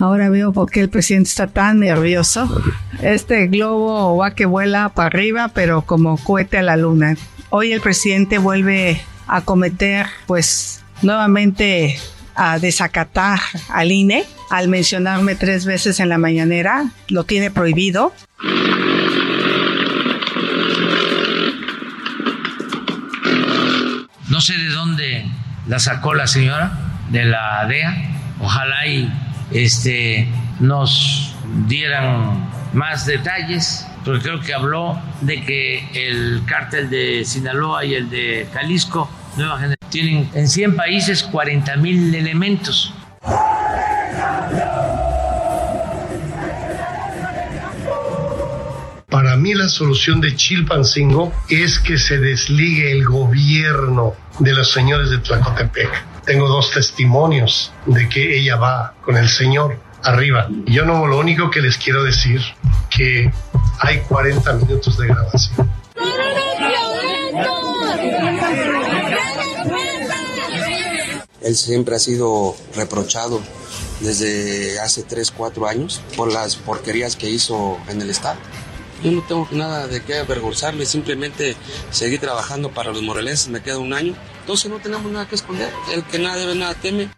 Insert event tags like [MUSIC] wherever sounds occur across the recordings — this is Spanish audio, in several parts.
Ahora veo por qué el presidente está tan nervioso. Este globo va que vuela para arriba, pero como cohete a la luna. Hoy el presidente vuelve a cometer, pues, nuevamente a desacatar al INE al mencionarme tres veces en la mañanera. Lo tiene prohibido. No sé de dónde la sacó la señora de la DEA. Ojalá y este, nos dieran más detalles, porque creo que habló de que el cártel de Sinaloa y el de Jalisco, Nueva Generación, tienen en 100 países 40 mil elementos. Para mí la solución de Chilpancingo es que se desligue el gobierno de los señores de Tlacotepec tengo dos testimonios de que ella va con el Señor arriba. Yo no, lo único que les quiero decir que hay 40 minutos de grabación. Él siempre ha sido reprochado desde hace 3, 4 años por las porquerías que hizo en el Estado. Yo no tengo nada de qué avergonzarme, simplemente seguí trabajando para los morelenses, me queda un año, entonces no tenemos nada que esconder, el que nada debe, nada teme.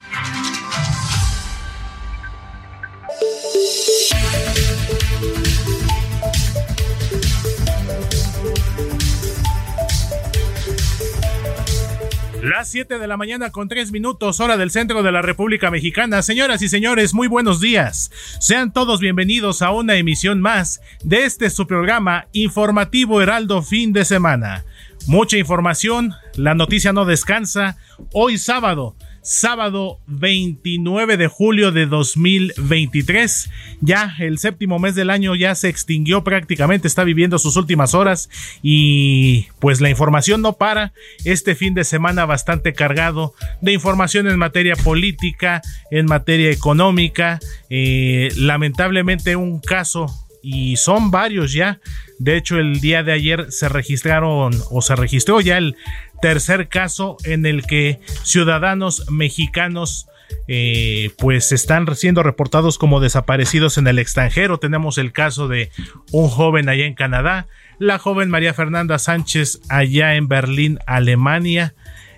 Las 7 de la mañana con 3 minutos, hora del centro de la República Mexicana. Señoras y señores, muy buenos días. Sean todos bienvenidos a una emisión más de este su programa informativo Heraldo fin de semana. Mucha información, la noticia no descansa. Hoy sábado sábado 29 de julio de 2023. Ya el séptimo mes del año ya se extinguió prácticamente, está viviendo sus últimas horas y pues la información no para. Este fin de semana bastante cargado de información en materia política, en materia económica. Eh, lamentablemente un caso y son varios ya. De hecho, el día de ayer se registraron o se registró ya el tercer caso en el que ciudadanos mexicanos eh, pues están siendo reportados como desaparecidos en el extranjero. Tenemos el caso de un joven allá en Canadá, la joven María Fernanda Sánchez allá en Berlín, Alemania,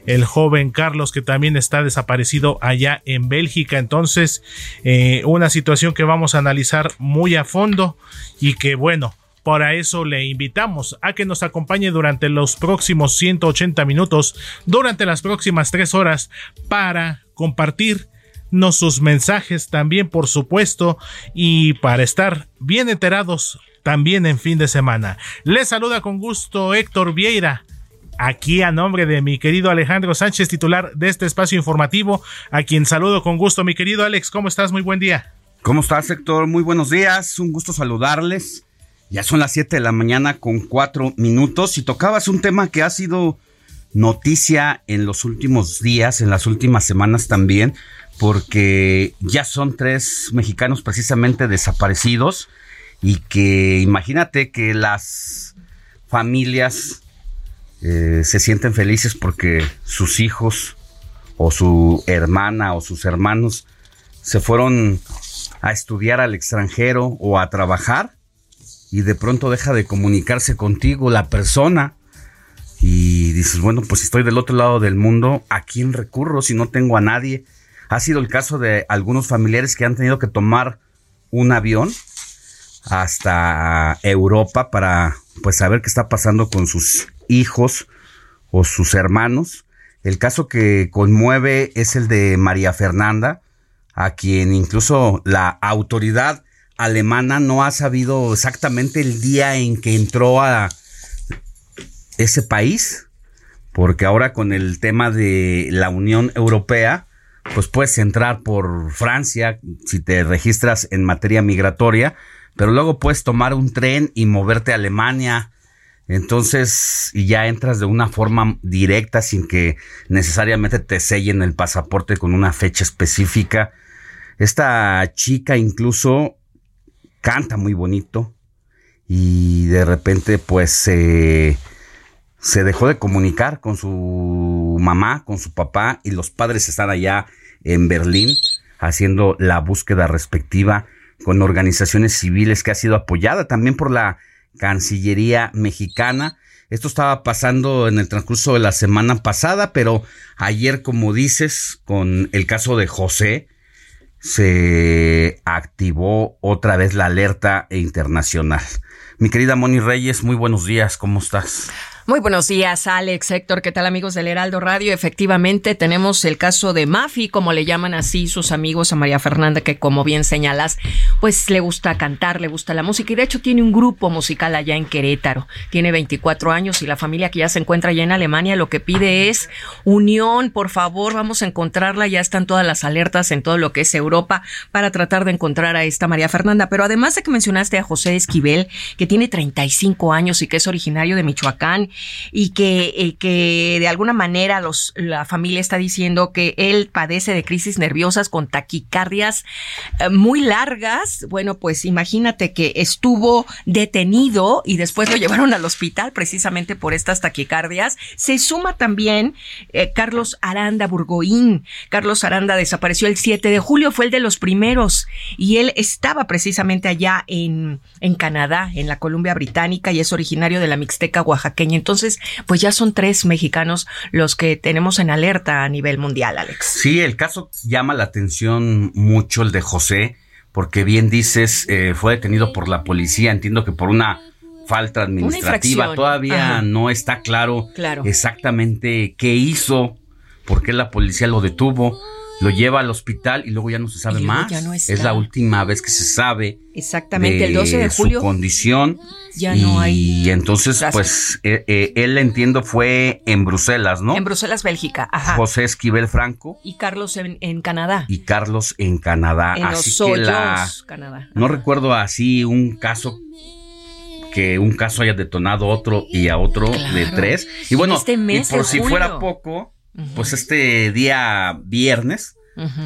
el joven Carlos que también está desaparecido allá en Bélgica. Entonces, eh, una situación que vamos a analizar muy a fondo y que bueno, para eso le invitamos a que nos acompañe durante los próximos 180 minutos, durante las próximas tres horas, para compartir sus mensajes también, por supuesto, y para estar bien enterados también en fin de semana. Les saluda con gusto Héctor Vieira aquí a nombre de mi querido Alejandro Sánchez, titular de este espacio informativo, a quien saludo con gusto. Mi querido Alex, ¿cómo estás? Muy buen día. ¿Cómo estás, Héctor? Muy buenos días, un gusto saludarles. Ya son las 7 de la mañana con 4 minutos y tocabas un tema que ha sido noticia en los últimos días, en las últimas semanas también, porque ya son tres mexicanos precisamente desaparecidos y que imagínate que las familias eh, se sienten felices porque sus hijos o su hermana o sus hermanos se fueron a estudiar al extranjero o a trabajar y de pronto deja de comunicarse contigo la persona y dices, bueno, pues estoy del otro lado del mundo, ¿a quién recurro si no tengo a nadie? Ha sido el caso de algunos familiares que han tenido que tomar un avión hasta Europa para pues saber qué está pasando con sus hijos o sus hermanos. El caso que conmueve es el de María Fernanda, a quien incluso la autoridad alemana no ha sabido exactamente el día en que entró a ese país, porque ahora con el tema de la Unión Europea, pues puedes entrar por Francia si te registras en materia migratoria, pero luego puedes tomar un tren y moverte a Alemania. Entonces, y ya entras de una forma directa sin que necesariamente te sellen el pasaporte con una fecha específica. Esta chica incluso canta muy bonito y de repente pues se dejó de comunicar con su mamá, con su papá y los padres están allá en Berlín haciendo la búsqueda respectiva con organizaciones civiles que ha sido apoyada también por la Cancillería mexicana. Esto estaba pasando en el transcurso de la semana pasada, pero ayer, como dices, con el caso de José, se activó otra vez la alerta internacional. Mi querida Moni Reyes, muy buenos días, ¿cómo estás? Muy buenos días, Alex, Héctor, ¿qué tal amigos del Heraldo Radio? Efectivamente, tenemos el caso de Mafi, como le llaman así sus amigos a María Fernanda, que como bien señalas, pues le gusta cantar, le gusta la música y de hecho tiene un grupo musical allá en Querétaro. Tiene 24 años y la familia que ya se encuentra allá en Alemania lo que pide es unión, por favor, vamos a encontrarla, ya están todas las alertas en todo lo que es Europa para tratar de encontrar a esta María Fernanda. Pero además de que mencionaste a José Esquivel, que tiene 35 años y que es originario de Michoacán, y que, eh, que de alguna manera los, la familia está diciendo que él padece de crisis nerviosas con taquicardias eh, muy largas. Bueno, pues imagínate que estuvo detenido y después lo llevaron al hospital precisamente por estas taquicardias. Se suma también eh, Carlos Aranda Burgoín. Carlos Aranda desapareció el 7 de julio, fue el de los primeros y él estaba precisamente allá en, en Canadá, en la Columbia Británica y es originario de la Mixteca oaxaqueña. Entonces, pues ya son tres mexicanos los que tenemos en alerta a nivel mundial, Alex. Sí, el caso llama la atención mucho el de José, porque bien dices, eh, fue detenido por la policía, entiendo que por una falta administrativa, todavía no está claro, claro. exactamente qué hizo, por qué la policía lo detuvo lo lleva al hospital y luego ya no se sabe más. es la última vez que se sabe. Exactamente, el 12 de julio. Su condición. Ya no hay. Y entonces, pues, eh, eh, él entiendo fue en Bruselas, ¿no? En Bruselas, Bélgica. Ajá. José Esquivel Franco. Y Carlos en, Canadá. Y Carlos en Canadá. En así que la, Canadá. No recuerdo así un caso que un caso haya detonado otro y a otro de tres. Y bueno, este y por si fuera poco, pues este día viernes,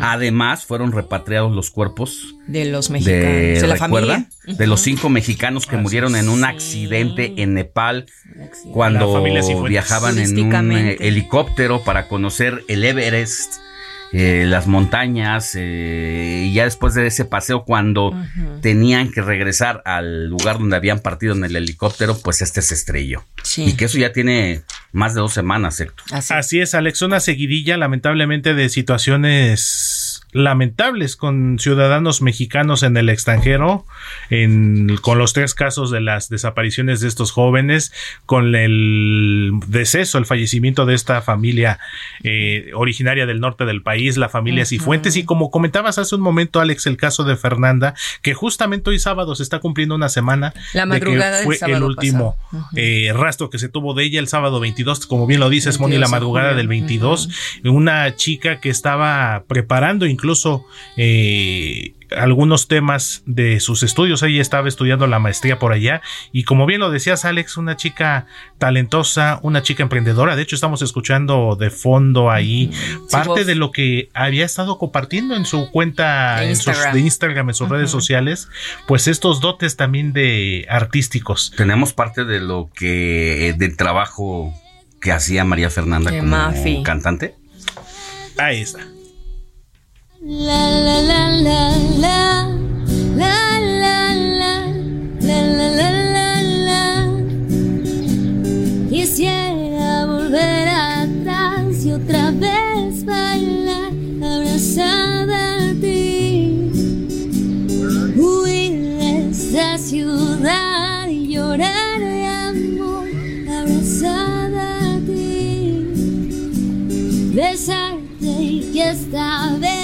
además fueron repatriados los cuerpos de los mexicanos, de, la familia, de los cinco mexicanos que murieron en un accidente en Nepal cuando viajaban en un eh, helicóptero para conocer el Everest eh, las montañas eh, y ya después de ese paseo cuando tenían que regresar al lugar donde habían partido en el helicóptero, pues este se estrelló. Y que eso ya tiene más de dos semanas, Héctor. Así. Así es, Alex, una seguidilla lamentablemente de situaciones lamentables con ciudadanos mexicanos en el extranjero, en, con los tres casos de las desapariciones de estos jóvenes, con el deceso, el fallecimiento de esta familia eh, originaria del norte del país, la familia Cifuentes, y como comentabas hace un momento, Alex, el caso de Fernanda, que justamente hoy sábado se está cumpliendo una semana la madrugada de que fue el último eh, rastro que se tuvo de ella el sábado 22, como bien lo dices, Moni, la madrugada del 22, una chica que estaba preparando incluso eh, algunos temas de sus estudios. Ella estaba estudiando la maestría por allá y como bien lo decías Alex, una chica talentosa, una chica emprendedora. De hecho, estamos escuchando de fondo ahí parte de lo que había estado compartiendo en su cuenta de Instagram, en Instagram, en sus redes sociales, pues estos dotes también de artísticos. Tenemos parte de lo que del trabajo que hacía María Fernanda como cantante. Ahí está. La la la la la la la la la la la la Quisiera volver atrás y otra vez bailar abrazada a ti Huir de esta ciudad y llorar de amor abrazada a ti Besarte y que esta vez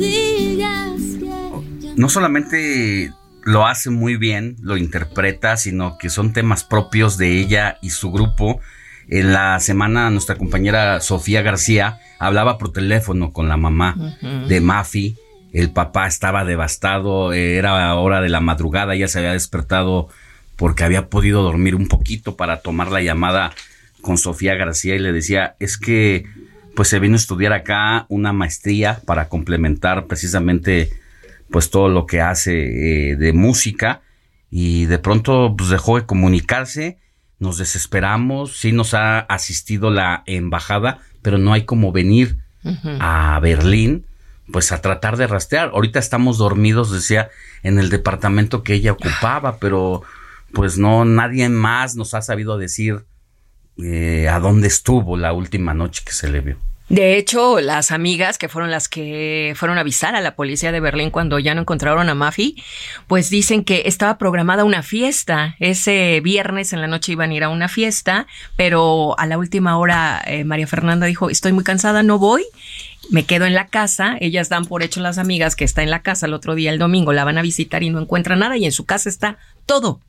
no me digas que No solamente lo hace muy bien, lo interpreta, sino que son temas propios de ella y su grupo. En la semana nuestra compañera Sofía García hablaba por teléfono con la mamá de Mafi. El papá estaba devastado, eh, era hora de la madrugada, ella se había despertado porque había podido dormir un poquito para tomar la llamada con Sofía García y le decía, es que pues se vino a estudiar acá una maestría para complementar precisamente pues todo lo que hace eh, de música. Y de pronto pues dejó de comunicarse, nos desesperamos, sí nos ha asistido la embajada, pero no hay como venir a Berlín pues a tratar de rastrear. Ahorita estamos dormidos, decía, en el departamento que ella ocupaba, pero pues no, nadie más nos ha sabido decir eh, a dónde estuvo la última noche que se le vio. De hecho, las amigas que fueron las que fueron a avisar a la policía de Berlín cuando ya no encontraron a Mafi, pues dicen que estaba programada una fiesta. Ese viernes en la noche iban a ir a una fiesta, pero a la última hora eh, María Fernanda dijo, estoy muy cansada, no voy. Me quedo en la casa, ellas dan por hecho las amigas que está en la casa el otro día, el domingo, la van a visitar y no encuentran nada y en su casa está todo,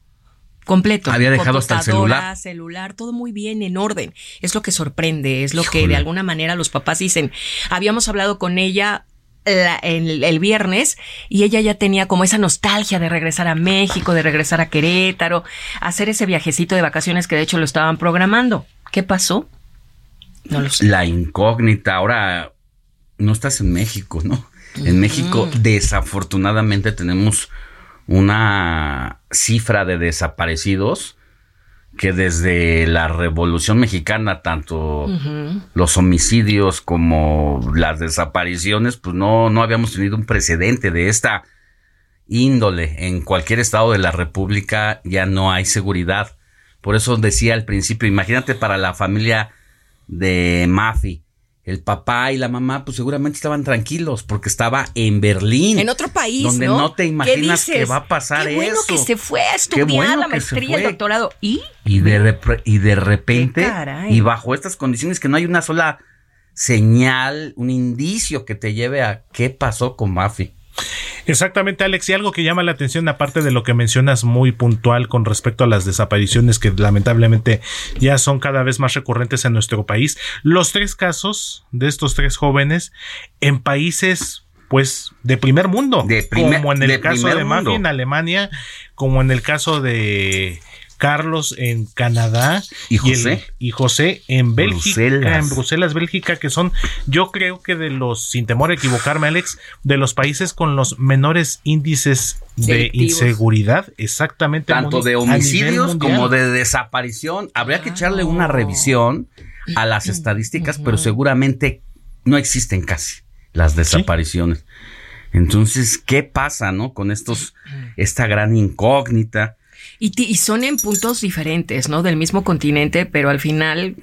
completo. Había dejado hasta el celular. celular, todo muy bien, en orden. Es lo que sorprende, es lo que de alguna manera los papás dicen. Habíamos hablado con ella la, el, el, viernes y ella ya tenía como esa nostalgia de regresar a México, de regresar a Querétaro, hacer ese viajecito de vacaciones que de hecho lo estaban programando. ¿Qué pasó? No lo sé. La incógnita, ahora no estás en México, ¿no? En México desafortunadamente tenemos una cifra de desaparecidos que desde la Revolución Mexicana, tanto uh -huh. los homicidios como las desapariciones, pues no, no habíamos tenido un precedente de esta índole. En cualquier estado de la República ya no hay seguridad. Por eso decía al principio, imagínate para la familia de Mafi, el papá y la mamá pues seguramente estaban tranquilos porque estaba en Berlín. En otro país, donde no, no te imaginas que va a pasar Qué bueno eso. que se fue a estudiar bueno la maestría, el doctorado. ¿Y? Y de, y de repente, y bajo estas condiciones que no hay una sola señal, un indicio que te lleve a qué pasó con Mafi. Exactamente, Alex. Y algo que llama la atención, aparte de lo que mencionas muy puntual con respecto a las desapariciones que lamentablemente ya son cada vez más recurrentes en nuestro país, los tres casos de estos tres jóvenes en países pues de primer mundo, De primer- como en el caso de Mafi mundo. en Alemania, como en el caso de Carlos en Canadá ¿Y José? y José en Bélgica, Bruselas. en Bruselas, Bélgica, que son, yo creo que de los, sin temor a equivocarme, Alex, de los países con los menores índices de inseguridad, exactamente. Tanto de homicidios como de desaparición. Habría que echarle una revisión a las estadísticas, pero seguramente no existen casi las desapariciones. Entonces, ¿qué pasa, no? Con estos, esta gran incógnita. Y, son en puntos diferentes, ¿no? Del mismo continente, pero al final.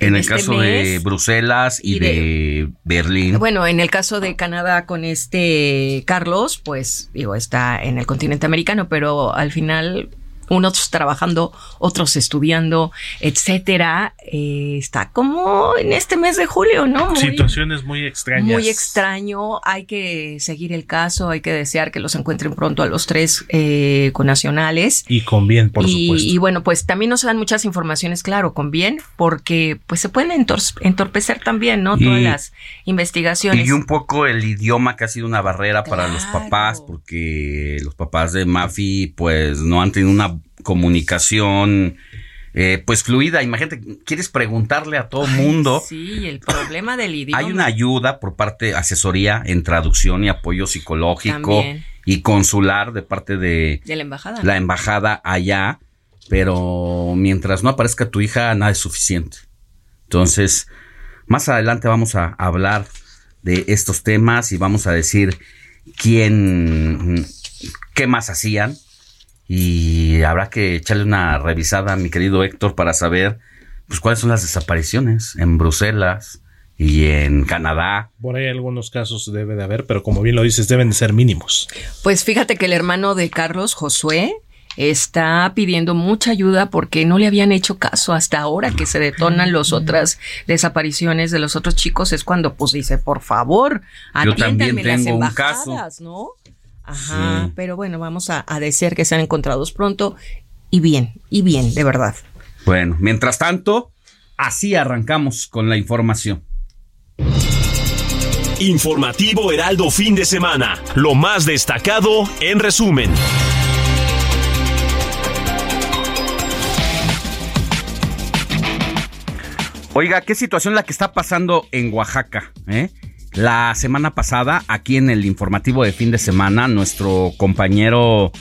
En el este caso de Bruselas y, y de, de- Berlín. Bueno, en el caso de Canadá con este Carlos, pues digo, está en el continente americano, pero al final unos trabajando, otros estudiando, etcétera, eh, está como en este mes de julio, ¿no? Muy, Situaciones muy extrañas. muy extraño. Hay que seguir el caso, hay que desear que los encuentren pronto a los tres eh, connacionales. Y con bien, por y, supuesto. y bueno, pues también nos dan muchas informaciones, claro, con bien, porque pues se pueden entor- entorpecer también, ¿no? Y- Todas las investigaciones. Y un poco el idioma que ha sido una barrera para los papás, porque los papás de Mafi pues no han tenido una comunicación eh, pues fluida. Imagínate, quieres preguntarle a todo Ay, mundo. Sí, el problema del idioma. Hay una ayuda por parte asesoría en traducción y apoyo psicológico También. y consular de parte de de la embajada. la embajada allá, pero mientras no aparezca tu hija, nada es suficiente. Entonces, Más adelante vamos a hablar de estos temas y vamos a decir quién, qué más hacían. Y habrá que echarle una revisada a mi querido Héctor para saber pues cuáles son las desapariciones en Bruselas y en Canadá. Por ahí algunos casos debe de haber, pero como bien lo dices, deben de ser mínimos. Pues fíjate que el hermano de Carlos, Josué, está pidiendo mucha ayuda porque no le habían hecho caso hasta ahora que se detonan las otras desapariciones de los otros chicos es cuando pues dice por favor Yo también atiéndanme las tengo un embajadas, ¿no? Ajá, pero bueno, vamos a, a desear que sean encontrados pronto y bien, y bien, de verdad. Bueno, mientras tanto, así arrancamos con la información. Informativo Heraldo fin de semana. Lo más destacado en resumen. Oiga, ¿qué situación la que está pasando en Oaxaca? eh? La semana pasada, aquí en el informativo de fin de semana, nuestro compañero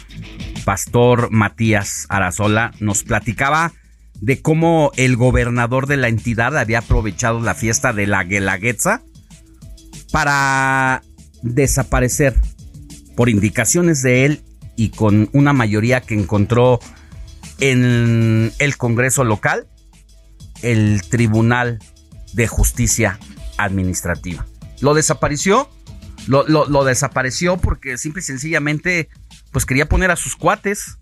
pastor Matías Arazola nos platicaba de cómo el gobernador de la entidad había aprovechado la fiesta de la Guelaguetza para desaparecer por indicaciones de él y con una mayoría que encontró en el Congreso local el Tribunal de Justicia Administrativa. Lo desapareció, lo, desapareció porque simple y sencillamente pues quería poner a sus cuates.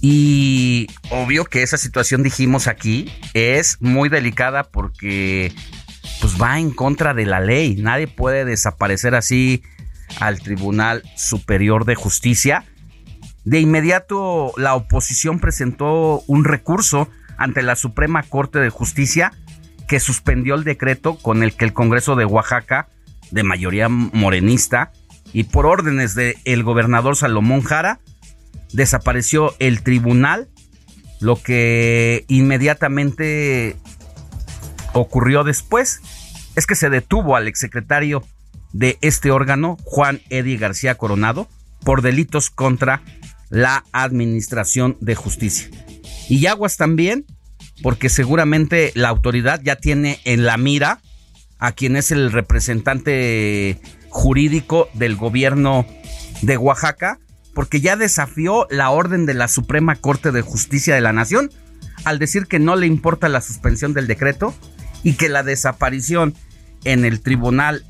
Y obvio que esa situación dijimos aquí es muy delicada porque pues va en contra de la ley. Nadie puede desaparecer así al Tribunal Superior de Justicia. De inmediato la oposición presentó un recurso ante la Suprema Corte de Justicia que suspendió el decreto con el que el Congreso de Oaxaca, de mayoría morenista, y por órdenes del gobernador Salomón Jara, desapareció el tribunal, lo que inmediatamente ocurrió después es que se detuvo al exsecretario de este órgano, Juan Eddie García Coronado, por delitos contra la Administración de Justicia. Y aguas también, porque seguramente la autoridad ya tiene en la mira a quien es el representante jurídico del gobierno de Oaxaca, porque ya desafió la orden de la Suprema Corte de Justicia de la Nación al decir que no le importa la suspensión del decreto y que la desaparición en el Tribunal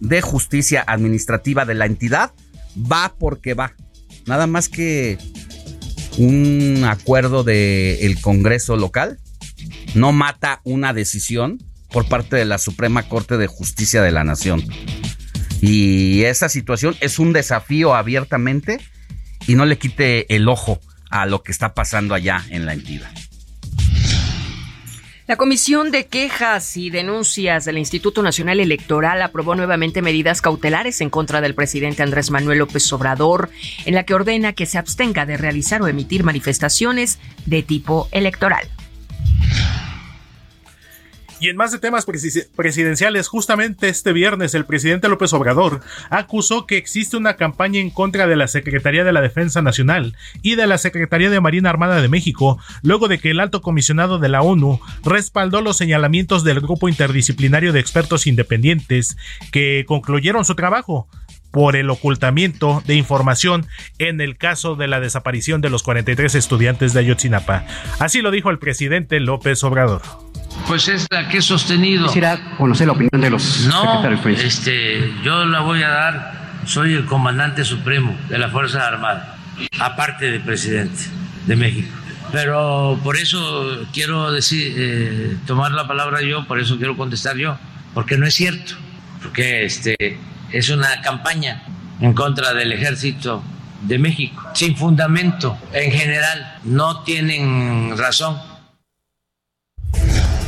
de Justicia Administrativa de la entidad va porque va. Nada más que un acuerdo del Congreso local no mata una decisión por parte de la Suprema Corte de Justicia de la Nación. Y esa situación es un desafío abiertamente y no le quite el ojo a lo que está pasando allá en la entidad. La Comisión de Quejas y Denuncias del Instituto Nacional Electoral aprobó nuevamente medidas cautelares en contra del presidente Andrés Manuel López Obrador, en la que ordena que se abstenga de realizar o emitir manifestaciones de tipo electoral. Y en más de temas presi- presidenciales, justamente este viernes el presidente López Obrador acusó que existe una campaña en contra de la Secretaría de la Defensa Nacional y de la Secretaría de Marina Armada de México, luego de que el alto comisionado de la ONU respaldó los señalamientos del grupo interdisciplinario de expertos independientes que concluyeron su trabajo por el ocultamiento de información en el caso de la desaparición de los 43 estudiantes de Ayotzinapa. Así lo dijo el presidente López Obrador. Pues es la que he sostenido. Quisiera conocer la opinión de los No, secretarios Prince. este, yo la voy a dar. Soy el comandante supremo de la Fuerza Armada, aparte del presidente de México. Pero por eso quiero decir, eh, tomar la palabra yo, por eso quiero contestar yo, porque no es cierto, porque este es una campaña en contra del ejército de México, sin fundamento en general, no tienen razón.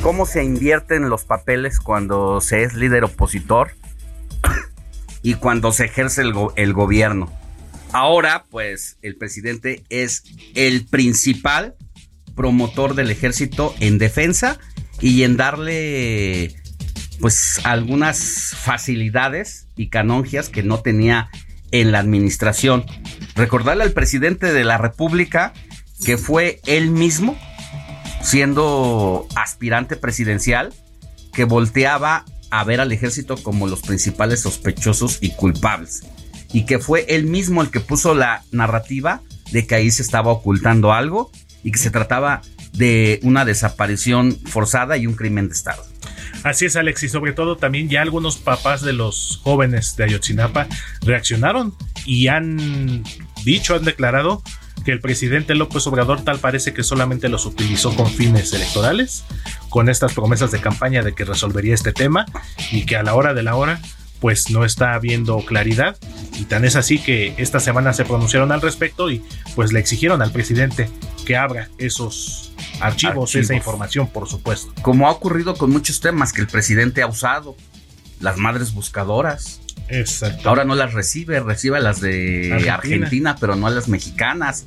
¿Cómo se invierten los papeles cuando se es líder opositor y cuando se ejerce el, go- el gobierno? Ahora, pues, el presidente es el principal promotor del ejército en defensa y en darle, pues, algunas facilidades y canongias que no tenía en la administración. Recordarle al presidente de la República que fue él mismo siendo aspirante presidencial, que volteaba a ver al ejército como los principales sospechosos y culpables. Y que fue él mismo el que puso la narrativa de que ahí se estaba ocultando algo y que se trataba de una desaparición forzada y un crimen de Estado. Así es, Alex, y sobre todo también ya algunos papás de los jóvenes de Ayotzinapa reaccionaron y han dicho, han declarado que el presidente López Obrador tal parece que solamente los utilizó con fines electorales, con estas promesas de campaña de que resolvería este tema y que a la hora de la hora pues no está habiendo claridad y tan es así que esta semana se pronunciaron al respecto y pues le exigieron al presidente que abra esos archivos, Archivos. esa información, por supuesto. Como ha ocurrido con muchos temas que el presidente ha usado, las madres buscadoras. Exacto. Ahora no las recibe, recibe a las de Argentina. Argentina. pero no a las mexicanas.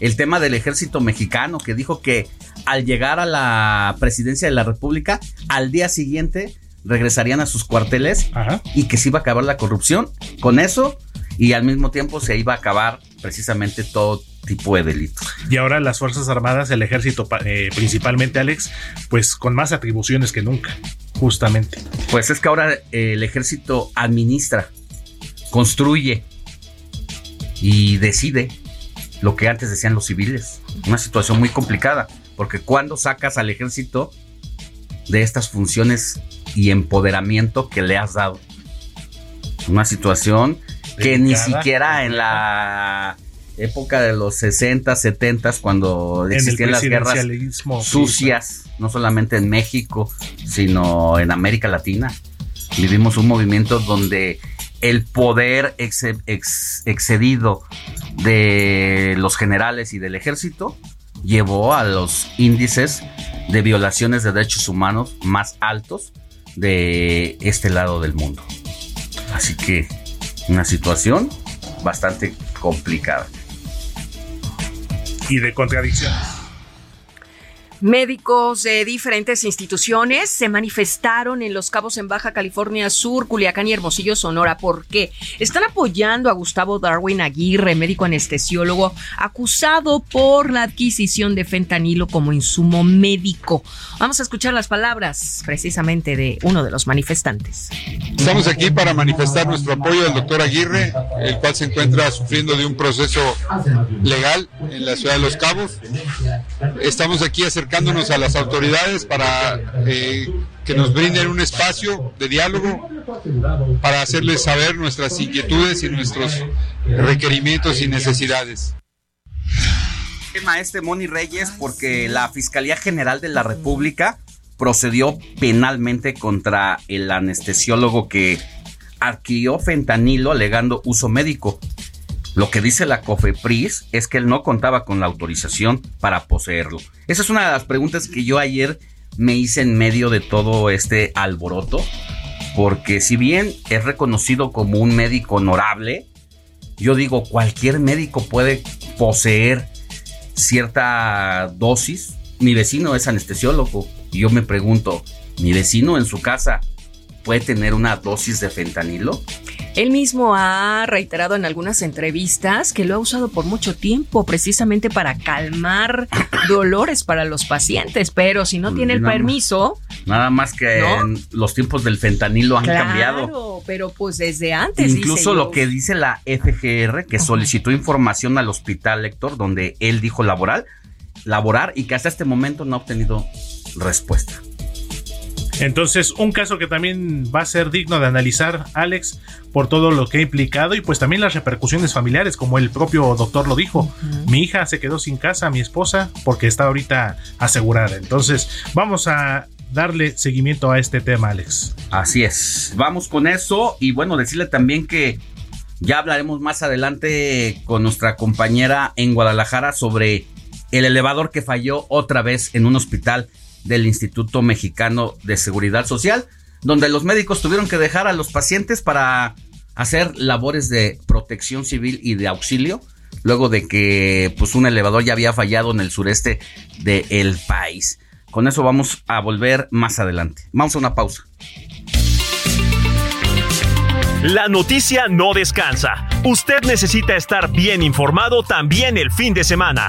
El tema del ejército mexicano que dijo que al llegar a la presidencia de la República, al día siguiente regresarían a sus cuarteles Ajá. y que se iba a acabar la corrupción con eso y al mismo tiempo se iba a acabar precisamente todo tipo de delitos. Y ahora las Fuerzas Armadas, el ejército eh, principalmente, Alex, pues con más atribuciones que nunca, justamente. Pues es que ahora eh, el ejército administra, construye y decide lo que antes decían los civiles. Una situación muy complicada, porque cuando sacas al ejército de estas funciones y empoderamiento que le has dado. Una situación que ni siquiera en la época de los 60, 70, cuando En existían las guerras sucias, no solamente en México, sino en América Latina. Vivimos un movimiento donde el poder ex- ex- excedido de los generales y del ejército llevó a los índices de violaciones de derechos humanos más altos de este lado del mundo. Así que una situación bastante complicada. y de contradicciones. Médicos de diferentes instituciones se manifestaron en Los Cabos en Baja California Sur, Culiacán y Hermosillo, Sonora. ¿Por qué? Están apoyando a Gustavo Darwin Aguirre, médico anestesiólogo, acusado por la adquisición de fentanilo como insumo médico. Vamos a escuchar las palabras precisamente de uno de los manifestantes. Estamos aquí para manifestar nuestro apoyo al doctor Aguirre, el cual se encuentra sufriendo de un proceso legal en la ciudad de Los Cabos. Estamos aquí acercándonos a las autoridades para eh, que nos brinden un espacio de diálogo para hacerles saber nuestras inquietudes y nuestros requerimientos y necesidades. tema Moni Reyes porque la Fiscalía General de la República procedió penalmente contra el anestesiólogo que adquirió fentanilo alegando uso médico. Lo que dice la COFEPRIS es que él no contaba con la autorización para poseerlo. Esa es una de las preguntas que yo ayer me hice en medio de todo este alboroto, porque si bien es reconocido como un médico honorable, yo digo, cualquier médico puede poseer cierta dosis. Mi vecino es anestesiólogo y yo me pregunto, ¿mi vecino en su casa puede tener una dosis de fentanilo? Él mismo ha reiterado en algunas entrevistas que lo ha usado por mucho tiempo precisamente para calmar [COUGHS] dolores para los pacientes, pero si no tiene el Nada más. permiso, Nada más que ¿No? en los tiempos del fentanilo han claro, cambiado. pero pues desde antes. Incluso dice lo yo. que dice la FGR, que solicitó información al hospital Héctor, donde él dijo laboral, laborar y que hasta este momento no ha obtenido respuesta. Entonces, un caso que también va a ser digno de analizar, Alex, por todo lo que ha implicado y pues también las repercusiones familiares, como el propio doctor lo dijo. Mi hija se quedó sin casa, mi esposa, porque está ahorita asegurada. Entonces, vamos a darle seguimiento a este tema, Alex. Así es. Vamos con eso y bueno, decirle también que ya hablaremos más adelante con nuestra compañera en Guadalajara sobre el elevador que falló otra vez en un hospital del Instituto Mexicano de Seguridad Social, donde los médicos tuvieron que dejar a los pacientes para hacer labores de protección civil y de auxilio, luego de que pues un elevador ya había fallado en el sureste del país. Con eso vamos a volver más adelante. Vamos a una pausa. La noticia no descansa. Usted necesita estar bien informado también el fin de semana.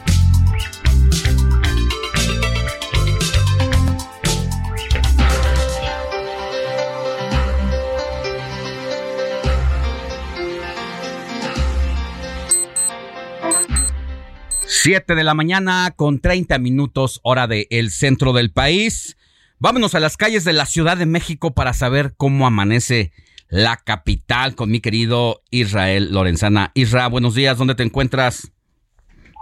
Siete de la mañana con 30 minutos hora del el centro del país. Vámonos a las calles de la Ciudad de México para saber cómo amanece la capital con mi querido Israel Lorenzana. Isra, buenos días, ¿dónde te encuentras?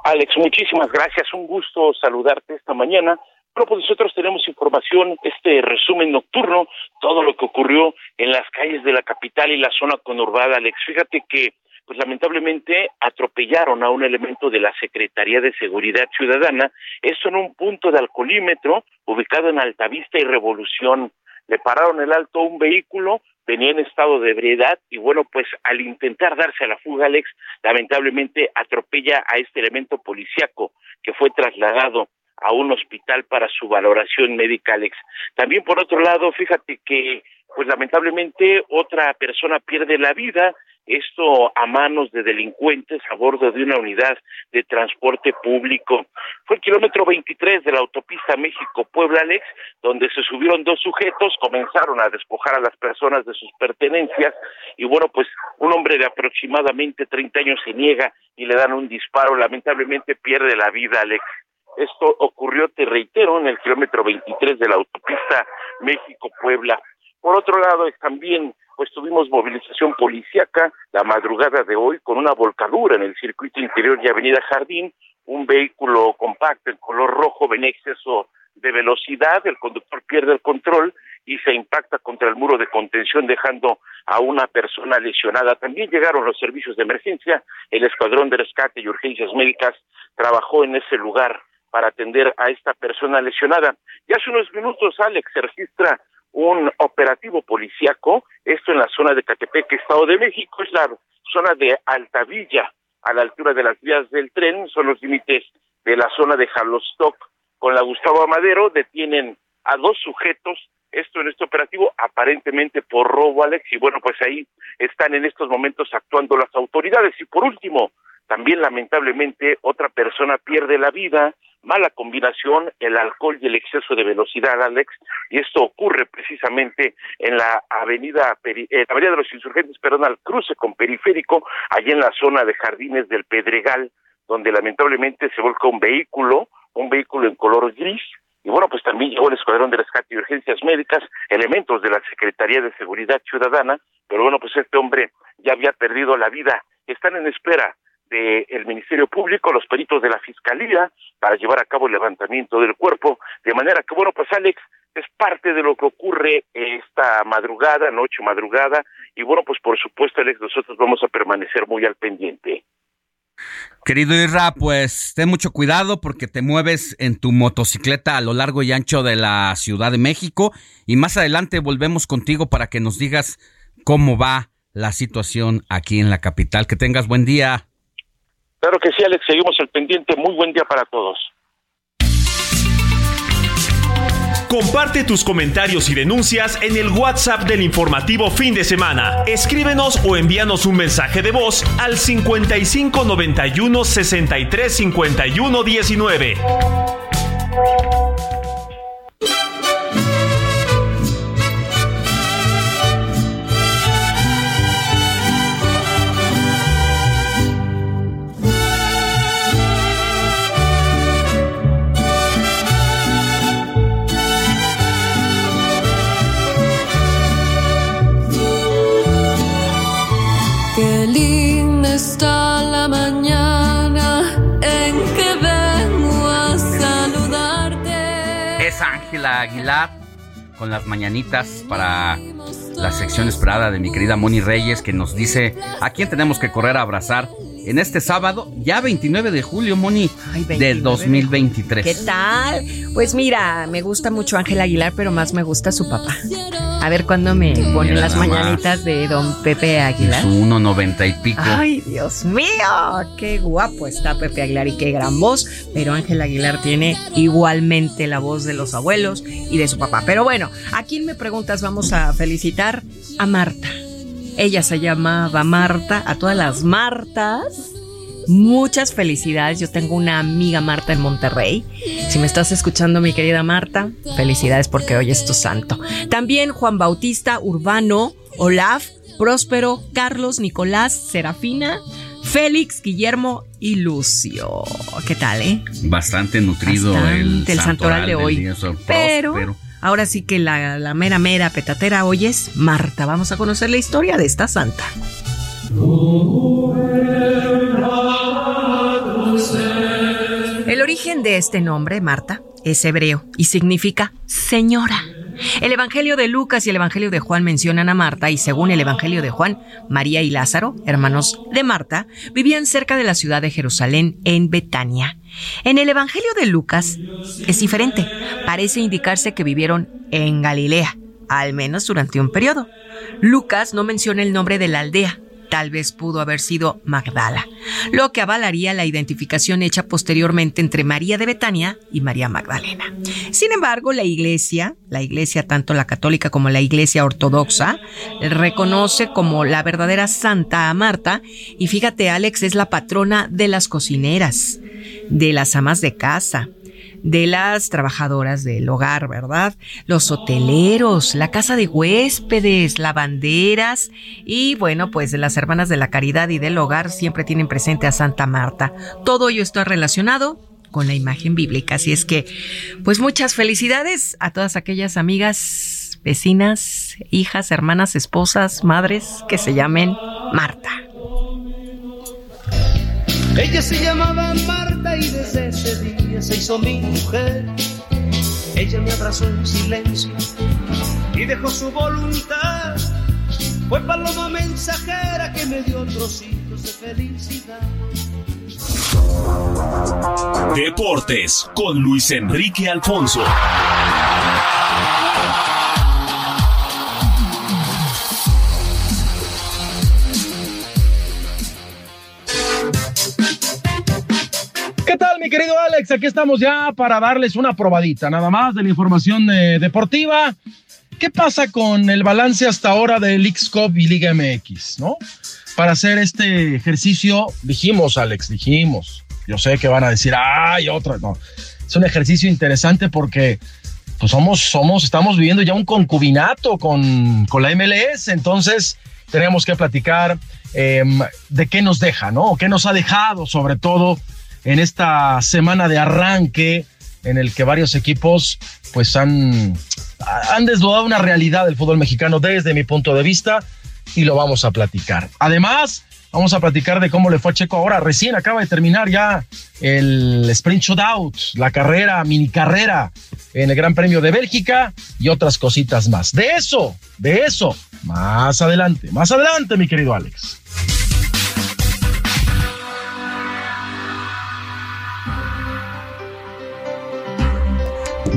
Alex, muchísimas gracias, un gusto saludarte esta mañana. Bueno, pues nosotros tenemos información, este resumen nocturno, todo lo que ocurrió en las calles de la capital y la zona conurbada, Alex. Fíjate que pues lamentablemente atropellaron a un elemento de la Secretaría de Seguridad Ciudadana, esto en un punto de alcoholímetro ubicado en Altavista y Revolución. Le pararon el alto a un vehículo, venía en estado de ebriedad y bueno, pues al intentar darse a la fuga, Alex, lamentablemente atropella a este elemento policiaco que fue trasladado a un hospital para su valoración médica, Alex. También por otro lado, fíjate que pues lamentablemente otra persona pierde la vida esto a manos de delincuentes a bordo de una unidad de transporte público. Fue el kilómetro 23 de la autopista México-Puebla, Alex, donde se subieron dos sujetos, comenzaron a despojar a las personas de sus pertenencias y bueno, pues un hombre de aproximadamente 30 años se niega y le dan un disparo, lamentablemente pierde la vida, Alex. Esto ocurrió, te reitero, en el kilómetro 23 de la autopista México-Puebla. Por otro lado, también pues tuvimos movilización policíaca la madrugada de hoy con una volcadura en el circuito interior y Avenida Jardín, un vehículo compacto en color rojo venía exceso de velocidad, el conductor pierde el control y se impacta contra el muro de contención dejando a una persona lesionada. También llegaron los servicios de emergencia, el escuadrón de rescate y urgencias médicas trabajó en ese lugar para atender a esta persona lesionada. Y hace unos minutos, Alex, se registra un operativo policíaco, esto en la zona de Catepec, Estado de México, es la zona de Altavilla, a la altura de las vías del tren, son los límites de la zona de Jalostoc con la Gustavo Amadero, detienen a dos sujetos, esto en este operativo, aparentemente por robo, Alex, y bueno, pues ahí están en estos momentos actuando las autoridades. Y por último, también lamentablemente otra persona pierde la vida, mala combinación, el alcohol y el exceso de velocidad, Alex, y esto ocurre precisamente en la avenida, eh, avenida de los Insurgentes, perdón, al cruce con Periférico, allí en la zona de Jardines del Pedregal, donde lamentablemente se volca un vehículo, un vehículo en color gris, y bueno, pues también llegó el Escuadrón de Rescate y Urgencias Médicas, elementos de la Secretaría de Seguridad Ciudadana, pero bueno, pues este hombre ya había perdido la vida. Están en espera del Ministerio Público, los peritos de la Fiscalía, para llevar a cabo el levantamiento del cuerpo, de manera que, bueno, pues Alex, es parte de lo que ocurre esta madrugada, noche madrugada, y bueno, pues por supuesto, Alex, nosotros vamos a permanecer muy al pendiente. Querido Irra, pues ten mucho cuidado porque te mueves en tu motocicleta a lo largo y ancho de la Ciudad de México y más adelante volvemos contigo para que nos digas cómo va la situación aquí en la capital. Que tengas buen día. Claro que sí, Alex, seguimos el pendiente. Muy buen día para todos. Comparte tus comentarios y denuncias en el WhatsApp del informativo fin de semana. Escríbenos o envíanos un mensaje de voz al 55 91 63 51 19. Ángela Aguilar con las mañanitas para la sección esperada de mi querida Moni Reyes que nos dice a quién tenemos que correr a abrazar en este sábado, ya 29 de julio, Moni, del 2023. ¿Qué tal? Pues mira, me gusta mucho Ángela Aguilar, pero más me gusta su papá. A ver cuándo me ponen las mañanitas de don Pepe Aguilar. Su 1.90 y pico. Ay, Dios mío, qué guapo está Pepe Aguilar y qué gran voz. Pero Ángel Aguilar tiene igualmente la voz de los abuelos y de su papá. Pero bueno, ¿a quién me preguntas? Vamos a felicitar a Marta. Ella se llamaba Marta, a todas las Martas. Muchas felicidades. Yo tengo una amiga Marta en Monterrey. Si me estás escuchando, mi querida Marta, felicidades porque hoy es tu santo. También Juan Bautista, Urbano, Olaf, Próspero, Carlos, Nicolás, Serafina, Félix, Guillermo y Lucio. ¿Qué tal, eh? Bastante nutrido Bastante, el, el santoral de del hoy. Pero. Ahora sí que la, la mera mera petatera hoy es Marta. Vamos a conocer la historia de esta santa. El origen de este nombre, Marta, es hebreo y significa señora. El Evangelio de Lucas y el Evangelio de Juan mencionan a Marta y según el Evangelio de Juan, María y Lázaro, hermanos de Marta, vivían cerca de la ciudad de Jerusalén, en Betania. En el Evangelio de Lucas es diferente. Parece indicarse que vivieron en Galilea, al menos durante un periodo. Lucas no menciona el nombre de la aldea, tal vez pudo haber sido Magdala, lo que avalaría la identificación hecha posteriormente entre María de Betania y María Magdalena. Sin embargo, la iglesia, la iglesia tanto la católica como la iglesia ortodoxa, reconoce como la verdadera santa a Marta y fíjate, Alex es la patrona de las cocineras, de las amas de casa, de las trabajadoras del hogar, ¿verdad? Los hoteleros, la casa de huéspedes, lavanderas y bueno, pues de las hermanas de la caridad y del hogar siempre tienen presente a Santa Marta. Todo ello está relacionado con la imagen bíblica, así es que pues muchas felicidades a todas aquellas amigas, vecinas, hijas, hermanas, esposas, madres que se llamen Marta. Ella se llamaba Marta y desde ese día se hizo mi mujer. Ella me abrazó en silencio y dejó su voluntad. Fue paloma mensajera que me dio trocitos de felicidad. Deportes con Luis Enrique Alfonso. ¿Qué tal, mi querido Alex? Aquí estamos ya para darles una probadita, nada más de la información eh, deportiva. ¿Qué pasa con el balance hasta ahora de Leagues Cup y Liga MX, no? Para hacer este ejercicio, dijimos, Alex, dijimos. Yo sé que van a decir, ay, otra. No, es un ejercicio interesante porque pues somos, somos, estamos viviendo ya un concubinato con, con la MLS, entonces tenemos que platicar eh, de qué nos deja, ¿no? ¿Qué nos ha dejado, sobre todo en esta semana de arranque en el que varios equipos pues han, han desnudado una realidad del fútbol mexicano desde mi punto de vista y lo vamos a platicar. Además, vamos a platicar de cómo le fue a Checo ahora. Recién acaba de terminar ya el Sprint Shootout, la carrera, mini carrera en el Gran Premio de Bélgica y otras cositas más. De eso, de eso, más adelante, más adelante, mi querido Alex.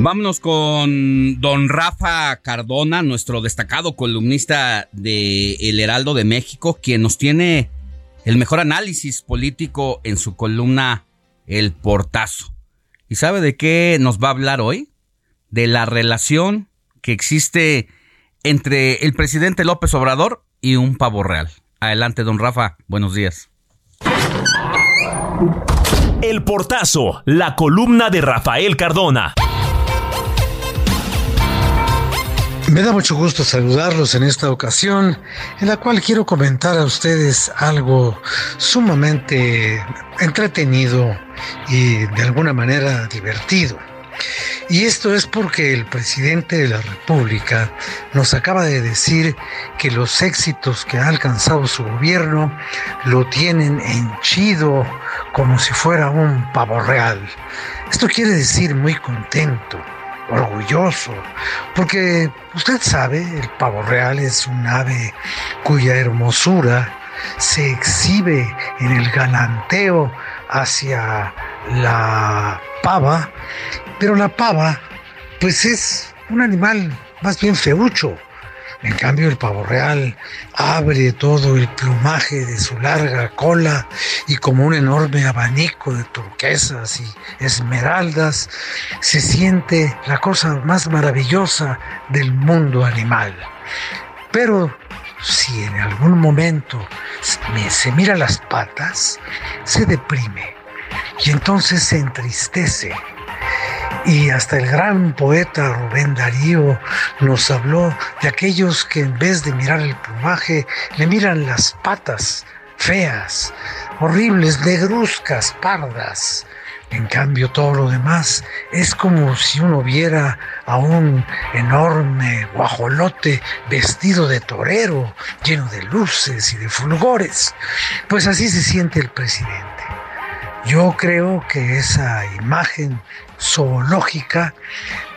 Vámonos con don Rafa Cardona, nuestro destacado columnista de El Heraldo de México, quien nos tiene el mejor análisis político en su columna El Portazo. ¿Y sabe de qué nos va a hablar hoy? De la relación que existe entre el presidente López Obrador y un pavo real. Adelante, don Rafa. Buenos días. El Portazo, la columna de Rafael Cardona. Me da mucho gusto saludarlos en esta ocasión, en la cual quiero comentar a ustedes algo sumamente entretenido y de alguna manera divertido. Y esto es porque el presidente de la República nos acaba de decir que los éxitos que ha alcanzado su gobierno lo tienen henchido como si fuera un pavo real. Esto quiere decir muy contento, orgulloso, porque usted sabe, el pavo real es un ave cuya hermosura se exhibe en el galanteo hacia la pava, pero la pava pues es un animal más bien feucho, En cambio, el pavo real abre todo el plumaje de su larga cola y como un enorme abanico de turquesas y esmeraldas, se siente la cosa más maravillosa del mundo animal. Pero si en algún momento se mira las patas, se deprime y entonces se entristece y hasta el gran poeta Rubén Darío nos habló de aquellos que en vez de mirar el plumaje, le miran las patas feas, horribles, negruzcas, pardas. En cambio, todo lo demás es como si uno viera a un enorme guajolote vestido de torero, lleno de luces y de fulgores. Pues así se siente el presidente. Yo creo que esa imagen zoológica,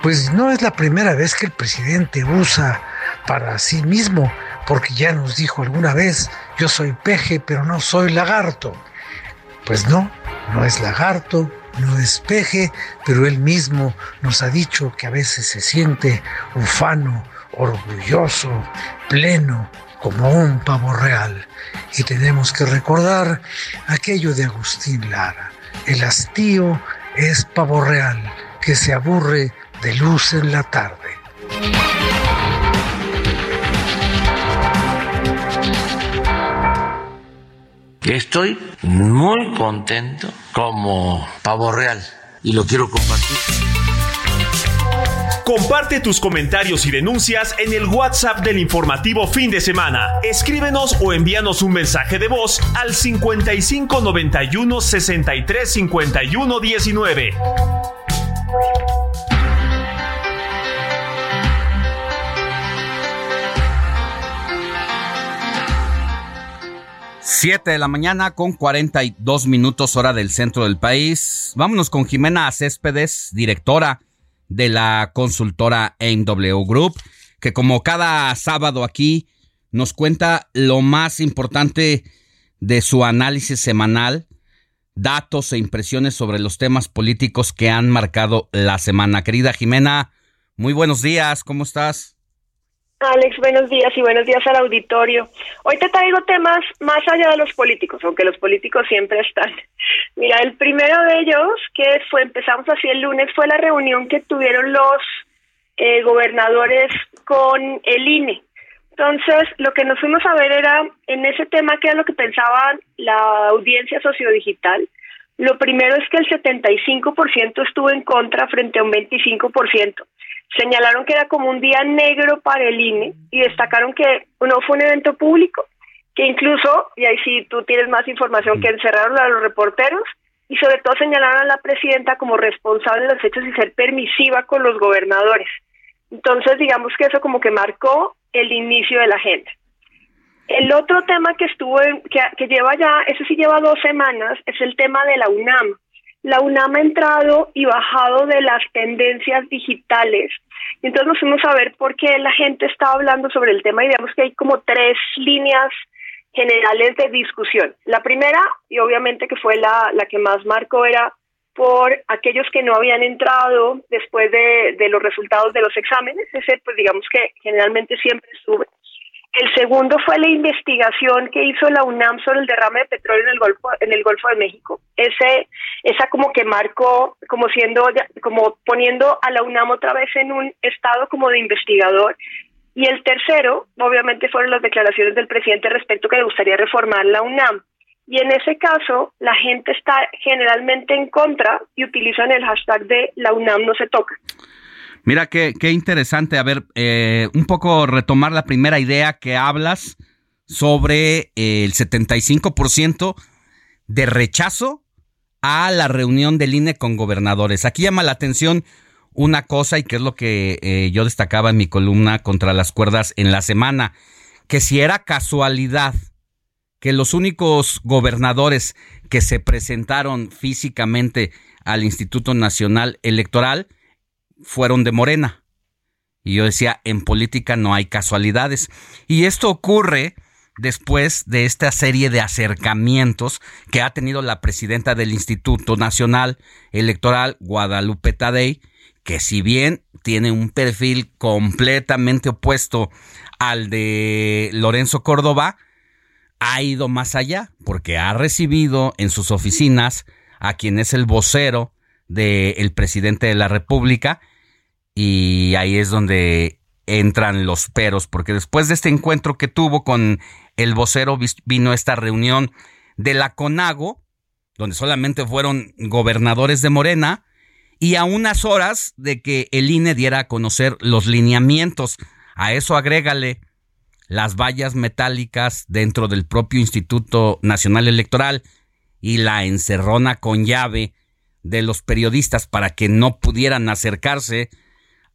pues no es la primera vez que el presidente usa para sí mismo, porque ya nos dijo alguna vez, yo soy peje, pero no soy lagarto. Pues no, no es lagarto, no es peje, pero él mismo nos ha dicho que a veces se siente ufano, orgulloso, pleno, como un pavo real. Y tenemos que recordar aquello de Agustín Lara. El hastío es pavo real que se aburre de luz en la tarde. Estoy muy contento como pavo real y lo quiero compartir. Comparte tus comentarios y denuncias en el WhatsApp del informativo fin de semana. Escríbenos o envíanos un mensaje de voz al 55 91 63 51 19. Siete de la mañana con 42 minutos hora del centro del país. Vámonos con Jimena Céspedes, directora de la consultora MW Group, que como cada sábado aquí nos cuenta lo más importante de su análisis semanal, datos e impresiones sobre los temas políticos que han marcado la semana. Querida Jimena, muy buenos días, ¿cómo estás? Alex, buenos días y buenos días al auditorio. Hoy te traigo temas más allá de los políticos, aunque los políticos siempre están. [LAUGHS] Mira, el primero de ellos, que fue, empezamos así el lunes, fue la reunión que tuvieron los eh, gobernadores con el INE. Entonces, lo que nos fuimos a ver era en ese tema, que era lo que pensaba la audiencia sociodigital. Lo primero es que el 75% estuvo en contra frente a un 25% señalaron que era como un día negro para el INE y destacaron que no fue un evento público, que incluso, y ahí sí tú tienes más información, que encerraron a los reporteros y sobre todo señalaron a la presidenta como responsable de los hechos y ser permisiva con los gobernadores. Entonces, digamos que eso como que marcó el inicio de la agenda. El otro tema que estuvo, que, que lleva ya, eso sí lleva dos semanas, es el tema de la UNAM la UNAM ha entrado y bajado de las tendencias digitales. Entonces nos fuimos a ver por qué la gente está hablando sobre el tema y vemos que hay como tres líneas generales de discusión. La primera, y obviamente que fue la, la que más marcó, era por aquellos que no habían entrado después de, de los resultados de los exámenes. Ese, pues digamos que generalmente siempre sube. El segundo fue la investigación que hizo la UNAM sobre el derrame de petróleo en el Golfo, el Golfo de México. Ese, esa como que marcó, como siendo, como poniendo a la UNAM otra vez en un estado como de investigador. Y el tercero, obviamente, fueron las declaraciones del presidente respecto que le gustaría reformar la UNAM. Y en ese caso, la gente está generalmente en contra y utilizan el hashtag de la UNAM no se toca. Mira qué, qué interesante, a ver, eh, un poco retomar la primera idea que hablas sobre eh, el 75% de rechazo a la reunión del INE con gobernadores. Aquí llama la atención una cosa y que es lo que eh, yo destacaba en mi columna contra las cuerdas en la semana, que si era casualidad que los únicos gobernadores que se presentaron físicamente al Instituto Nacional Electoral fueron de Morena. Y yo decía, en política no hay casualidades. Y esto ocurre después de esta serie de acercamientos que ha tenido la presidenta del Instituto Nacional Electoral, Guadalupe Tadei, que si bien tiene un perfil completamente opuesto al de Lorenzo Córdoba, ha ido más allá porque ha recibido en sus oficinas a quien es el vocero del presidente de la República y ahí es donde entran los peros, porque después de este encuentro que tuvo con el vocero vino esta reunión de la CONAGO, donde solamente fueron gobernadores de Morena, y a unas horas de que el INE diera a conocer los lineamientos. A eso agrégale las vallas metálicas dentro del propio Instituto Nacional Electoral y la encerrona con llave de los periodistas para que no pudieran acercarse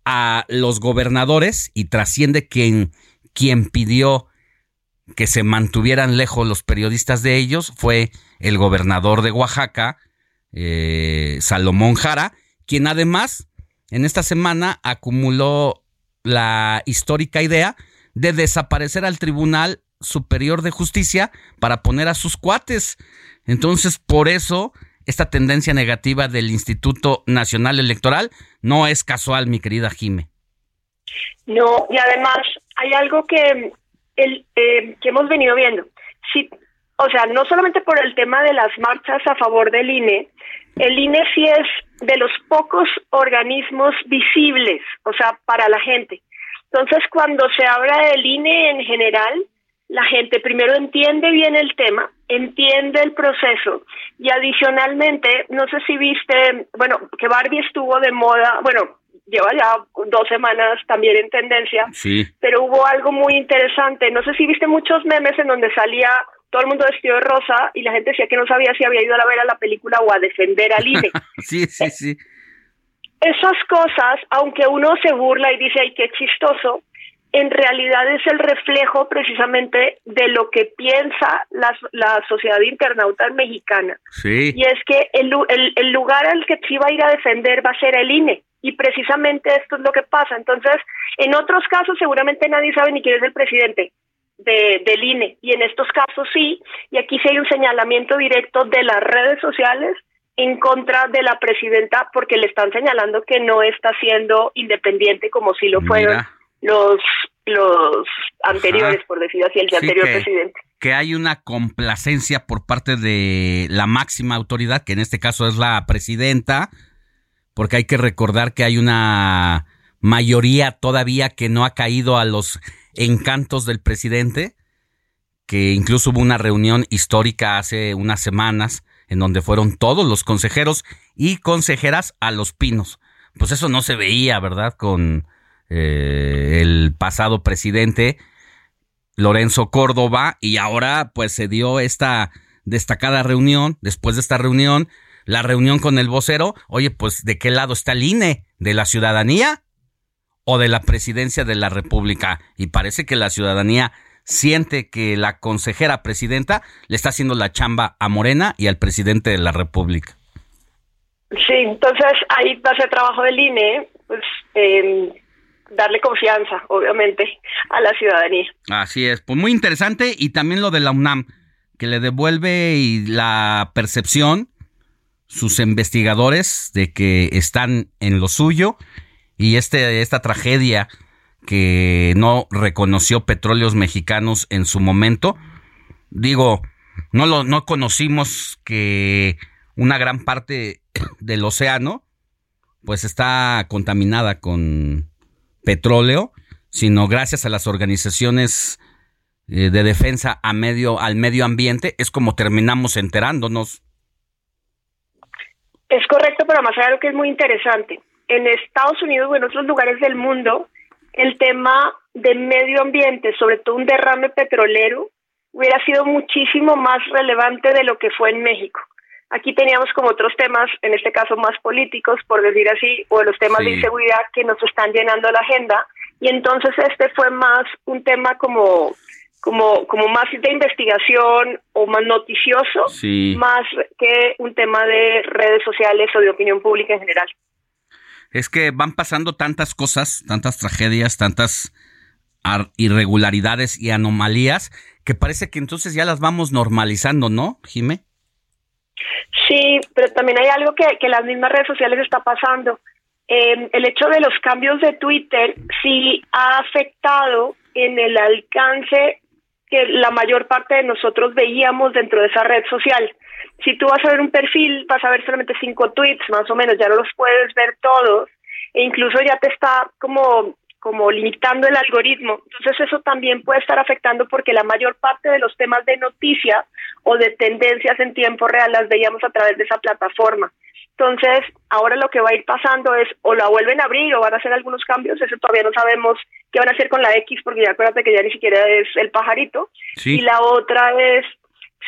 a los gobernadores y trasciende quien, quien pidió que se mantuvieran lejos los periodistas de ellos fue el gobernador de Oaxaca, eh, Salomón Jara, quien además en esta semana acumuló la histórica idea de desaparecer al Tribunal Superior de Justicia para poner a sus cuates. Entonces, por eso, esta tendencia negativa del Instituto Nacional Electoral no es casual, mi querida Jime. No, y además hay algo que, el, eh, que hemos venido viendo. O sea, no solamente por el tema de las marchas a favor del INE, el INE sí es de los pocos organismos visibles, o sea, para la gente. Entonces, cuando se habla del INE en general, la gente primero entiende bien el tema, entiende el proceso y adicionalmente, no sé si viste, bueno, que Barbie estuvo de moda, bueno, lleva ya dos semanas también en tendencia, sí. pero hubo algo muy interesante, no sé si viste muchos memes en donde salía todo el mundo vestido de rosa y la gente decía que no sabía si había ido a ver a la película o a defender al INE. [LAUGHS] sí, sí, sí esas cosas, aunque uno se burla y dice, ay, qué chistoso, en realidad es el reflejo precisamente de lo que piensa la, la sociedad internauta mexicana. Sí. Y es que el, el, el, lugar al que se iba a ir a defender va a ser el INE. Y precisamente esto es lo que pasa. Entonces, en otros casos seguramente nadie sabe ni quién es el presidente de, del INE. Y en estos casos sí. Y aquí sí hay un señalamiento directo de las redes sociales en contra de la presidenta porque le están señalando que no está siendo independiente como si lo fueron los los anteriores, por decir así, el anterior que, presidente. Que hay una complacencia por parte de la máxima autoridad, que en este caso es la presidenta, porque hay que recordar que hay una mayoría todavía que no ha caído a los encantos del presidente, que incluso hubo una reunión histórica hace unas semanas en donde fueron todos los consejeros y consejeras a los pinos. Pues eso no se veía, ¿verdad? Con eh, el pasado presidente Lorenzo Córdoba y ahora pues se dio esta destacada reunión, después de esta reunión, la reunión con el vocero, oye, pues ¿de qué lado está el INE? ¿De la ciudadanía o de la presidencia de la República? Y parece que la ciudadanía siente que la consejera presidenta le está haciendo la chamba a Morena y al presidente de la República. Sí, entonces ahí va a ser trabajo del INE, pues eh, darle confianza, obviamente, a la ciudadanía. Así es, pues muy interesante y también lo de la UNAM, que le devuelve y la percepción sus investigadores de que están en lo suyo y este esta tragedia que no reconoció petróleos mexicanos en su momento. Digo, no lo no conocimos que una gran parte [COUGHS] del océano pues está contaminada con petróleo, sino gracias a las organizaciones eh, de defensa al medio ambiente es como terminamos enterándonos. Es correcto, pero más allá lo que es muy interesante. En Estados Unidos o en otros lugares del mundo, el tema de medio ambiente, sobre todo un derrame petrolero, hubiera sido muchísimo más relevante de lo que fue en México. Aquí teníamos como otros temas, en este caso más políticos, por decir así, o los temas Sí. de inseguridad que nos están llenando la agenda, y entonces este fue más un tema como como como más de investigación o más noticioso, Sí. más que un tema de redes sociales o de opinión pública en general. Es que van pasando tantas cosas, tantas tragedias, tantas ar- irregularidades y anomalías que parece que entonces ya las vamos normalizando, ¿no, Jime? Sí, pero también hay algo que, que las mismas redes sociales está pasando. eh, el hecho de los cambios de Twitter sí ha afectado en el alcance que la mayor parte de nosotros veíamos dentro de esa red social. Si tú vas a ver un perfil, vas a ver solamente cinco tweets, más o menos, ya no los puedes ver todos, e incluso ya te está como como limitando el algoritmo. Entonces eso también puede estar afectando porque la mayor parte de los temas de noticia o de tendencias en tiempo real las veíamos a través de esa plataforma. Entonces, ahora lo que va a ir pasando es o la vuelven a abrir o van a hacer algunos cambios, eso todavía no sabemos qué van a hacer con la X porque ya acuérdate que ya ni siquiera es el pajarito. Y la otra es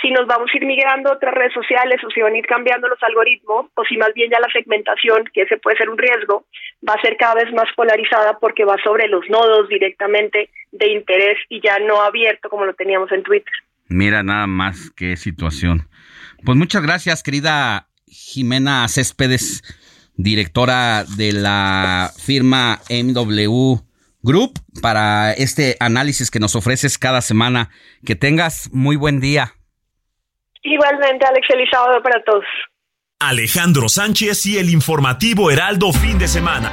si nos vamos a ir migrando a otras redes sociales o si van a ir cambiando los algoritmos o si más bien ya la segmentación, que ese puede ser un riesgo, va a ser cada vez más polarizada porque va sobre los nodos directamente de interés y ya no abierto como lo teníamos en Twitter. Mira nada más qué situación. Pues muchas gracias, querida Jimena Céspedes, directora de la firma MW Group, para este análisis que nos ofreces cada semana. Que tengas muy buen día. Igualmente, Alex, feliz sábado para todos. Alejandro Sánchez y el informativo Heraldo fin de semana.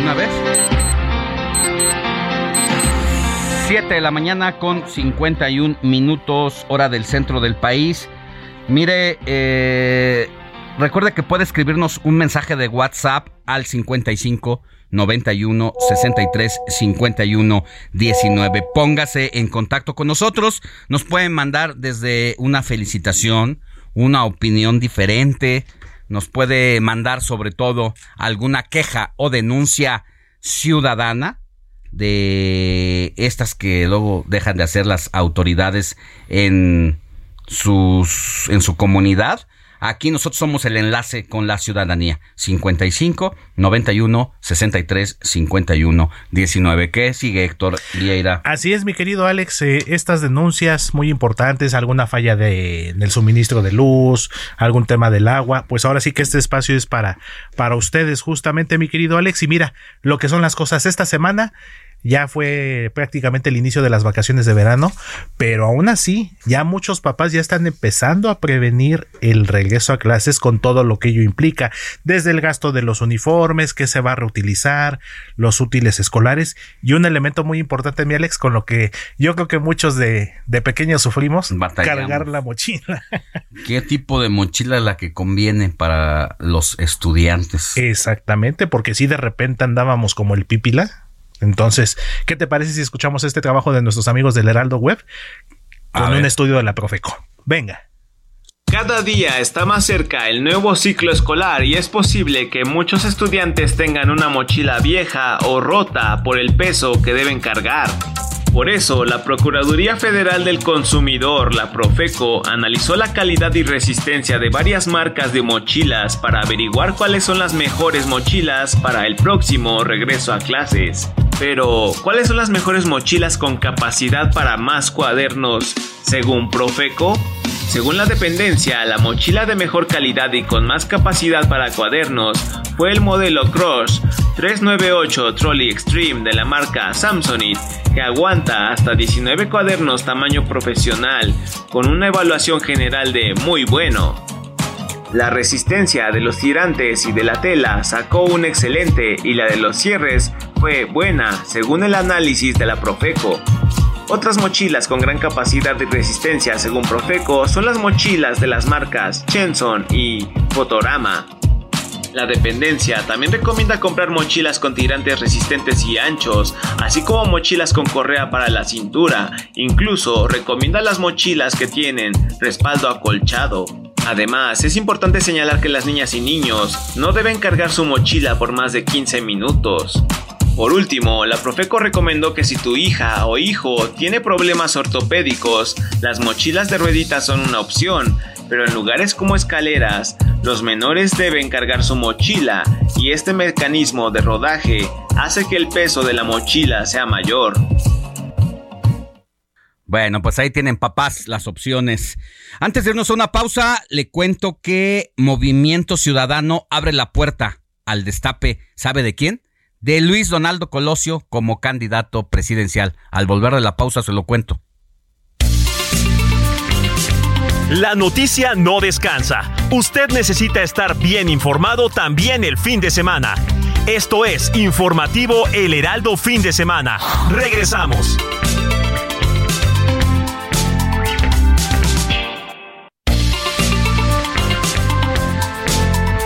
Una vez. 7 de la mañana con 51 minutos hora del centro del país. Mire, eh, recuerde que puede escribirnos un mensaje de WhatsApp al 55 91 63 51 19. Póngase en contacto con nosotros. Nos pueden mandar desde una felicitación, una opinión diferente. Nos puede mandar sobre todo alguna queja o denuncia ciudadana de estas que luego dejan de hacer las autoridades en sus en su comunidad Aquí nosotros somos el enlace con la ciudadanía. 55 91 63 51 19. ¿Qué sigue, Héctor Vieira? Así es, mi querido Alex. Eh, estas denuncias muy importantes, alguna falla de, del suministro de luz, algún tema del agua, pues ahora sí que este espacio es para, para ustedes, justamente, mi querido Alex. Y mira lo que son las cosas esta semana ya fue prácticamente el inicio de las vacaciones de verano, pero aún así ya muchos papás ya están empezando a prevenir el regreso a clases con todo lo que ello implica, desde el gasto de los uniformes que se va a reutilizar, los útiles escolares y un elemento muy importante, mi Alex, con lo que yo creo que muchos de, de pequeños sufrimos, cargar la mochila. [LAUGHS] ¿Qué tipo de mochila es la que conviene para los estudiantes? Exactamente, porque si de repente andábamos como el pípila, entonces, ¿qué te parece si escuchamos este trabajo de nuestros amigos del Heraldo Web con un estudio de la Profeco? Venga. Cada día está más cerca el nuevo ciclo escolar y es posible que muchos estudiantes tengan una mochila vieja o rota por el peso que deben cargar. Por eso, la Procuraduría Federal del Consumidor, la Profeco, analizó la calidad y resistencia de varias marcas de mochilas para averiguar cuáles son las mejores mochilas para el próximo regreso a clases. Pero, ¿cuáles son las mejores mochilas con capacidad para más cuadernos según Profeco? Según la dependencia, la mochila de mejor calidad y con más capacidad para cuadernos fue el modelo Crush 398 Trolley Extreme de la marca Samsonite, que aguanta hasta 19 cuadernos tamaño profesional, con una evaluación general de muy bueno. La resistencia de los tirantes y de la tela sacó un excelente y la de los cierres buena, según el análisis de la Profeco. Otras mochilas con gran capacidad de resistencia según Profeco son las mochilas de las marcas Chenson y Fotorama. La dependencia también recomienda comprar mochilas con tirantes resistentes y anchos, así como mochilas con correa para la cintura. Incluso recomienda las mochilas que tienen respaldo acolchado. Además, es importante señalar que las niñas y niños no deben cargar su mochila por más de 15 minutos. Por último, la Profeco recomendó que si tu hija o hijo tiene problemas ortopédicos, las mochilas de rueditas son una opción, pero en lugares como escaleras, los menores deben cargar su mochila y este mecanismo de rodaje hace que el peso de la mochila sea mayor. Bueno, pues ahí tienen papás las opciones. Antes de irnos a una pausa, le cuento que Movimiento Ciudadano abre la puerta al destape. ¿Sabe de quién? De Luis Donaldo Colosio como candidato presidencial. Al volver de la pausa se lo cuento. La noticia no descansa. Usted necesita estar bien informado también el fin de semana. Esto es Informativo El Heraldo Fin de Semana. Regresamos.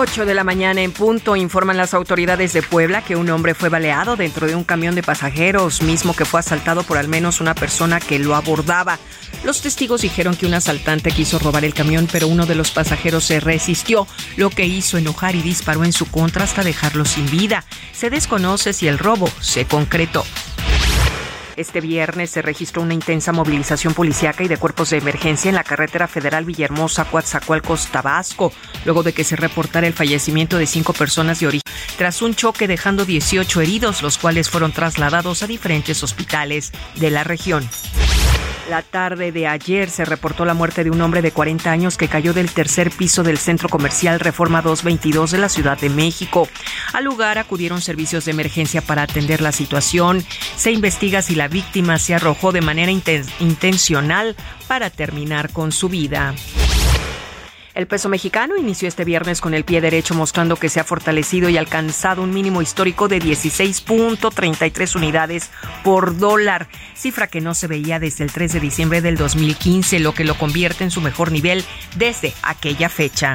8 de la mañana en punto informan las autoridades de Puebla que un hombre fue baleado dentro de un camión de pasajeros, mismo que fue asaltado por al menos una persona que lo abordaba. Los testigos dijeron que un asaltante quiso robar el camión, pero uno de los pasajeros se resistió, lo que hizo enojar y disparó en su contra hasta dejarlo sin vida. Se desconoce si el robo se concretó. Este viernes se registró una intensa movilización policíaca y de cuerpos de emergencia en la carretera federal Villahermosa, Coatzacoalcos, Tabasco, luego de que se reportara el fallecimiento de cinco personas de origen tras un choque dejando 18 heridos, los cuales fueron trasladados a diferentes hospitales de la región. La tarde de ayer se reportó la muerte de un hombre de 40 años que cayó del tercer piso del centro comercial Reforma 222 de la Ciudad de México. Al lugar acudieron servicios de emergencia para atender la situación. Se investiga si la víctima se arrojó de manera intencional para terminar con su vida. El peso mexicano inició este viernes con el pie derecho mostrando que se ha fortalecido y alcanzado un mínimo histórico de 16.33 unidades por dólar, cifra que no se veía desde el 3 de diciembre del 2015, lo que lo convierte en su mejor nivel desde aquella fecha.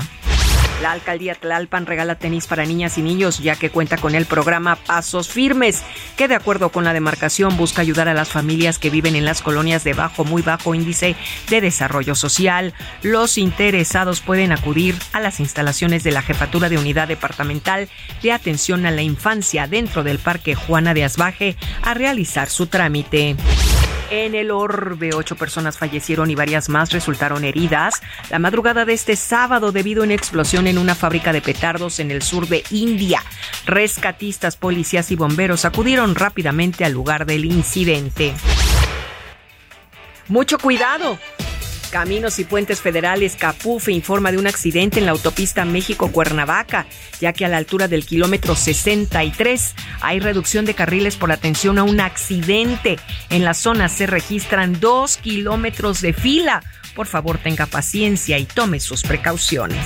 La alcaldía Tlalpan regala tenis para niñas y niños ya que cuenta con el programa Pasos Firmes, que de acuerdo con la demarcación busca ayudar a las familias que viven en las colonias de bajo, muy bajo índice de desarrollo social. Los interesados pueden acudir a las instalaciones de la Jefatura de Unidad Departamental de Atención a la Infancia dentro del Parque Juana de Asbaje a realizar su trámite. En el orbe, ocho personas fallecieron y varias más resultaron heridas la madrugada de este sábado debido a una explosión en una fábrica de petardos en el sur de India. Rescatistas, policías y bomberos acudieron rápidamente al lugar del incidente. Mucho cuidado. Caminos y Puentes Federales Capufe informa de un accidente en la autopista México-Cuernavaca, ya que a la altura del kilómetro 63 hay reducción de carriles por atención a un accidente. En la zona se registran dos kilómetros de fila. Por favor, tenga paciencia y tome sus precauciones.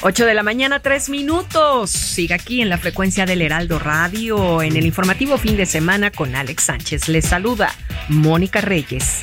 8 de la mañana, 3 minutos. Siga aquí en la frecuencia del Heraldo Radio, en el informativo fin de semana con Alex Sánchez. Les saluda Mónica Reyes.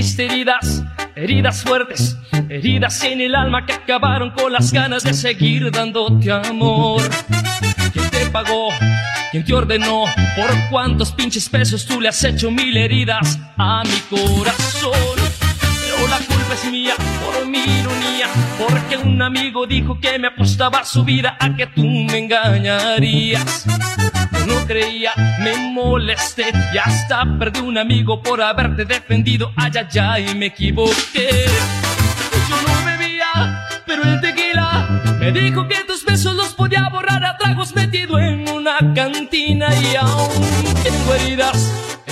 Hiciste heridas, heridas fuertes, heridas en el alma que acabaron con las ganas de seguir dándote amor. ¿Quién te pagó? ¿Quién te ordenó? ¿Por cuántos pinches pesos tú le has hecho mil heridas a mi corazón? Culpa es mía por mi ironía, porque un amigo dijo que me apostaba su vida a que tú me engañarías no creía, me molesté y hasta perdí un amigo por haberte defendido. Ay, ay, ay, me equivoqué. Yo no bebía, pero el tequila me dijo que tus besos los podía borrar a tragos metido en una cantina y aún tengo heridas.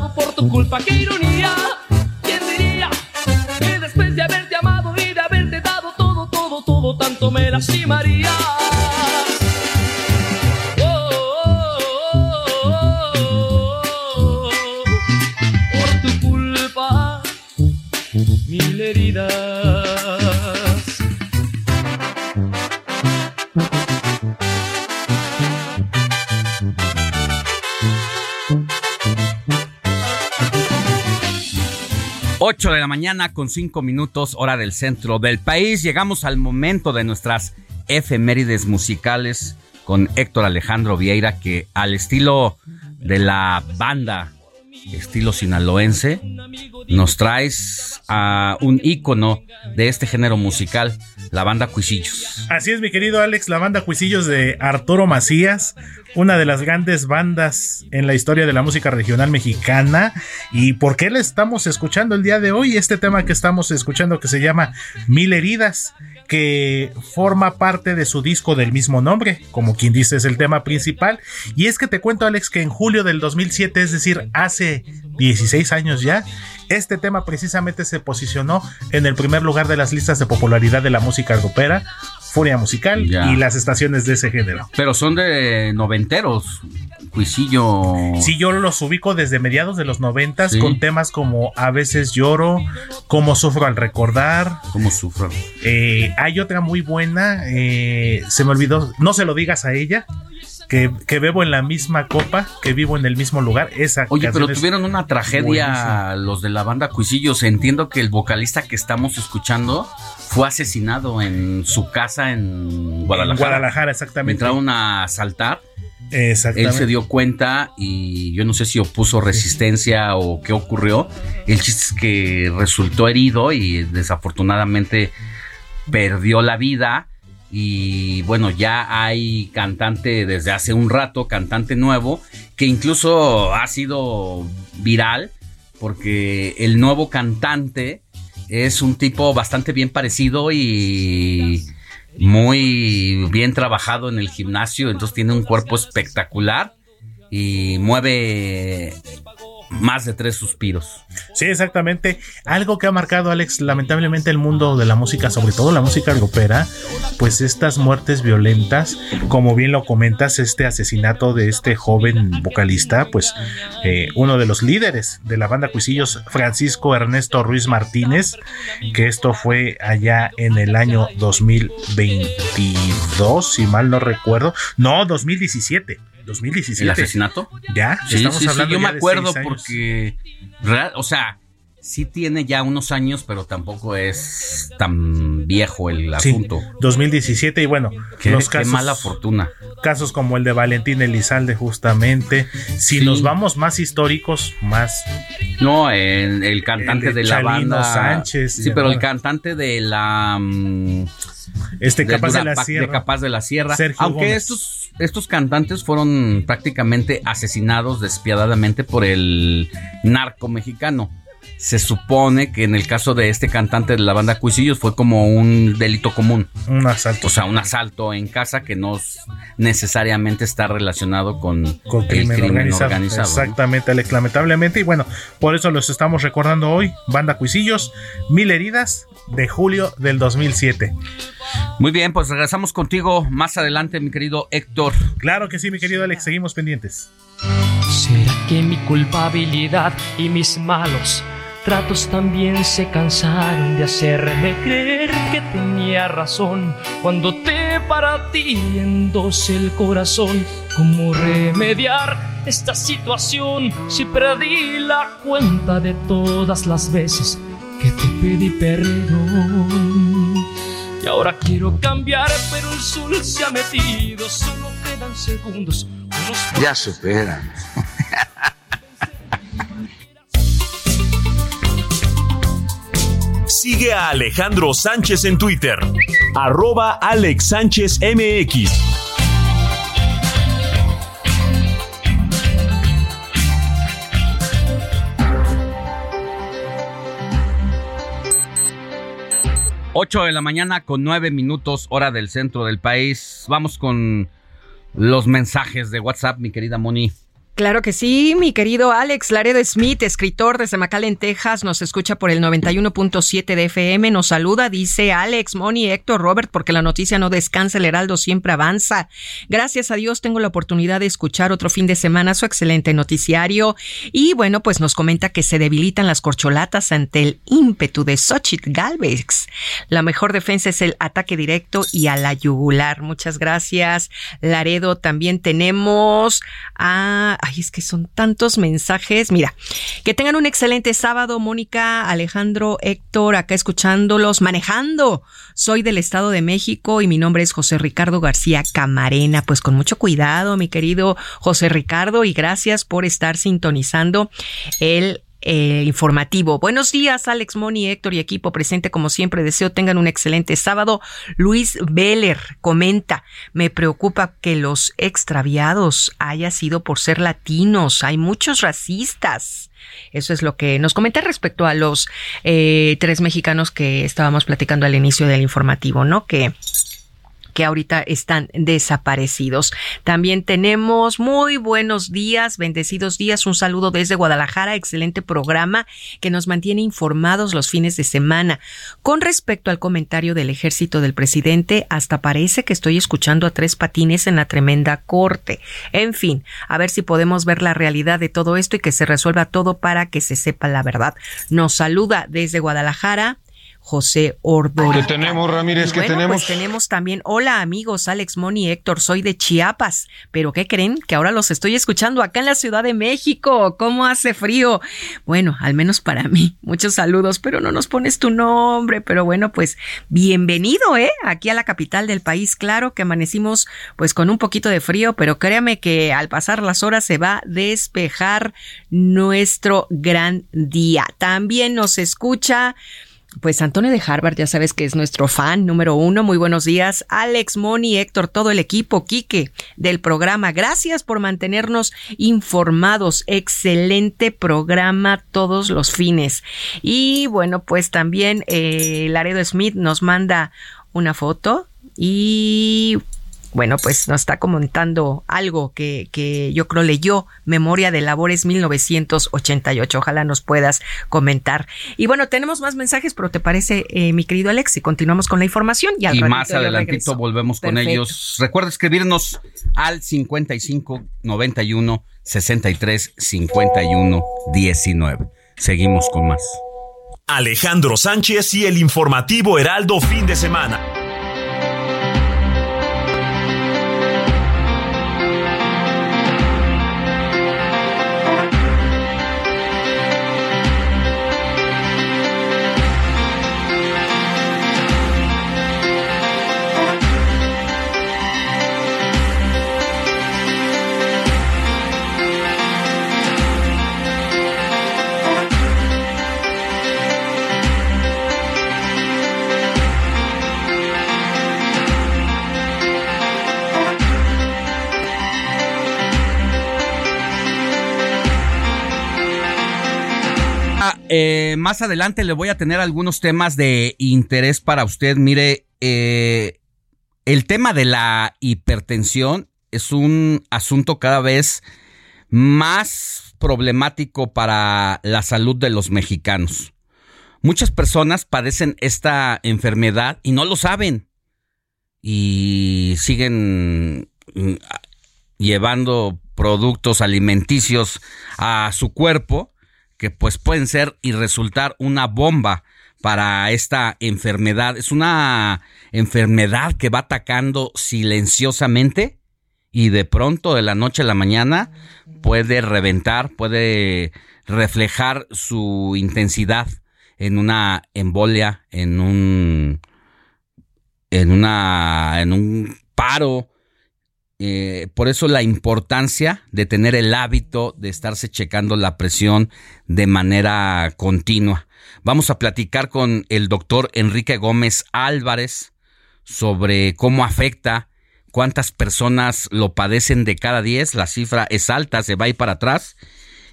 por tu culpa, qué ironía. ¿Quién diría que después de haberte amado y de haberte dado todo, todo, todo, tanto me lastimaría? 8 de la mañana con 5 minutos, hora del centro del país. Llegamos al momento de nuestras efemérides musicales con Héctor Alejandro Vieira, que al estilo de la banda, estilo sinaloense, nos traes a un ícono de este género musical, la banda Cuisillos. Así es, mi querido Alex, la banda Cuisillos de Arturo Macías, una de las grandes bandas en la historia de la música regional mexicana. ¿Y por qué le estamos escuchando el día de hoy? Este tema que estamos escuchando que se llama Mil Heridas que forma parte de su disco del mismo nombre, como quien dice es el tema principal. Y es que te cuento, Alex, que en julio del 2007, es decir, hace 16 años ya, este tema precisamente se posicionó en el primer lugar de las listas de popularidad de la música grupera, Furia Musical Ya. y las estaciones de ese género. Pero son de noventeros, Cuisillo. Sí, yo los ubico desde mediados de los noventas Sí. con temas como A veces lloro, Cómo sufro al recordar. Cómo sufro. Eh, hay otra muy buena, eh, se me olvidó, no se lo digas a ella, que, que bebo en la misma copa, que vivo en el mismo lugar. Esa Oye, pero tuvieron una tragedia buenísima. los de la banda Cuisillos. Entiendo que el vocalista que estamos escuchando fue asesinado en su casa en Guadalajara. En Guadalajara, exactamente. Entraron a asaltar. Él se dio cuenta y yo no sé si opuso resistencia o qué ocurrió. El chiste es que resultó herido y desafortunadamente perdió la vida. Y bueno, ya hay cantante desde hace un rato, cantante nuevo, que incluso ha sido viral porque el nuevo cantante es un tipo bastante bien parecido y muy bien trabajado en el gimnasio, entonces tiene un cuerpo espectacular y mueve más de tres suspiros. Sí, exactamente. Algo que ha marcado, Alex, lamentablemente el mundo de la música, sobre todo la música grupera, pues estas muertes violentas, como bien lo comentas, este asesinato de este joven vocalista, pues eh, uno de los líderes de la banda Cuisillos, Francisco Ernesto Ruiz Martínez, que esto fue allá en el año 2022, si mal no recuerdo. No, 2017. 2017. ¿El asesinato? Ya, Sí, estamos sí, sí, yo ya me acuerdo porque, real- o sea, sí tiene ya unos años, pero tampoco es tan viejo el Sí, asunto. 2017 y bueno, Qué, los qué casos, mala fortuna. casos como el de Valentín Elizalde justamente. Si Sí. nos vamos más históricos, más No, el, el cantante El de de, la Chalino banda. Sánchez, sí, pero el cantante de la. mm, Este Capaz de la Sierra. Capaz de la Sierra. Sergio Aunque Gómez. estos, estos cantantes fueron prácticamente asesinados despiadadamente por el narco mexicano. Se supone que en el caso de este cantante de la banda Cuisillos fue como un delito común. un asalto. O sea, un asalto en casa que no necesariamente está relacionado con, con el crimen, crimen organizado. organizado. ¿no? Exactamente, Alex, lamentablemente. Y bueno, por eso los estamos recordando hoy. Banda Cuisillos, Mil Heridas, de julio del 2007. Muy bien, pues regresamos contigo más adelante, mi querido Héctor. Claro que sí, mi querido Alex, seguimos pendientes. ¿Será que mi culpabilidad y mis malos tratos también se cansaron de hacerme creer que tenía razón cuando te partí en dos el corazón? ¿Cómo remediar esta situación si perdí la cuenta de todas las veces que te pedí perdón? Y ahora quiero cambiar, pero el sol se ha metido, solo quedan segundos. Ya supera. [LAUGHS] Sigue a Alejandro Sánchez en Twitter, arroba Alex Sánchez MX. Ocho de la mañana con nueve minutos, hora del centro del país. Vamos con los mensajes de WhatsApp, mi querida Moni. Claro que sí, mi querido Alex Laredo Smith, escritor desde McAllen, Texas, nos escucha por el 91.7 de FM, nos saluda, dice Alex, Moni, Héctor, Robert, porque la noticia no descansa, el Heraldo siempre avanza. Gracias a Dios tengo la oportunidad de escuchar otro fin de semana su excelente noticiario y bueno, pues nos comenta que se debilitan las corcholatas ante el ímpetu de Xochitl Galvez. La mejor defensa es el ataque directo y a la yugular. Muchas gracias, Laredo. También tenemos a Ay, es que son tantos mensajes. Mira, que tengan un excelente sábado, Mónica, Alejandro, Héctor, acá escuchándolos, manejando. Soy del Estado de México y mi nombre es José Ricardo García Camarena. Pues con mucho cuidado, mi querido José Ricardo, y gracias por estar sintonizando el eh, informativo. Buenos días, Alex Moni, Héctor y equipo presente. Como siempre, deseo tengan un excelente sábado. Luis Beller comenta, me preocupa que los extraviados haya sido por ser latinos. Hay muchos racistas. Eso es lo que nos comenta respecto a los eh, tres mexicanos que estábamos platicando al inicio del informativo, ¿no? Que que ahorita están desaparecidos. También tenemos muy buenos días, bendecidos días, un saludo desde Guadalajara, excelente programa que nos mantiene informados los fines de semana. Con respecto al comentario del ejército del presidente, hasta parece que estoy escuchando a tres patines en la tremenda corte. En fin, a ver si podemos ver la realidad de todo esto y que se resuelva todo para que se sepa la verdad. Nos saluda desde Guadalajara José Ordóñez. ¿Qué tenemos, Ramírez? ¿Qué bueno, tenemos? Pues tenemos también, hola amigos, Alex Moni, Héctor, soy de Chiapas, pero ¿qué creen? Que ahora los estoy escuchando acá en la Ciudad de México. ¿Cómo hace frío? Bueno, al menos para mí. Muchos saludos, pero no nos pones tu nombre. Pero bueno, pues bienvenido, ¿eh? Aquí a la capital del país. Claro que amanecimos pues con un poquito de frío, pero créame que al pasar las horas se va a despejar nuestro gran día. También nos escucha pues Antonio de Harvard, ya sabes que es nuestro fan número uno. Muy buenos días. Alex, Moni, Héctor, todo el equipo, Quique del programa. Gracias por mantenernos informados. Excelente programa todos los fines. Y bueno, pues también eh, Laredo Smith nos manda una foto y bueno, pues nos está comentando algo que, que yo creo leyó, Memoria de Labores 1988. Ojalá nos puedas comentar. Y bueno, tenemos más mensajes, pero ¿te parece, eh, mi querido Alex, si continuamos con la información? Y, más adelantito volvemos con ellos. Recuerda escribirnos al 55 91 63 51 19. Seguimos con más. Alejandro Sánchez y el informativo Heraldo fin de semana. Eh, más adelante le voy a tener algunos temas de interés para usted. Mire, eh, el tema de la hipertensión es un asunto cada vez más problemático para la salud de los mexicanos. Muchas personas padecen esta enfermedad y no lo saben y siguen mm, llevando productos alimenticios a su cuerpo que pues pueden ser y resultar una bomba para esta enfermedad. Es una enfermedad que va atacando silenciosamente y de pronto de la noche a la mañana puede reventar, puede reflejar su intensidad en una embolia, en un en una en un paro eh, por eso la importancia de tener el hábito de estarse checando la presión de manera continua. Vamos a platicar con el doctor Enrique Gómez Álvarez sobre cómo afecta, cuántas personas lo padecen de cada 10, la cifra es alta, se va a para atrás.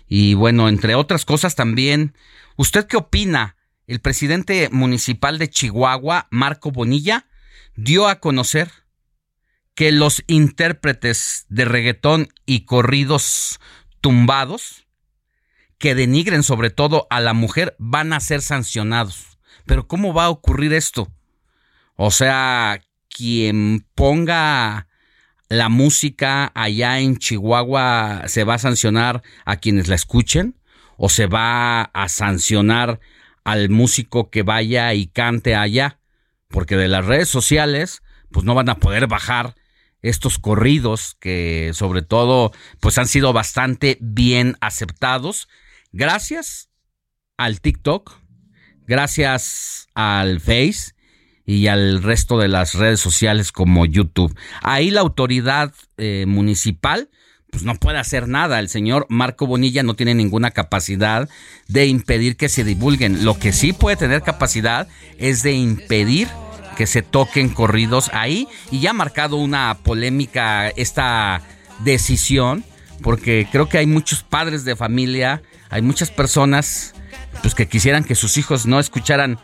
Y bueno, entre otras cosas también, ¿usted qué opina? El presidente municipal de Chihuahua, Marco Bonilla, dio a conocer que los intérpretes de reggaetón y corridos tumbados que denigren sobre todo a la mujer van a ser sancionados. Pero ¿cómo va a ocurrir esto? O sea, quien ponga la música allá en Chihuahua se va a sancionar a quienes la escuchen o se va a sancionar al músico que vaya y cante allá, porque de las redes sociales pues no van a poder bajar estos corridos que sobre todo pues han sido bastante bien aceptados gracias al TikTok, gracias al Face y al resto de las redes sociales como YouTube. Ahí la autoridad eh, municipal pues no puede hacer nada. El señor Marco Bonilla no tiene ninguna capacidad de impedir que se divulguen. Lo que sí puede tener capacidad es de impedir que se toquen corridos ahí y ya ha marcado una polémica esta decisión porque creo que hay muchos padres de familia, hay muchas personas pues que quisieran que sus hijos no escucharan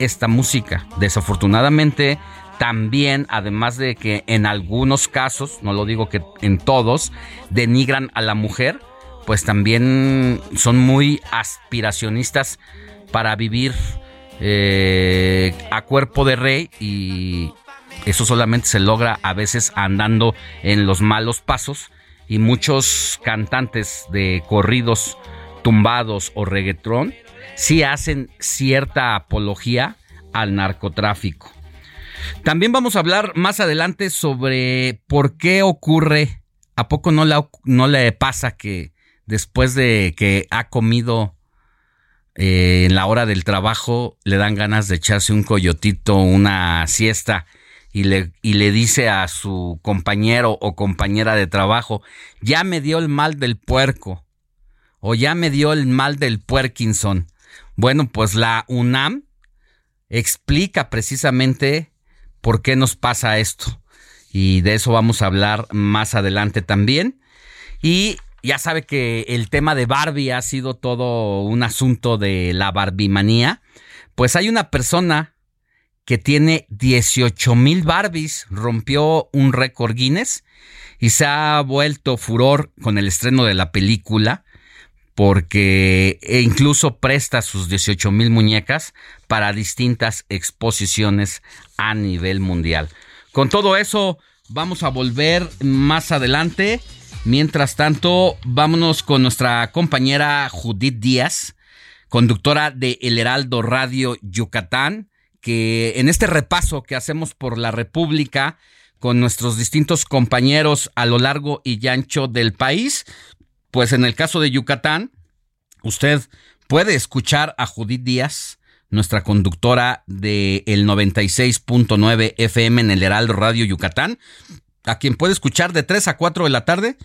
esta música. Desafortunadamente también, además de que en algunos casos, no lo digo que en todos, denigran a la mujer, pues también son muy aspiracionistas para vivir eh, a cuerpo de rey y eso solamente se logra a veces andando en los malos pasos y muchos cantantes de corridos tumbados o reggaetrón sí hacen cierta apología al narcotráfico. También vamos a hablar más adelante sobre por qué ocurre, a poco no, no le pasa que después de que ha comido eh, en la hora del trabajo le dan ganas de echarse un coyotito, una siesta y le, y le dice a su compañero o compañera de trabajo, ya me dio el mal del puerco o ya me dio el mal del puerkinson. Bueno, pues la UNAM explica precisamente por qué nos pasa esto y de eso vamos a hablar más adelante también. Y ya sabe que el tema de Barbie ha sido todo un asunto de la barbimanía. Pues hay una persona que tiene 18 mil Barbies, rompió un récord Guinness y se ha vuelto furor con el estreno de la película porque e incluso presta sus 18 mil muñecas para distintas exposiciones a nivel mundial. Con todo eso, vamos a volver más adelante Mientras tanto, vámonos con nuestra compañera Judith Díaz, conductora de El Heraldo Radio Yucatán, que en este repaso que hacemos por la República con nuestros distintos compañeros a lo largo y ancho del país, pues en el caso de Yucatán, usted puede escuchar a Judith Díaz, nuestra conductora de el 96.9 FM en el Heraldo Radio Yucatán, a quien puede escuchar de 3 a 4 de la tarde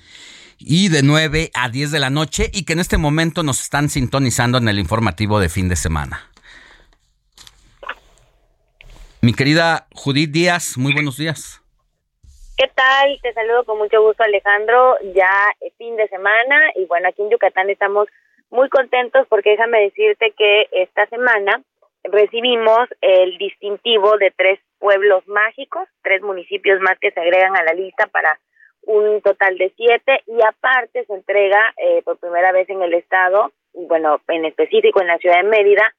y de 9 a 10 de la noche y que en este momento nos están sintonizando en el informativo de fin de semana. Mi querida Judith Díaz, muy buenos días. ¿Qué tal? Te saludo con mucho gusto Alejandro, ya fin de semana y bueno, aquí en Yucatán estamos muy contentos porque déjame decirte que esta semana recibimos el distintivo de tres pueblos mágicos, tres municipios más que se agregan a la lista para un total de siete y aparte se entrega eh, por primera vez en el estado, bueno, en específico en la ciudad de Mérida,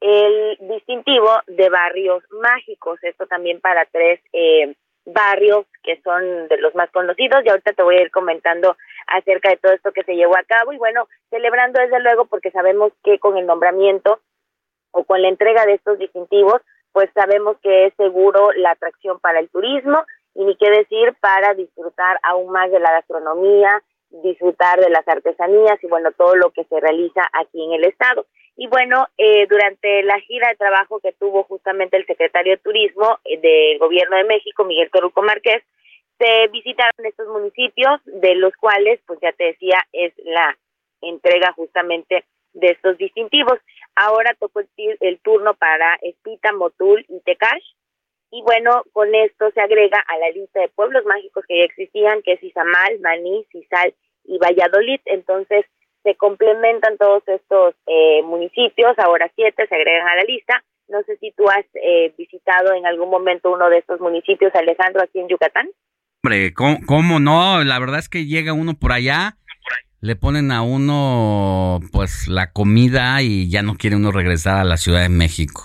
el distintivo de barrios mágicos, esto también para tres eh, barrios que son de los más conocidos y ahorita te voy a ir comentando acerca de todo esto que se llevó a cabo. Y bueno, celebrando desde luego porque sabemos que con el nombramiento o con la entrega de estos distintivos pues sabemos que es seguro la atracción para el turismo y ni qué decir para disfrutar aún más de la gastronomía, disfrutar de las artesanías y bueno, todo lo que se realiza aquí en el estado. Y bueno, eh, durante la gira de trabajo que tuvo justamente el secretario de Turismo eh, del Gobierno de México, Miguel Torruco Márquez, se visitaron estos municipios, de los cuales, pues ya te decía, es la entrega justamente de estos distintivos. Ahora tocó el, turno para Espita, Motul y Tecash. Y bueno, con esto se agrega a la lista de pueblos mágicos que ya existían, que es Izamal, Maní, Cisal y Valladolid. Entonces, se complementan todos estos eh, municipios, ahora siete se agregan a la lista. No sé si tú has eh, visitado en algún momento uno de estos municipios, Alejandro, aquí en Yucatán. Hombre, ¿cómo, ¿cómo, no? La verdad es que llega uno por allá le ponen a uno pues la comida y ya no quiere uno regresar a la Ciudad de México.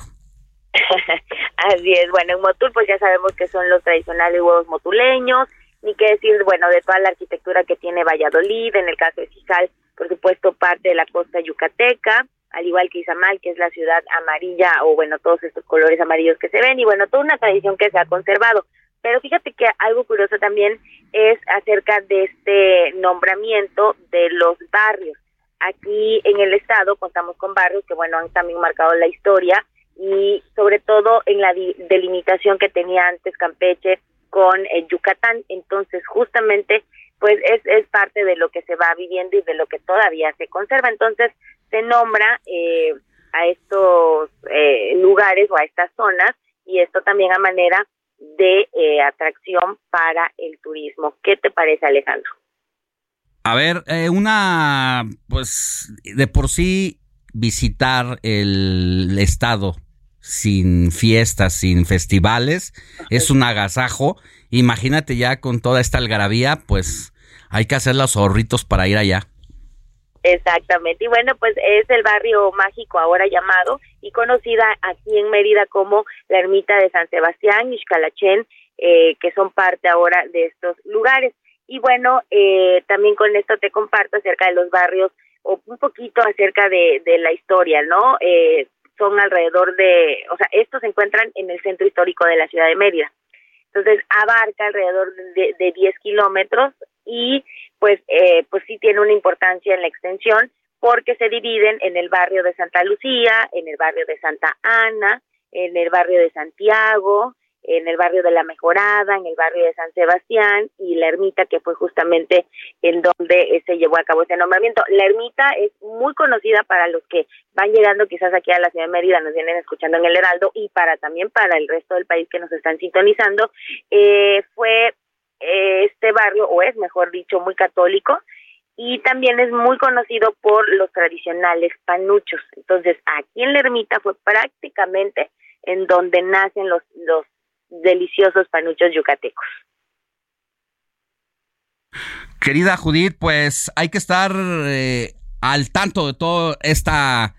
[LAUGHS] Así es, bueno, en Motul pues ya sabemos que son los tradicionales huevos motuleños, ni qué decir, bueno, de toda la arquitectura que tiene Valladolid, en el caso de Cijal, por supuesto, parte de la costa yucateca, al igual que Izamal, que es la ciudad amarilla, o bueno, todos estos colores amarillos que se ven, y bueno, toda una tradición que se ha conservado. Pero fíjate que algo curioso también es acerca de este nombramiento de los barrios. Aquí en el estado contamos con barrios que, bueno, han también marcado la historia y sobre todo en la delimitación que tenía antes Campeche con eh, Yucatán. Entonces, justamente, pues es, es parte de lo que se va viviendo y de lo que todavía se conserva. Entonces, se nombra eh, a estos eh, lugares o a estas zonas y esto también a manera de eh, atracción para el turismo. ¿Qué te parece, Alejandro? A ver, eh, una, pues, de por sí visitar el estado sin fiestas, sin festivales, es un agasajo. Imagínate ya con toda esta algarabía, pues hay que hacer los ahorritos para ir allá. Exactamente, y bueno, pues es el barrio mágico ahora llamado y conocida aquí en Mérida como la ermita de San Sebastián, y eh, que son parte ahora de estos lugares. Y bueno, eh, también con esto te comparto acerca de los barrios o un poquito acerca de, de la historia, ¿no? Eh, son alrededor de, o sea, estos se encuentran en el centro histórico de la ciudad de Mérida. Entonces abarca alrededor de, de 10 kilómetros y pues, eh, pues sí tiene una importancia en la extensión porque se dividen en el barrio de Santa Lucía, en el barrio de Santa Ana, en el barrio de Santiago, en el barrio de La Mejorada, en el barrio de San Sebastián y la ermita que fue justamente en donde se llevó a cabo ese nombramiento. La ermita es muy conocida para los que van llegando quizás aquí a la ciudad de Mérida, nos vienen escuchando en el Heraldo y para también para el resto del país que nos están sintonizando. Eh, fue este barrio, o es mejor dicho, muy católico y también es muy conocido por los tradicionales panuchos. Entonces, aquí en la ermita fue prácticamente en donde nacen los, los deliciosos panuchos yucatecos. Querida Judith, pues hay que estar eh, al tanto de toda esta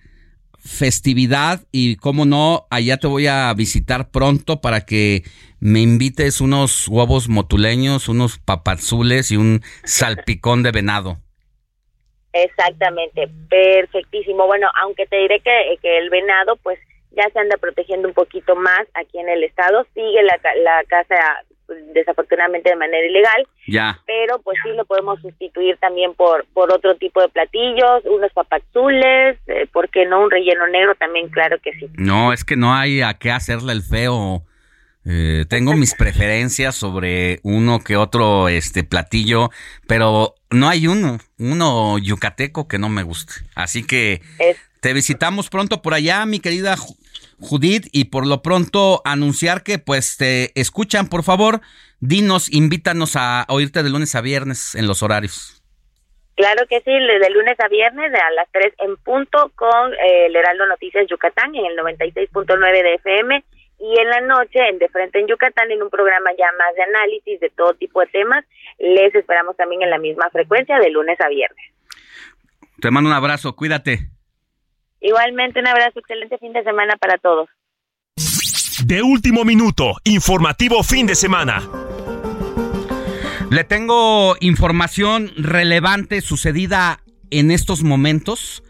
festividad y cómo no, allá te voy a visitar pronto para que me invites unos huevos motuleños, unos papazules y un salpicón de venado. Exactamente, perfectísimo. Bueno, aunque te diré que, que el venado, pues ya se anda protegiendo un poquito más aquí en el estado. Sigue la, la casa desafortunadamente de manera ilegal. Ya. Pero pues sí lo podemos sustituir también por por otro tipo de platillos, unos papazules, eh, ¿por qué no un relleno negro también? Claro que sí. No, es que no hay a qué hacerle el feo. Eh, tengo mis preferencias sobre uno que otro este platillo, pero no hay uno, uno yucateco que no me guste. Así que te visitamos pronto por allá, mi querida Judith, y por lo pronto anunciar que pues te escuchan, por favor, dinos, invítanos a oírte de lunes a viernes en los horarios. Claro que sí, de lunes a viernes a las 3 en punto con eh, el Heraldo Noticias Yucatán en el 96.9 de FM y en la noche en De Frente en Yucatán en un programa ya más de análisis de todo tipo de temas. Les esperamos también en la misma frecuencia de lunes a viernes. Te mando un abrazo, cuídate. Igualmente un abrazo, excelente fin de semana para todos. De último minuto, informativo fin de semana. Le tengo información relevante sucedida en estos momentos.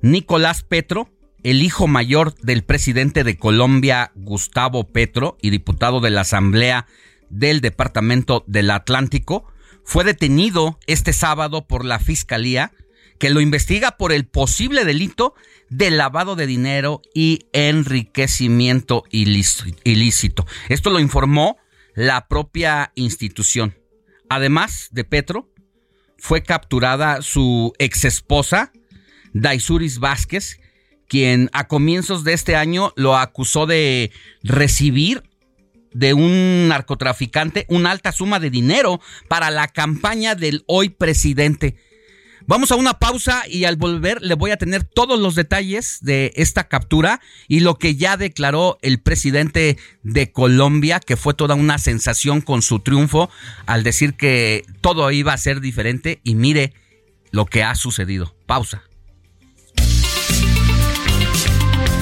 Nicolás Petro, el hijo mayor del presidente de Colombia, Gustavo Petro, y diputado de la Asamblea del Departamento del Atlántico, fue detenido este sábado por la Fiscalía que lo investiga por el posible delito de lavado de dinero y enriquecimiento ilícito. Esto lo informó la propia institución. Además de Petro, fue capturada su ex esposa, Daisuris Vázquez, quien a comienzos de este año lo acusó de recibir de un narcotraficante una alta suma de dinero para la campaña del hoy presidente Vamos a una pausa y al volver le voy a tener todos los detalles de esta captura y lo que ya declaró el presidente de Colombia, que fue toda una sensación con su triunfo al decir que todo iba a ser diferente y mire lo que ha sucedido. Pausa.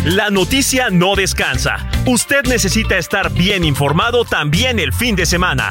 La noticia no descansa. Usted necesita estar bien informado también el fin de semana.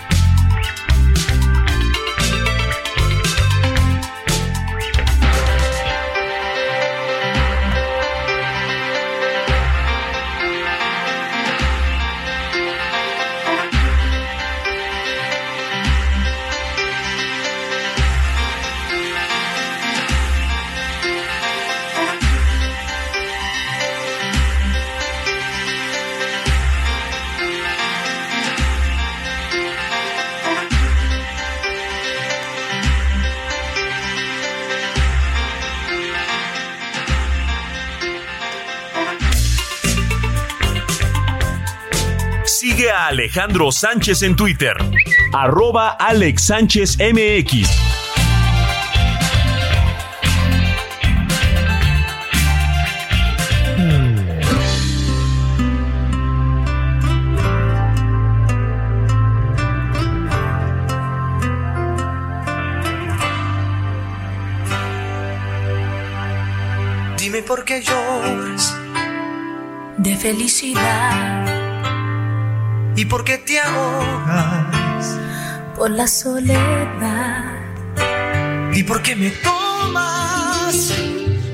A Alejandro Sánchez en Twitter. Arroba Alex Sánchez MX. Dime por qué lloras de felicidad y por qué te ahogas por la soledad. Y por qué me tomas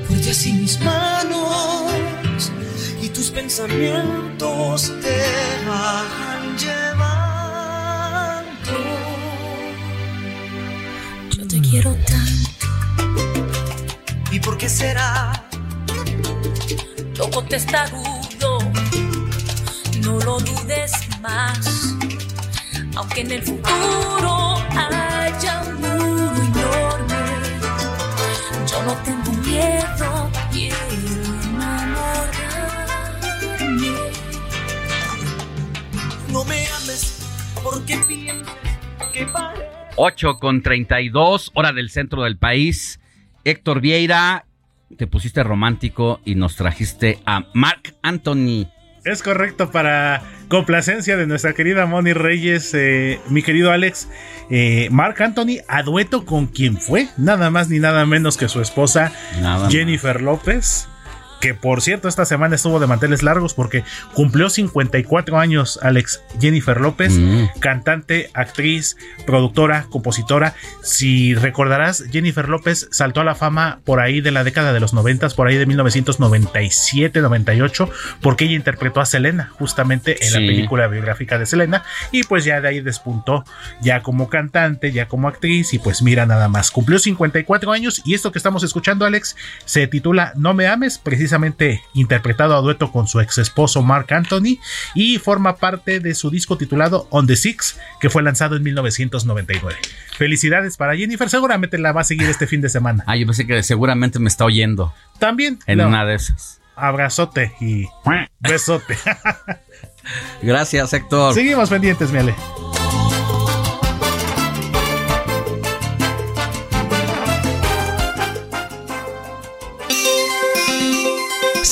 fuerte así mis manos. Y tus pensamientos te van llevando. Yo te quiero tanto. Y por qué será loco testarudo no lo dudes más. Aunque en el futuro haya un muro enorme, yo no tengo miedo, quiero enamorarme. No me ames porque piensas que parece 8 con 32, hora del centro del país. Héctor Vieira, te pusiste romántico y nos trajiste a Mark Anthony. Es correcto, para complacencia de nuestra querida Moni Reyes, eh, mi querido Alex, eh, Mark Anthony a dueto con quien fue, nada más ni nada menos que su esposa Nada Jennifer López. Que por cierto, esta semana estuvo de manteles largos porque cumplió 54 años Alex Jennifer López, Mm. cantante, actriz, productora, compositora. Si recordarás, Jennifer López saltó a la fama por ahí de la década de los 90, por ahí de 1997-98, porque ella interpretó a Selena justamente en la película biográfica de Selena y pues ya de ahí despuntó ya como cantante, ya como actriz y pues mira nada más, cumplió 54 años y esto que estamos escuchando Alex se titula No me ames, precisamente interpretado a dueto con su ex esposo Mark Anthony y forma parte de su disco titulado On the Six que fue lanzado en 1999. Felicidades para Jennifer, seguramente la va a seguir este fin de semana. Ah, yo pensé que seguramente me está oyendo También en no, una de esas. abrazote y [LAUGHS] besote. [LAUGHS] Gracias, Héctor. Seguimos pendientes, mi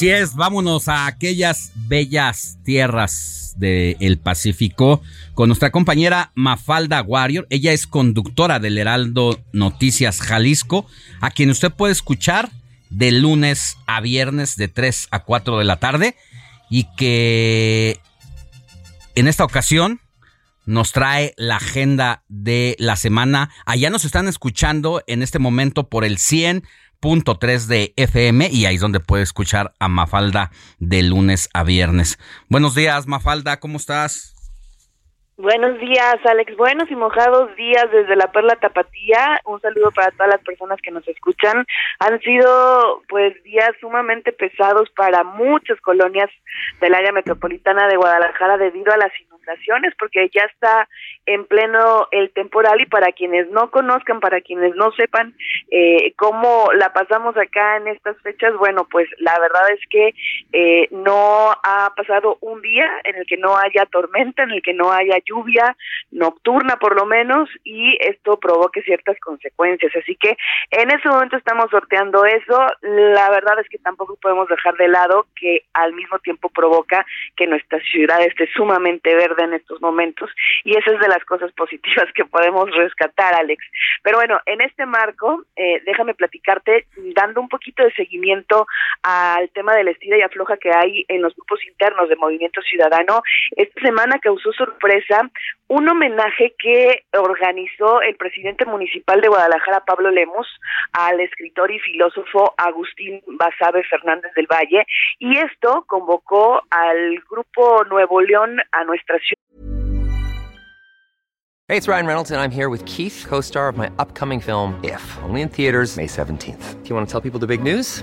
Así es, vámonos a aquellas bellas tierras del Pacífico con nuestra compañera Mafalda Warrior. Ella es conductora del Heraldo Noticias Jalisco, a quien usted puede escuchar de lunes a viernes de 3 a 4 de la tarde y que en esta ocasión nos trae la agenda de la semana. Allá nos están escuchando en este momento por el 100.3 de FM y ahí es donde puede escuchar a Mafalda de lunes a viernes. Buenos días, Mafalda, ¿cómo estás? Buenos días, Alex. Buenos y mojados días desde la Perla Tapatía. Un saludo para todas las personas que nos escuchan. Han sido, pues, días sumamente pesados para muchas colonias del área metropolitana de Guadalajara debido a las porque ya está en pleno el temporal y para quienes no conozcan, para quienes no sepan eh, cómo la pasamos acá en estas fechas, bueno, pues la verdad es que eh, no ha pasado un día en el que no haya tormenta, en el que no haya lluvia nocturna por lo menos y esto provoque ciertas consecuencias. Así que en ese momento estamos sorteando eso. La verdad es que tampoco podemos dejar de lado que al mismo tiempo provoca que nuestra ciudad esté sumamente verde en estos momentos y esa es de las cosas positivas que podemos rescatar, Alex. Pero bueno, en este marco, eh, déjame platicarte, dando un poquito de seguimiento al tema de la estira y afloja que hay en los grupos internos de Movimiento Ciudadano. Esta semana causó sorpresa un homenaje que organizó el presidente municipal de Guadalajara, Pablo Lemus, al escritor y filósofo Agustín Basabe Fernández del Valle, y esto convocó al grupo Nuevo León a nuestra ciudad. Hey, it's Ryan Reynolds, and I'm here with Keith, co star of my upcoming film, If, only in theaters, May 17th. Do you want to tell people the big news?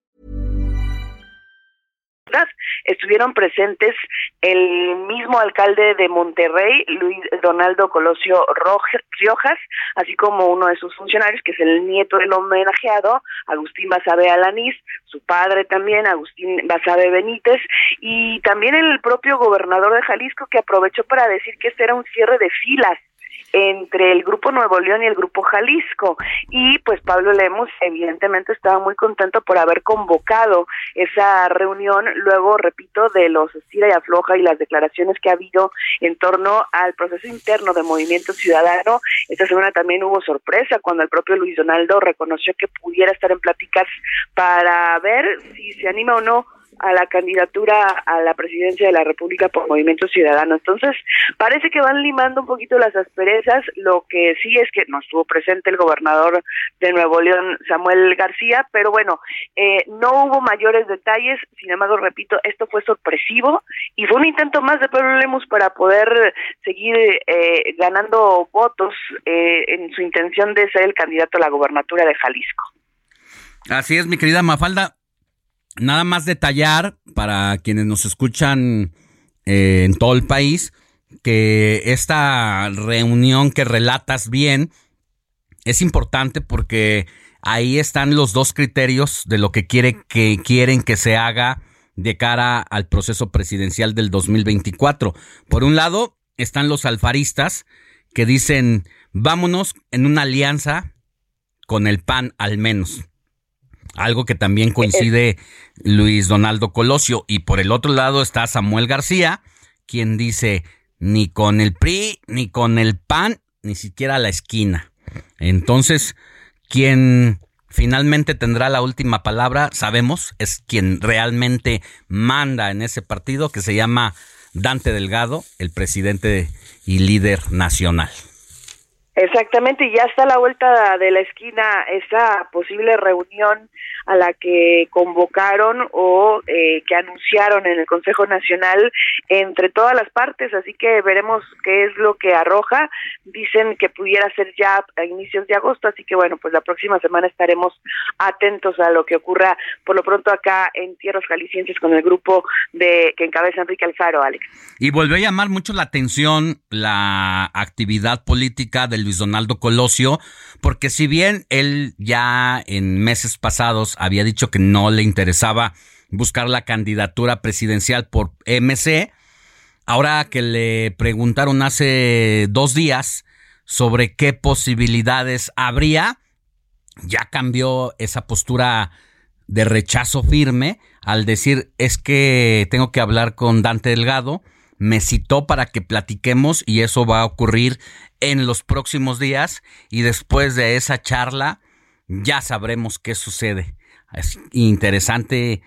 Estuvieron presentes el mismo alcalde de Monterrey, Luis Donaldo Colosio Riojas, así como uno de sus funcionarios, que es el nieto del homenajeado, Agustín Basabe Alanís, su padre también, Agustín Basabe Benítez, y también el propio gobernador de Jalisco, que aprovechó para decir que este era un cierre de filas entre el Grupo Nuevo León y el Grupo Jalisco. Y pues Pablo Lemos evidentemente estaba muy contento por haber convocado esa reunión, luego, repito, de los estira y afloja y las declaraciones que ha habido en torno al proceso interno de Movimiento Ciudadano. Esta semana también hubo sorpresa cuando el propio Luis Donaldo reconoció que pudiera estar en pláticas para ver si se anima o no a la candidatura a la presidencia de la República por Movimiento Ciudadano. Entonces, parece que van limando un poquito las asperezas. Lo que sí es que no estuvo presente el gobernador de Nuevo León, Samuel García, pero bueno, eh, no hubo mayores detalles. Sin embargo, repito, esto fue sorpresivo y fue un intento más de Pablo Lemus para poder seguir eh, ganando votos eh, en su intención de ser el candidato a la gobernatura de Jalisco. Así es, mi querida Mafalda. Nada más detallar para quienes nos escuchan eh, en todo el país que esta reunión que relatas bien es importante porque ahí están los dos criterios de lo que, quiere, que quieren que se haga de cara al proceso presidencial del 2024. Por un lado están los alfaristas que dicen vámonos en una alianza con el PAN al menos. Algo que también coincide Luis Donaldo Colosio. Y por el otro lado está Samuel García, quien dice, ni con el PRI, ni con el PAN, ni siquiera la esquina. Entonces, quien finalmente tendrá la última palabra, sabemos, es quien realmente manda en ese partido, que se llama Dante Delgado, el presidente y líder nacional. Exactamente, y ya está a la vuelta de la esquina esa posible reunión a la que convocaron o eh, que anunciaron en el Consejo Nacional entre todas las partes, así que veremos qué es lo que arroja. Dicen que pudiera ser ya a inicios de agosto, así que bueno, pues la próxima semana estaremos atentos a lo que ocurra por lo pronto acá en tierras jaliscienses con el grupo de que encabeza Enrique Alfaro, Alex. Y volvió a llamar mucho la atención la actividad política de Luis Donaldo Colosio, porque si bien él ya en meses pasados había dicho que no le interesaba buscar la candidatura presidencial por MC, ahora que le preguntaron hace dos días sobre qué posibilidades habría, ya cambió esa postura de rechazo firme al decir es que tengo que hablar con Dante Delgado, me citó para que platiquemos y eso va a ocurrir en los próximos días y después de esa charla ya sabremos qué sucede. Es interesante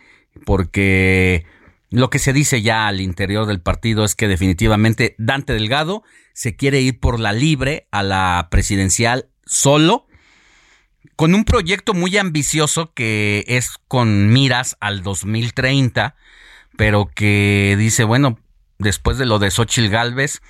porque lo que se dice ya al interior del partido es que definitivamente Dante Delgado se quiere ir por la libre a la presidencial solo, con un proyecto muy ambicioso que es con miras al 2030, pero que dice, bueno, después de lo de Xochitl Galvez,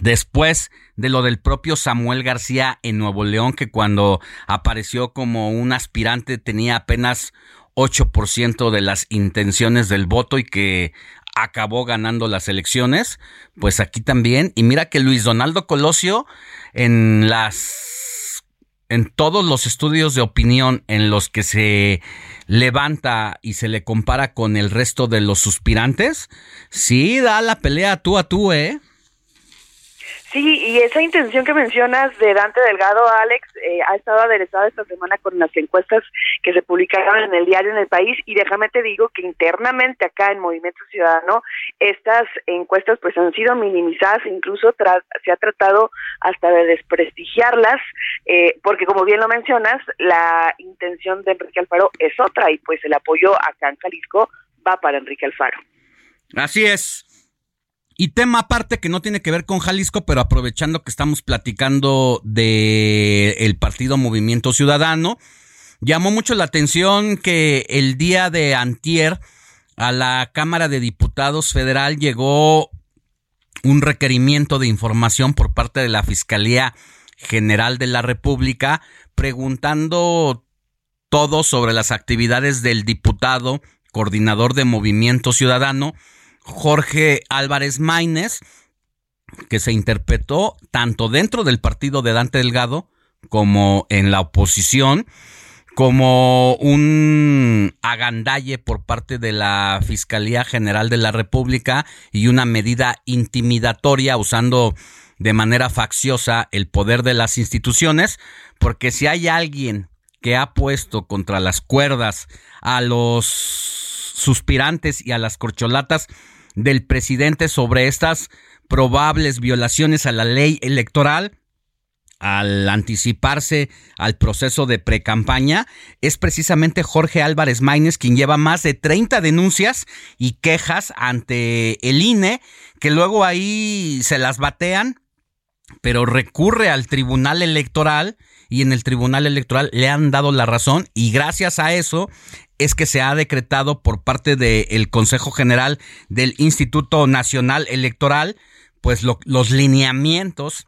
después de lo del propio Samuel García en Nuevo León, que cuando apareció como un aspirante tenía apenas 8% de las intenciones del voto y que acabó ganando las elecciones, pues aquí también. Y mira que Luis Donaldo Colosio en las en todos los estudios de opinión en los que se levanta y se le compara con el resto de los suspirantes, sí da la pelea tú a tú, ¿eh? Sí, y esa intención que mencionas de Dante Delgado, Alex, eh, ha estado aderezada esta semana con las encuestas que se publicaron en el diario en el país y déjame te digo que internamente acá en Movimiento Ciudadano estas encuestas pues han sido minimizadas, incluso se ha tratado hasta de desprestigiarlas, eh, porque como bien lo mencionas, la intención de Enrique Alfaro es otra y pues el apoyo acá en Jalisco va para Enrique Alfaro. Así es. Y tema aparte que no tiene que ver con Jalisco, pero aprovechando que estamos platicando de el partido Movimiento Ciudadano, llamó mucho la atención que el día de antier a la Cámara de Diputados Federal llegó un requerimiento de información por parte de la Fiscalía General de la República preguntando todo sobre las actividades del diputado coordinador de Movimiento Ciudadano Jorge Álvarez Maínez, que se interpretó tanto dentro del partido de Dante Delgado como en la oposición, como un agandalle por parte de la Fiscalía General de la República y una medida intimidatoria usando de manera facciosa el poder de las instituciones, porque si hay alguien que ha puesto contra las cuerdas a los suspirantes y a las corcholatas, del presidente sobre estas probables violaciones a la ley electoral al anticiparse al proceso de precampaña, es precisamente Jorge Álvarez Maínez quien lleva más de 30 denuncias y quejas ante el INE, que luego ahí se las batean, pero recurre al Tribunal Electoral y en el Tribunal Electoral le han dado la razón y gracias a eso es que se ha decretado por parte del Consejo General del Instituto Nacional Electoral, pues los lineamientos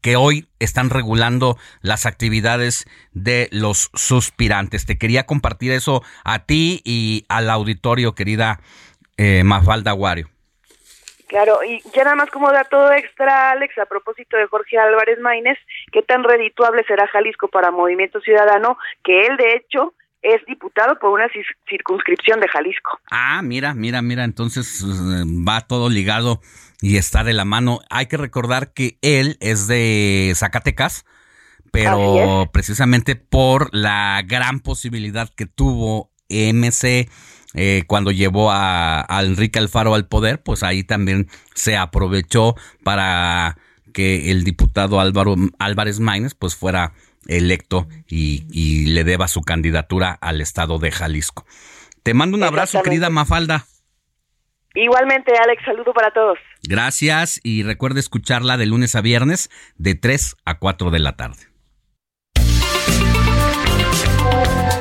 que hoy están regulando las actividades de los suspirantes. Te quería compartir eso a ti y al auditorio, querida eh, Mafalda Aguario. Claro, y ya nada más como dato extra, Alex, a propósito de Jorge Álvarez Maínez, ¿qué tan redituable será Jalisco para Movimiento Ciudadano? Que él, de hecho, es diputado por una circunscripción de Jalisco. Ah, mira, mira, mira, entonces eh, va todo ligado y está de la mano. Hay que recordar que él es de Zacatecas, pero precisamente por la gran posibilidad que tuvo MC eh, cuando llevó a, a, Enrique Alfaro al poder, pues ahí también se aprovechó para que el diputado Álvaro Álvarez Maínez pues fuera electo y, le deba su candidatura al estado de Jalisco. Te mando un abrazo, querida Mafalda. Igualmente, Alex, saludo para todos. Gracias y recuerda escucharla de lunes a viernes de 3 a 4 de la tarde.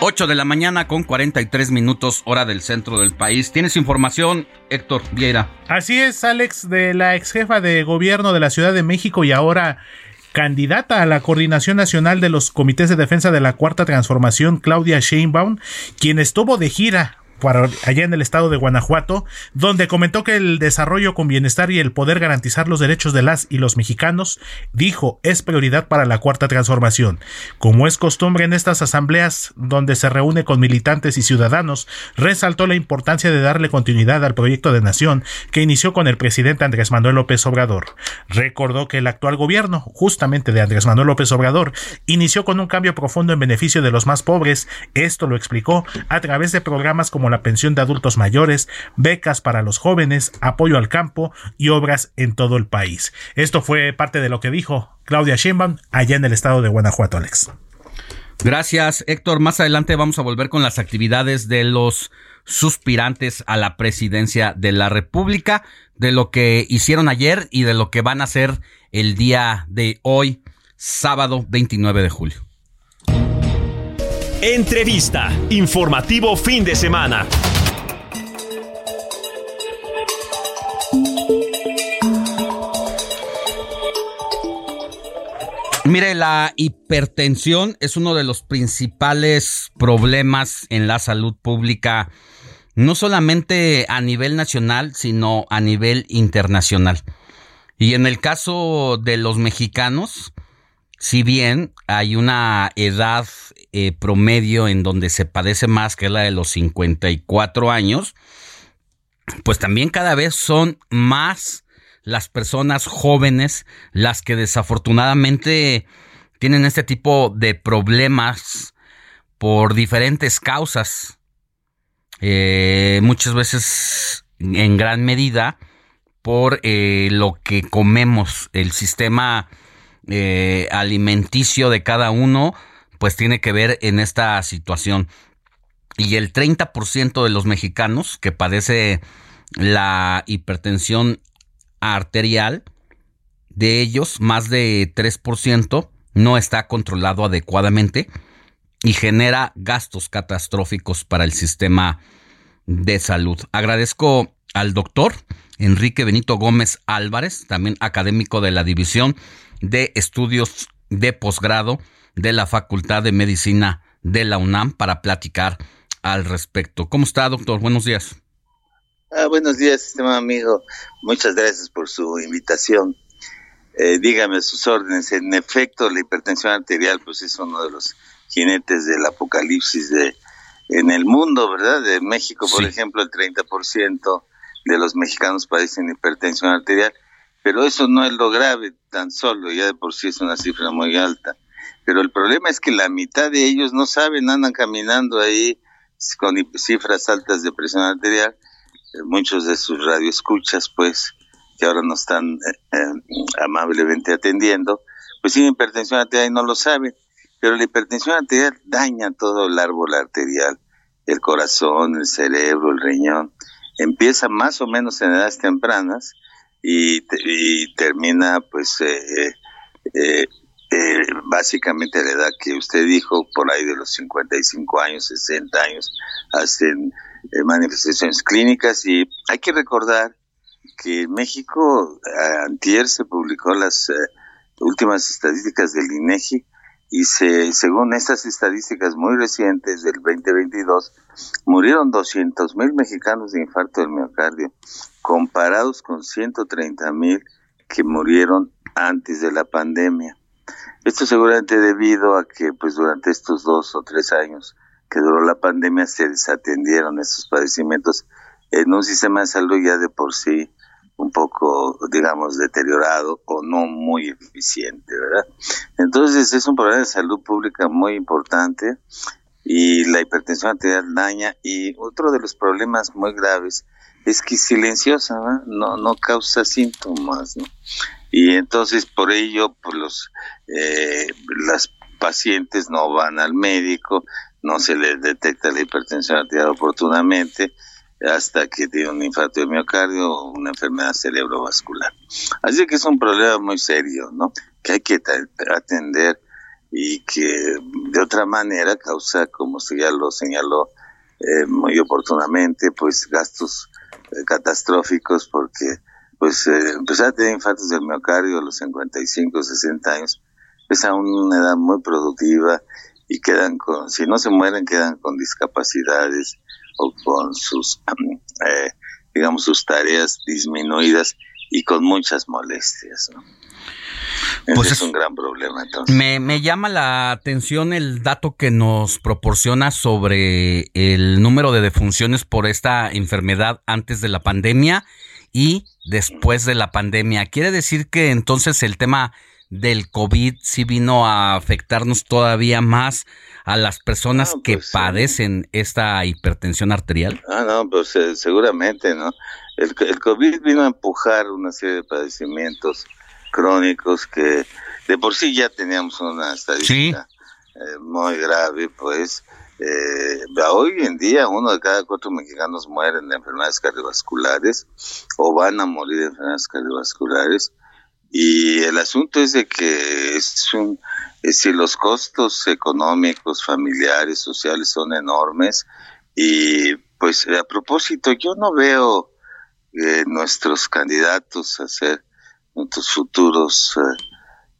8 de la mañana con 43 minutos hora del centro del país. ¿Tienes información, Héctor Vieira? Así es, Alex, de la ex jefa de gobierno de la Ciudad de México y ahora candidata a la Coordinación Nacional de los Comités de Defensa de la Cuarta Transformación, Claudia Sheinbaum, quien estuvo de gira allá en el estado de Guanajuato, donde comentó que el desarrollo con bienestar y el poder garantizar los derechos de las y los mexicanos, dijo, es prioridad para la cuarta transformación. Como es costumbre en estas asambleas donde se reúne con militantes y ciudadanos, resaltó la importancia de darle continuidad al proyecto de nación que inició con el presidente Andrés Manuel López Obrador. Recordó que el actual gobierno, justamente de Andrés Manuel López Obrador, inició con un cambio profundo en beneficio de los más pobres. Esto lo explicó a través de programas como la pensión de adultos mayores, becas para los jóvenes, apoyo al campo y obras en todo el país. Esto fue parte de lo que dijo Claudia Sheinbaum allá en el estado de Guanajuato, Alex. Gracias, Héctor. Más adelante vamos a volver con las actividades de los suspirantes a la presidencia de la República, de lo que hicieron ayer y de lo que van a hacer el día de hoy, sábado 29 de julio. Entrevista. Informativo fin de semana. Mire, la hipertensión es uno de los principales problemas en la salud pública, no solamente a nivel nacional, sino a nivel internacional. Y en el caso de los mexicanos, si bien hay una edad eh, promedio en donde se padece más que la de los 54 años, pues también cada vez son más las personas jóvenes las que desafortunadamente tienen este tipo de problemas por diferentes causas. Eh, muchas veces en gran medida por eh, lo que comemos, el sistema eh, alimenticio de cada uno, pues tiene que ver en esta situación. Y el 30% de los mexicanos que padece la hipertensión arterial, de ellos, más de 3% no está controlado adecuadamente y genera gastos catastróficos para el sistema de salud. Agradezco al doctor Enrique Benito Gómez Álvarez, también académico de la División de Estudios de Posgrado de la Facultad de Medicina de la UNAM para platicar al respecto. ¿Cómo está, doctor? Buenos días. Ah, buenos días, estimado amigo. Muchas gracias por su invitación. Eh, dígame sus órdenes. En efecto, la hipertensión arterial pues es uno de los jinetes del apocalipsis de en el mundo, ¿verdad? De México, por ejemplo, el 30% de los mexicanos padecen hipertensión arterial pero eso no es lo grave tan solo, ya de por sí es una cifra muy alta. Pero el problema es que la mitad de ellos no saben, andan caminando ahí con cifras altas de presión arterial. Eh, muchos de sus radioescuchas, pues, que ahora nos están eh, eh, amablemente atendiendo, pues tienen hipertensión arterial y no lo saben. Pero la hipertensión arterial daña todo el árbol arterial, el corazón, el cerebro, el riñón. Empieza más o menos en edades tempranas y, termina pues eh, eh, eh, básicamente la edad que usted dijo, por ahí de los 55 años, 60 años, hacen manifestaciones clínicas y hay que recordar que en México antier se publicó las últimas estadísticas del INEGI y se, según estas estadísticas muy recientes del 2022, murieron 200 mil mexicanos de infarto del miocardio, comparados con 130 mil que murieron antes de la pandemia. Esto seguramente debido a que pues durante estos dos o tres años que duró la pandemia se desatendieron estos padecimientos en un sistema de salud ya de por sí un poco, digamos, deteriorado o no muy eficiente, ¿verdad? Entonces es un problema de salud pública muy importante y la hipertensión arterial daña y otro de los problemas muy graves es que silenciosa, no, no causa síntomas, ¿no? Y entonces por ello, pues los eh, las pacientes no van al médico, no se les detecta la hipertensión arterial oportunamente, hasta que tiene un infarto de miocardio o una enfermedad cerebrovascular. Así que es un problema muy serio, ¿no? Que hay que atender y que de otra manera causa, como usted ya lo señaló eh, muy oportunamente, pues gastos eh, catastróficos porque pues eh, empezar a tener infartos del miocardio a los 55, 60 años es aún una edad muy productiva y quedan con, si no se mueren, quedan con discapacidades o con sus, eh, digamos, sus tareas disminuidas y con muchas molestias. ¿no? Pues es un gran problema. Entonces. Me, me llama la atención el dato que nos proporciona sobre el número de defunciones por esta enfermedad antes de la pandemia y después de la pandemia. ¿Quiere decir que entonces el tema del COVID sí vino a afectarnos todavía más a las personas No, que pues, padecen esta hipertensión arterial? Ah, no, pues eh, seguramente, ¿no? El, el COVID vino a empujar una serie de padecimientos crónicos que de por sí ya teníamos una estadística eh, muy grave, pues. Eh, hoy en día uno de cada cuatro mexicanos mueren de enfermedades cardiovasculares o van a morir de enfermedades cardiovasculares y el asunto es de que es un, es si los costos económicos, familiares, sociales son enormes y pues a propósito yo no veo eh, nuestros candidatos a ser nuestros futuros eh,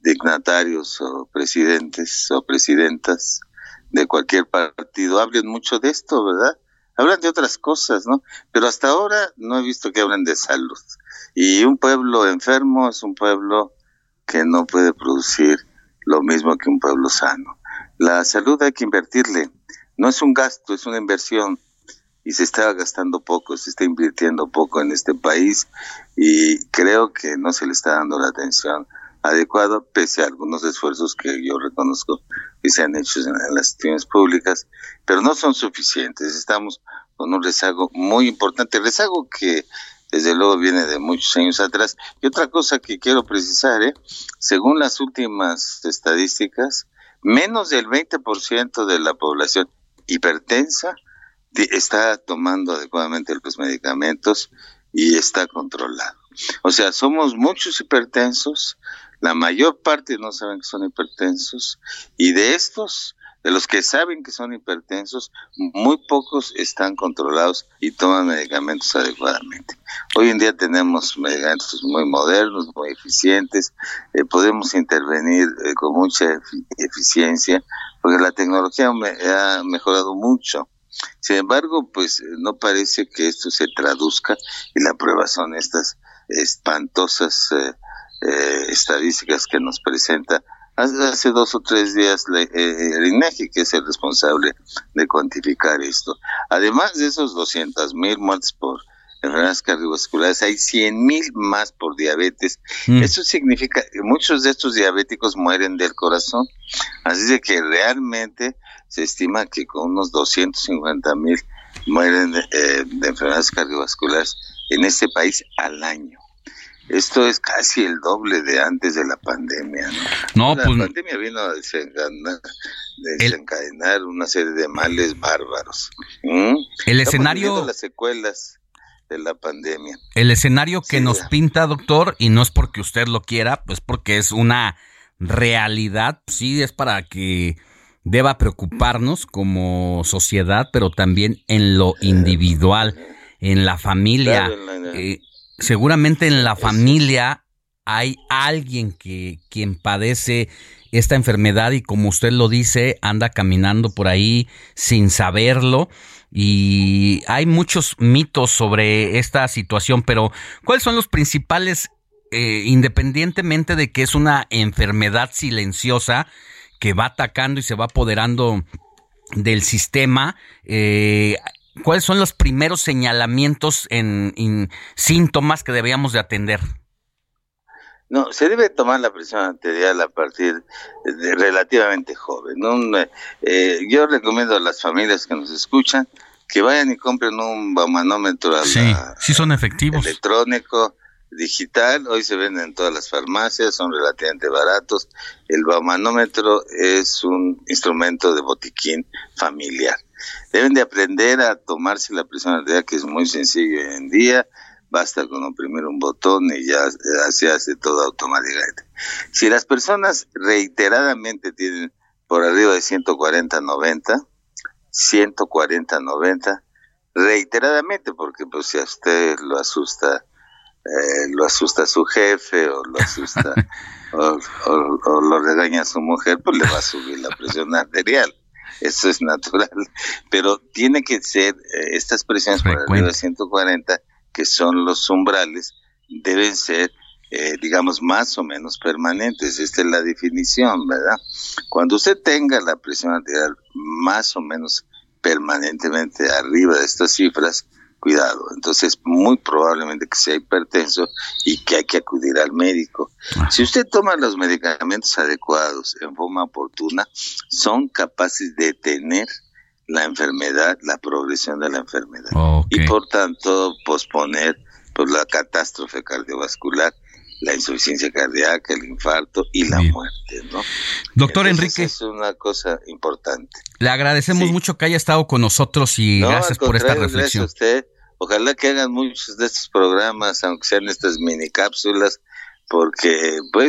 dignatarios o presidentes o presidentas de cualquier partido hablen mucho de esto, ¿verdad? Hablan de otras cosas, ¿no? Pero hasta ahora no he visto que hablen de salud. Y un pueblo enfermo es un pueblo que no puede producir lo mismo que un pueblo sano. La salud hay que invertirle. No es un gasto, es una inversión. Y se está gastando poco, se está invirtiendo poco en este país y creo que no se le está dando la atención adecuada, pese a algunos esfuerzos que yo reconozco que se han hecho en, las instituciones públicas, pero no son suficientes. Estamos con un rezago muy importante, rezago que desde luego viene de muchos años atrás. Y otra cosa que quiero precisar, ¿eh? según las últimas estadísticas, menos del 20% de la población hipertensa está tomando adecuadamente los medicamentos y está controlado. O sea, somos muchos hipertensos, la mayor parte no saben que son hipertensos y de estos, de los que saben que son hipertensos, muy pocos están controlados y toman medicamentos adecuadamente. Hoy en día tenemos medicamentos muy modernos, muy eficientes, eh, podemos intervenir eh, con mucha efi- eficiencia porque la tecnología ha mejorado mucho. Sin embargo, pues eh, no parece que esto se traduzca y la prueba son estas espantosas estadísticas que nos presenta hace, dos o tres días la- eh, el INEGI, que es el responsable de cuantificar esto. Además de esos 200 mil muertes por enfermedades cardiovasculares, hay 100 mil más por diabetes. Mm. Eso significa que muchos de estos diabéticos mueren del corazón. Así de que realmente se estima que con unos 250 mil mueren de, eh, de enfermedades cardiovasculares en este país al año. Esto es casi el doble de antes de la pandemia. ¿no? No, la pues- pandemia vino a desencadenar, desencadenar una serie de males bárbaros. ¿Mm? El escenario- viviendo las secuelas de la pandemia. El escenario que nos pinta, doctor, y no es porque usted lo quiera, pues porque es una realidad, sí es para que deba preocuparnos como sociedad, pero también en lo individual, en la familia. Claro, en la- Eh, seguramente en la familia hay alguien que quien padece esta enfermedad y como usted lo dice, anda caminando por ahí sin saberlo y hay muchos mitos sobre esta situación, pero ¿cuáles son los principales, eh, independientemente de que es una enfermedad silenciosa que va atacando y se va apoderando del sistema? eh, ¿Cuáles son los primeros señalamientos en, en síntomas que debíamos de atender? No, se debe tomar la presión arterial a partir de relativamente joven. ¿no? Un, eh, yo recomiendo a las familias que nos escuchan que vayan y compren un manómetro Sí, sí son efectivos. electrónico digital. Hoy se venden en todas las farmacias, son relativamente baratos. El manómetro es un instrumento de botiquín familiar. Deben de aprender a tomarse la presión arterial, que es muy sencillo hoy en día. Basta con oprimir un botón y ya, se hace todo automáticamente. Si las personas reiteradamente tienen por arriba de 140-90, 140-90, reiteradamente, porque pues si a usted lo asusta, eh, lo asusta su jefe o lo asusta [LAUGHS] o, o- o lo regaña su mujer, pues le va a subir la presión arterial. Eso es natural, pero tiene que ser eh, estas presiones por arriba de 140, que son los umbrales, deben ser eh, digamos, más o menos permanentes. Esta es la definición, ¿verdad? Cuando usted tenga la presión arterial más o menos permanentemente arriba de estas cifras, cuidado. Entonces, muy probablemente que sea hipertenso y que hay que acudir al médico. Ah. Si usted toma los medicamentos adecuados en forma oportuna, son capaces de detener la enfermedad, la progresión de la enfermedad. Y por tanto, posponer pues, la catástrofe cardiovascular, la insuficiencia cardíaca, el infarto y la muerte, ¿no? Doctor Entonces, Enrique. Es una cosa importante. Le agradecemos mucho que haya estado con nosotros y No, gracias por esta reflexión. Gracias a usted. Ojalá que hagan muchos de estos programas, aunque sean estas mini cápsulas, porque pues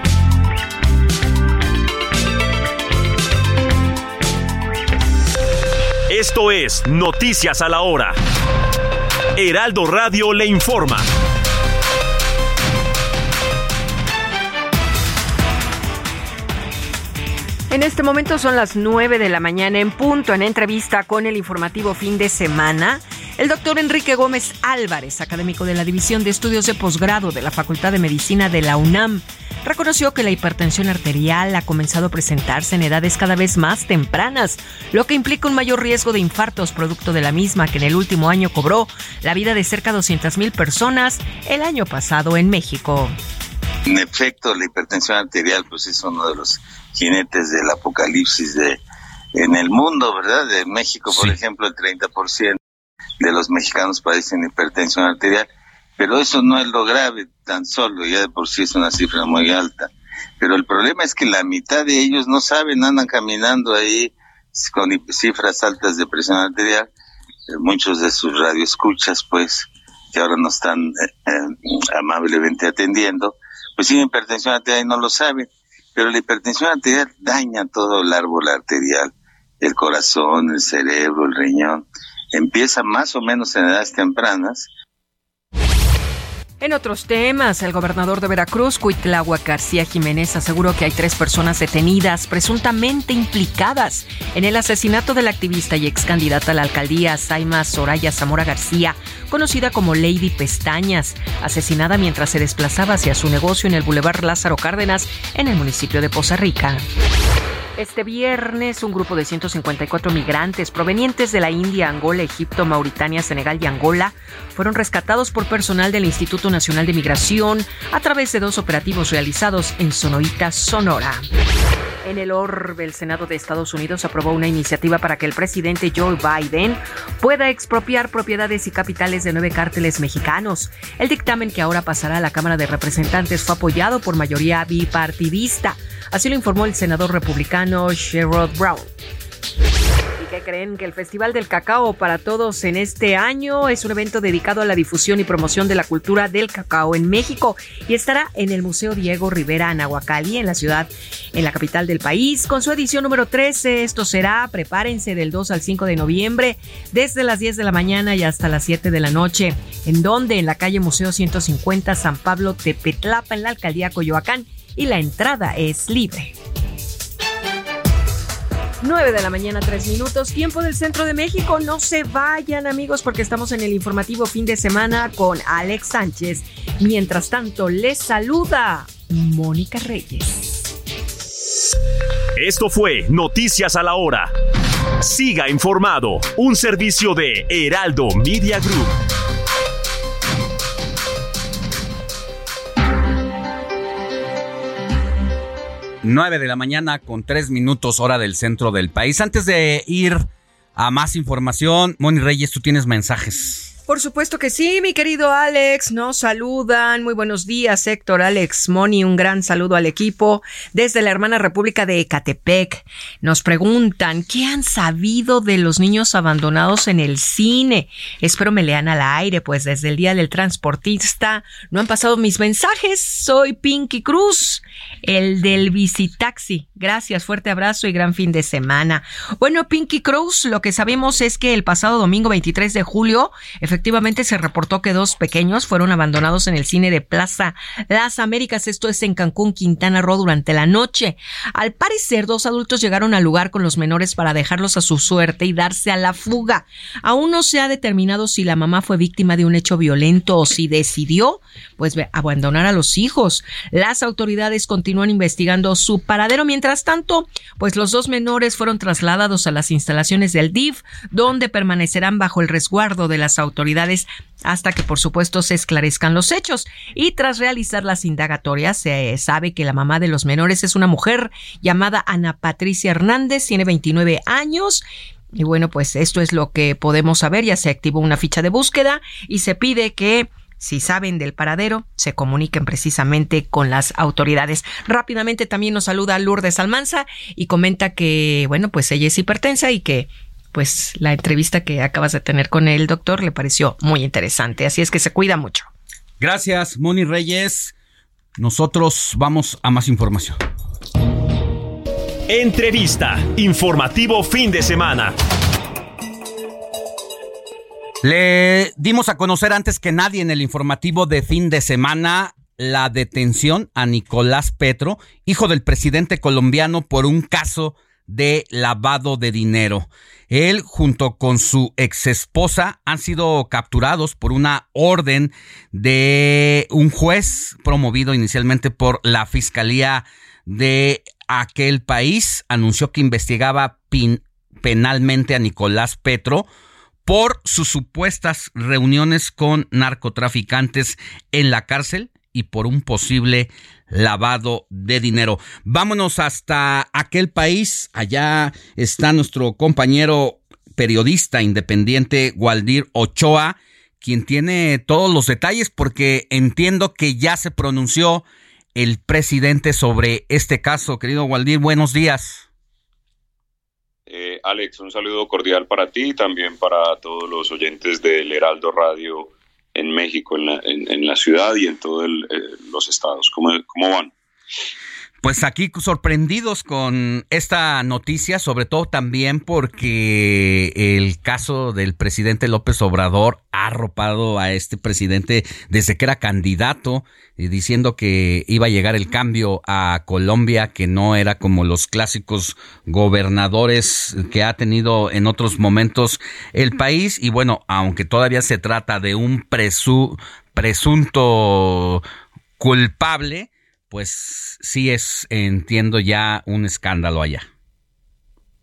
Esto es Noticias a la Hora. Heraldo Radio le informa. En este momento son las 9 de la mañana en punto. En entrevista con el informativo fin de semana, el doctor Enrique Gómez Álvarez, académico de la División de Estudios de Posgrado de la Facultad de Medicina de la UNAM, reconoció que la hipertensión arterial ha comenzado a presentarse en edades cada vez más tempranas, lo que implica un mayor riesgo de infartos producto de la misma que en el último año cobró la vida de cerca de 200 mil personas el año pasado en México. en efecto la hipertensión arterial pues es uno de los jinetes del apocalipsis de en el mundo, ¿verdad? De México, por ejemplo, el 30% de los mexicanos padecen hipertensión arterial, pero eso no es lo grave tan solo, ya de por sí es una cifra muy alta. Pero el problema es que la mitad de ellos no saben, andan caminando ahí con cifras altas de presión arterial. Eh, Muchos de sus radioescuchas, pues, que ahora nos están eh, eh, amablemente atendiendo, pues tienen hipertensión arterial y no lo saben. Pero la hipertensión arterial daña todo el árbol arterial, el corazón, el cerebro, el riñón. Empieza más o menos en edades tempranas En otros temas, el gobernador de Veracruz, Cuitláhuac García Jiménez, aseguró que hay tres personas detenidas presuntamente implicadas en el asesinato de la activista y ex candidata a la alcaldía Saima Soraya Zamora García, conocida como Lady Pestañas, asesinada mientras se desplazaba hacia su negocio en el Boulevard Lázaro Cárdenas, en el municipio de Poza Rica. Este viernes, un grupo de 154 migrantes provenientes de la India, Angola, Egipto, Mauritania, Senegal y Angola fueron rescatados por personal del Instituto Nacional de Migración a través de dos operativos realizados en Sonoita, Sonora. En el orbe, el Senado de Estados Unidos aprobó una iniciativa para que el presidente Joe Biden pueda expropiar propiedades y capitales de nueve cárteles mexicanos. El dictamen que ahora pasará a la Cámara de Representantes fue apoyado por mayoría bipartidista. Así lo informó el senador republicano Sherrod Brown. ¿Y qué creen? Que el Festival del Cacao para Todos en este año es un evento dedicado a la difusión y promoción de la cultura del cacao en México y estará en el Museo Diego Rivera Anahuacalli en la ciudad, en la capital del país, con su edición número 13. Esto será, prepárense, del 2 al 5 de noviembre, desde las 10 de la mañana y hasta las 7 de la noche. ¿En donde En la calle Museo 150 San Pablo Tepetlapa, en la alcaldía Coyoacán, y la entrada es libre. 9 de la mañana, 3 minutos, tiempo del centro de México. No se vayan, amigos, porque estamos en el informativo fin de semana con Alex Sánchez. Mientras tanto, les saluda Mónica Reyes. Esto fue Noticias a la Hora. Siga informado, un servicio de Heraldo Media Group. Nueve de la mañana con tres minutos hora del centro del país. Antes de ir a más información, Moni Reyes, tú tienes mensajes. Por supuesto que sí, mi querido Alex. Nos saludan. Muy buenos días, Héctor, Alex, Moni. Un gran saludo al equipo desde la hermana República de Ecatepec. Nos preguntan, ¿qué han sabido de los niños abandonados en el cine? Espero me lean al aire, pues desde el Día del Transportista no han pasado mis mensajes. Soy Pinky Cruz, el del Visitaxi. Gracias, fuerte abrazo y gran fin de semana. Bueno, Pinky Cruz, lo que sabemos es que el pasado domingo 23 de julio, efectivamente, efectivamente se reportó que dos pequeños fueron abandonados en el cine de Plaza Las Américas, esto es en Cancún, Quintana Roo, durante la noche. Al parecer, dos adultos llegaron al lugar con los menores para dejarlos a su suerte y darse a la fuga. Aún no se ha determinado si la mamá fue víctima de un hecho violento o si decidió, pues, abandonar a los hijos. Las autoridades continúan investigando su paradero. Mientras tanto, pues los dos menores fueron trasladados a las instalaciones del DIF, donde permanecerán bajo el resguardo de las autoridades hasta que por supuesto se esclarezcan los hechos. Y tras realizar las indagatorias se sabe que la mamá de los menores es una mujer llamada Ana Patricia Hernández, tiene 29 años. Y bueno, pues esto es lo que podemos saber. Ya se activó una ficha de búsqueda y se pide que si saben del paradero, se comuniquen precisamente con las autoridades. Rápidamente también nos saluda Lourdes Almanza y comenta que, bueno, pues ella es hipertensa y que pues la entrevista que acabas de tener con el doctor le pareció muy interesante. Así es que se cuida mucho. Gracias, Moni Reyes. Nosotros vamos a más información. Entrevista. Informativo fin de semana. Le dimos a conocer antes que nadie en el informativo de fin de semana la detención a Nicolás Petro, hijo del presidente colombiano, por un caso de lavado de dinero. Él junto con su ex esposa han sido capturados por una orden de un juez promovido inicialmente por la Fiscalía de aquel país. Anunció que investigaba penalmente a Nicolás Petro por sus supuestas reuniones con narcotraficantes en la cárcel y por un posible lavado de dinero. Vámonos hasta aquel país. Allá está nuestro compañero periodista independiente Waldir Ochoa, quien tiene todos los detalles porque entiendo que ya se pronunció el presidente sobre este caso. Querido Waldir, buenos días. Eh, Alex, un saludo cordial para ti y también para todos los oyentes del Heraldo Radio en México, en la, en, la ciudad y en todos eh, los estados. ¿Cómo, ¿Cómo van? Pues aquí sorprendidos con esta noticia, sobre todo también porque el caso del presidente López Obrador ha arropado a este presidente desde que era candidato, eh, diciendo que iba a llegar el cambio a Colombia, que no era como los clásicos gobernadores que ha tenido en otros momentos el país. Y bueno, aunque todavía se trata de un presunto culpable, pues sí es, entiendo ya, un escándalo allá.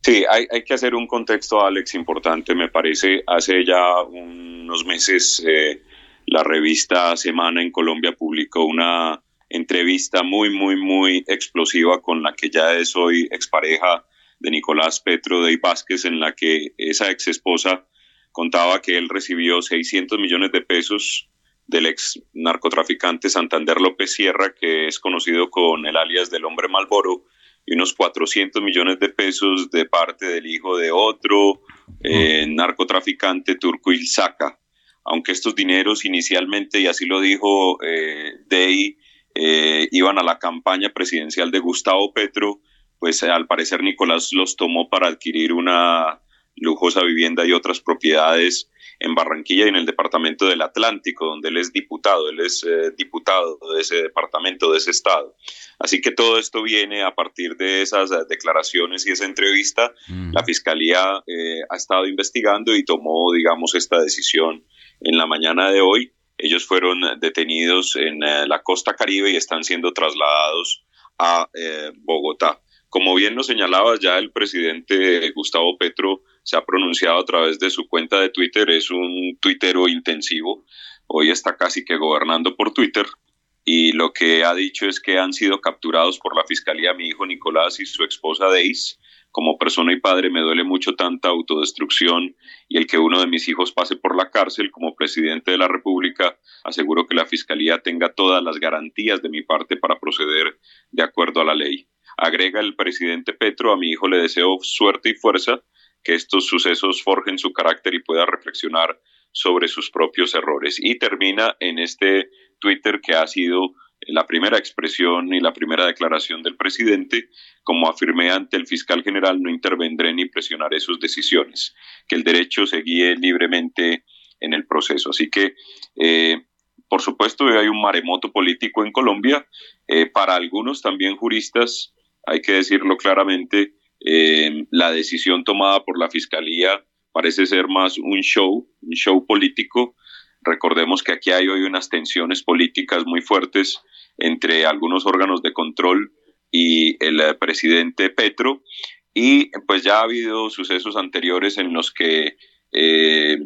Sí, hay, que hacer un contexto, Alex, importante, me parece. Hace ya unos meses eh, la revista Semana en Colombia publicó una entrevista muy, muy, muy explosiva con la que ya es hoy expareja de Nicolás Petro de Vázquez, en la que esa ex esposa contaba que él recibió 600 millones de pesos del ex narcotraficante Santander López Sierra, que es conocido con el alias del hombre Malboro, y unos 400 millones de pesos de parte del hijo de otro eh, narcotraficante turco Ilzaca. Aunque estos dineros inicialmente, y así lo dijo eh, Dey, eh, iban a la campaña presidencial de Gustavo Petro, pues al parecer Nicolás los tomó para adquirir una lujosa vivienda y otras propiedades en Barranquilla y en el departamento del Atlántico, donde él es diputado, él es eh, diputado de ese departamento, de ese estado. Así que todo esto viene a partir de esas eh, declaraciones y esa entrevista. Mm. La Fiscalía eh, ha estado investigando y tomó, digamos, esta decisión en la mañana de hoy. Ellos fueron detenidos en la costa caribe y están siendo trasladados a Bogotá. Como bien lo señalaba ya el presidente Gustavo Petro, se ha pronunciado a través de su cuenta de Twitter, es un tuitero intensivo, hoy está casi que gobernando por Twitter y lo que ha dicho es que han sido capturados por la fiscalía mi hijo Nicolás y su esposa Deis como persona y padre me duele mucho tanta autodestrucción y el que uno de mis hijos pase por la cárcel como presidente de la República, aseguro que la Fiscalía tenga todas las garantías de mi parte para proceder de acuerdo a la ley. Agrega el presidente Petro, a mi hijo le deseo suerte y fuerza, que estos sucesos forjen su carácter y pueda reflexionar sobre sus propios errores. Y termina en este Twitter que ha sido la primera expresión y la primera declaración del presidente, como afirmé ante el fiscal general, no intervendré ni presionaré sus decisiones, que el derecho se guíe libremente en el proceso. Así que, eh, por supuesto, hay un maremoto político en Colombia. Eh, para algunos también juristas, hay que decirlo claramente, eh, la decisión tomada por la fiscalía parece ser más un show, un show político. Recordemos que aquí hay hoy unas tensiones políticas muy fuertes entre algunos órganos de control y el eh, presidente Petro. Y pues ya ha habido sucesos anteriores en los que eh,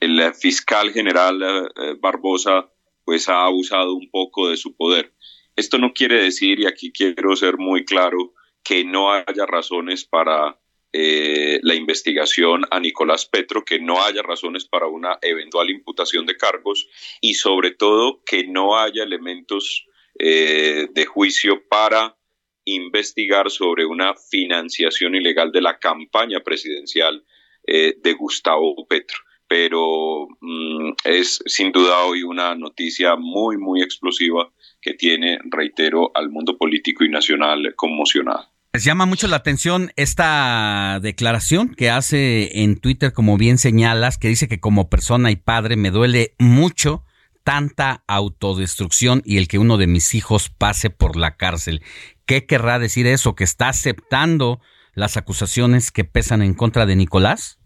el fiscal general eh, Barbosa pues ha abusado un poco de su poder. Esto no quiere decir, y aquí quiero ser muy claro, que no haya razones para la investigación a Nicolás Petro, que no haya razones para una eventual imputación de cargos y sobre todo que no haya elementos eh, de juicio para investigar sobre una financiación ilegal de la campaña presidencial eh, de Gustavo Petro. Pero mm, es sin duda hoy una noticia muy, muy explosiva que tiene, reitero, al mundo político y nacional conmocionado. Les llama mucho la atención esta declaración que hace en Twitter, como bien señalas, que dice que como persona y padre me duele mucho tanta autodestrucción y el que uno de mis hijos pase por la cárcel. ¿Qué querrá decir eso? ¿Que está aceptando las acusaciones que pesan en contra de Nicolás?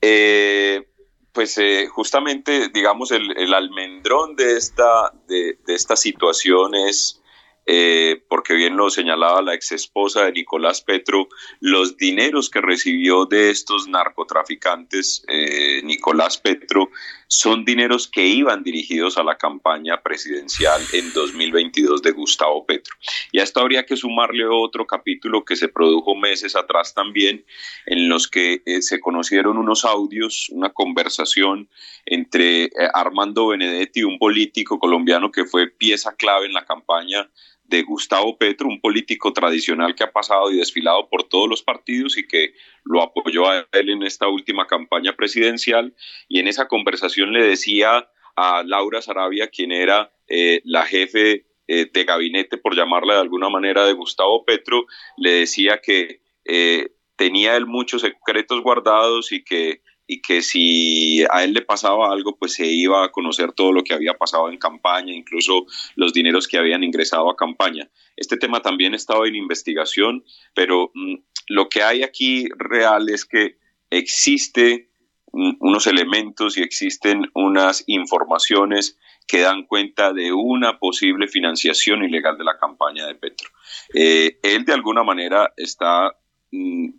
Eh, pues eh, justamente, digamos, el, almendrón de esta, de, de esta situación es eh, porque bien lo señalaba la ex esposa de Nicolás Petro, los dineros que recibió de estos narcotraficantes, eh, Nicolás Petro, son dineros que iban dirigidos a la campaña presidencial en 2022 de Gustavo Petro. Y a esto habría que sumarle otro capítulo que se produjo meses atrás también, en los que eh, se conocieron unos audios, una conversación entre Armando Benedetti, un político colombiano que fue pieza clave en la campaña de Gustavo Petro, un político tradicional que ha pasado y desfilado por todos los partidos y que lo apoyó a él en esta última campaña presidencial. Y en esa conversación le decía a Laura Sarabia, quien era eh, la jefe eh, de gabinete, por llamarla de alguna manera, de Gustavo Petro, le decía que eh, tenía él muchos secretos guardados y que y que si a él le pasaba algo, pues se iba a conocer todo lo que había pasado en campaña, incluso los dineros que habían ingresado a campaña. Este tema también estaba en investigación, pero mm, lo que hay aquí real es que existe mm, unos elementos y existen unas informaciones que dan cuenta de una posible financiación ilegal de la campaña de Petro. Eh, él de alguna manera está mm,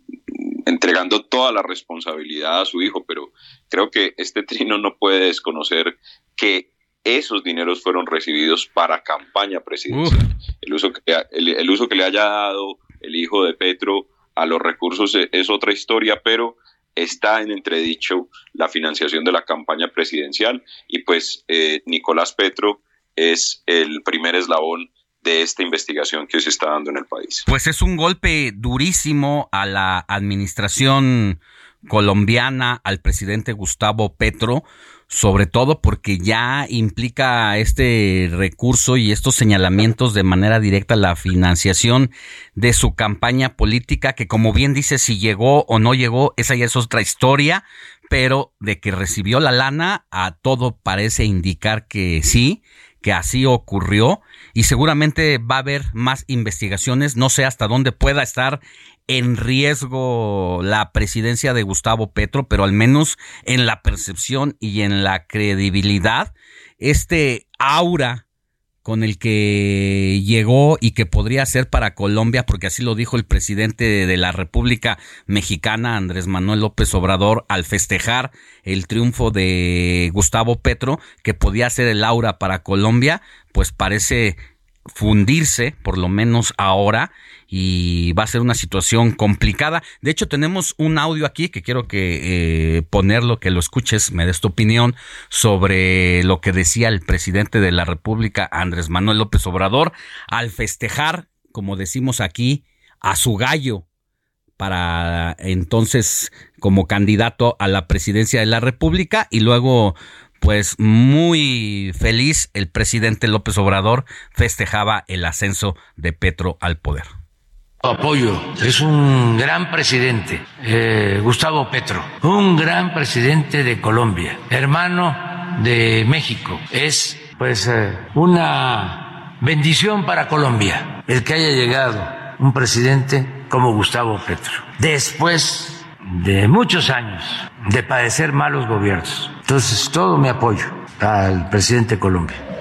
entregando toda la responsabilidad a su hijo, pero creo que este trino no puede desconocer que esos dineros fueron recibidos para campaña presidencial. El uso, que, el, uso que le haya dado el hijo de Petro a los recursos es, otra historia, pero está en entredicho la financiación de la campaña presidencial y pues eh, Nicolás Petro es el primer eslabón de esta investigación que se está dando en el país. Pues es un golpe durísimo a la administración colombiana, al presidente Gustavo Petro, sobre todo porque ya implica este recurso y estos señalamientos de manera directa la financiación de su campaña política, que como bien dice, si llegó o no llegó, esa ya es otra historia, pero de que recibió la lana, a todo parece indicar que sí, que así ocurrió y seguramente va a haber más investigaciones. No sé hasta dónde pueda estar en riesgo la presidencia de Gustavo Petro, pero al menos en la percepción y en la credibilidad, este aura con el que llegó y que podría ser para Colombia, porque así lo dijo el presidente de la República Mexicana, Andrés Manuel López Obrador, al festejar el triunfo de Gustavo Petro, que podía ser el aura para Colombia, pues parece fundirse, por lo menos ahora, y va a ser una situación complicada. De hecho, tenemos un audio aquí que quiero que eh, ponerlo, que lo escuches, me des tu opinión sobre lo que decía el presidente de la República, Andrés Manuel López Obrador, al festejar, como decimos aquí, a su gallo para entonces como candidato a la presidencia de la República y luego pues muy feliz el presidente López Obrador festejaba el ascenso de Petro al poder. Apoyo, es un gran presidente, eh, Gustavo Petro, un gran presidente de Colombia, hermano de México. Es pues eh, una bendición para Colombia el que haya llegado un presidente como Gustavo Petro. Después de muchos años de padecer malos gobiernos. Entonces, todo mi apoyo al presidente de Colombia.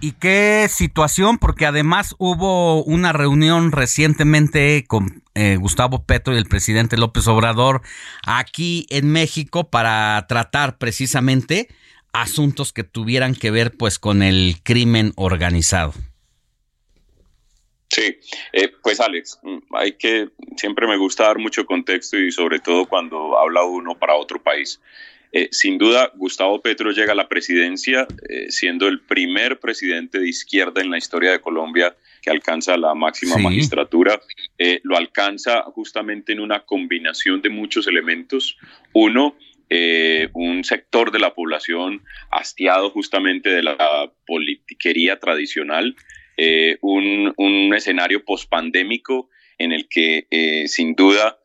¿Qué ¿Y qué situación? Porque además hubo una reunión recientemente con eh, Gustavo Petro y el presidente López Obrador aquí en México para tratar precisamente asuntos que tuvieran que ver pues con el crimen organizado. Sí, eh, pues Alex, mm, hay que, siempre me gusta dar mucho contexto y sobre todo cuando habla uno para otro país. Eh, sin duda, Gustavo Petro llega a la presidencia eh, siendo el primer presidente de izquierda en la historia de Colombia que alcanza la máxima magistratura. Eh, lo alcanza justamente en una combinación de muchos elementos. Uno, un sector de la población hastiado justamente de la politiquería tradicional, un, un, escenario pospandémico en el que sin duda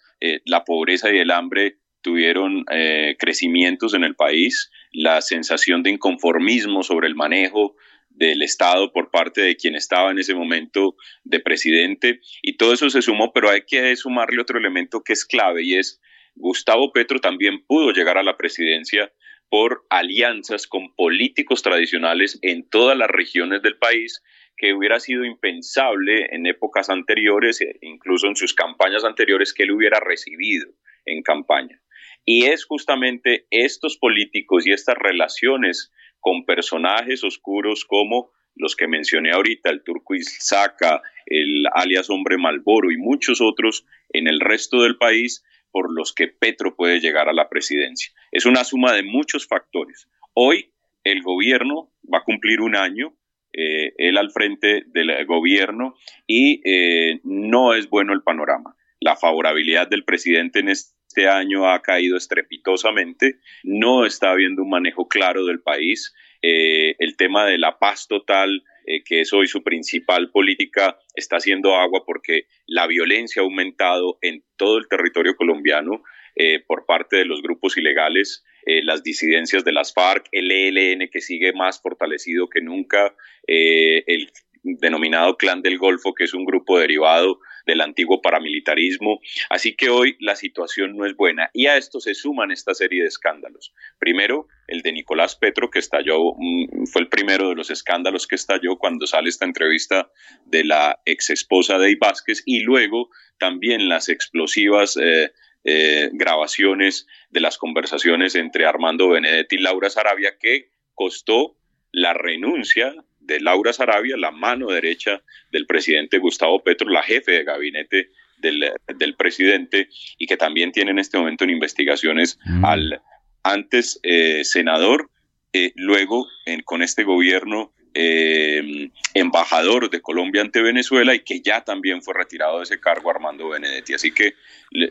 la pobreza y el hambre tuvieron eh, crecimientos en el país, la sensación de inconformismo sobre el manejo del Estado por parte de quien estaba en ese momento de presidente y todo eso se sumó, pero hay que sumarle otro elemento que es clave y es Gustavo Petro también pudo llegar a la presidencia por alianzas con políticos tradicionales en todas las regiones del país que hubiera sido impensable en épocas anteriores, e incluso en sus campañas anteriores, que él hubiera recibido en campaña. Y es justamente estos políticos y estas relaciones con personajes oscuros como los que mencioné ahorita, el Turco Isaka, el alias Hombre Malboro y muchos otros en el resto del país por los que Petro puede llegar a la presidencia. Es una suma de muchos factores. Hoy el gobierno va a cumplir un año, eh, él al frente del gobierno, y eh, no es bueno el panorama. La favorabilidad del presidente en este año ha caído estrepitosamente, no está habiendo un manejo claro del país, eh, el tema de la paz total, eh, que es hoy su principal política, está haciendo agua porque la violencia ha aumentado en todo el territorio colombiano eh, por parte de los grupos ilegales. las disidencias de las FARC, el ELN que sigue más fortalecido que nunca, el denominado Clan del Golfo, que es un grupo derivado del antiguo paramilitarismo. Así que hoy la situación no es buena y a esto se suman esta serie de escándalos. Primero, el de Nicolás Petro, que estalló, mm, fue el primero de los escándalos que estalló cuando sale esta entrevista de la ex esposa de Vázquez y luego también las explosivas eh, eh, grabaciones de las conversaciones entre Armando Benedetti y Laura Sarabia que costó la renuncia de Laura Sarabia, la mano derecha del presidente Gustavo Petro, la jefe de gabinete del, presidente, y que también tiene en este momento en investigaciones mm. al antes eh, senador, eh, luego con este gobierno eh, embajador de Colombia ante Venezuela y que ya también fue retirado de ese cargo Armando Benedetti. Así que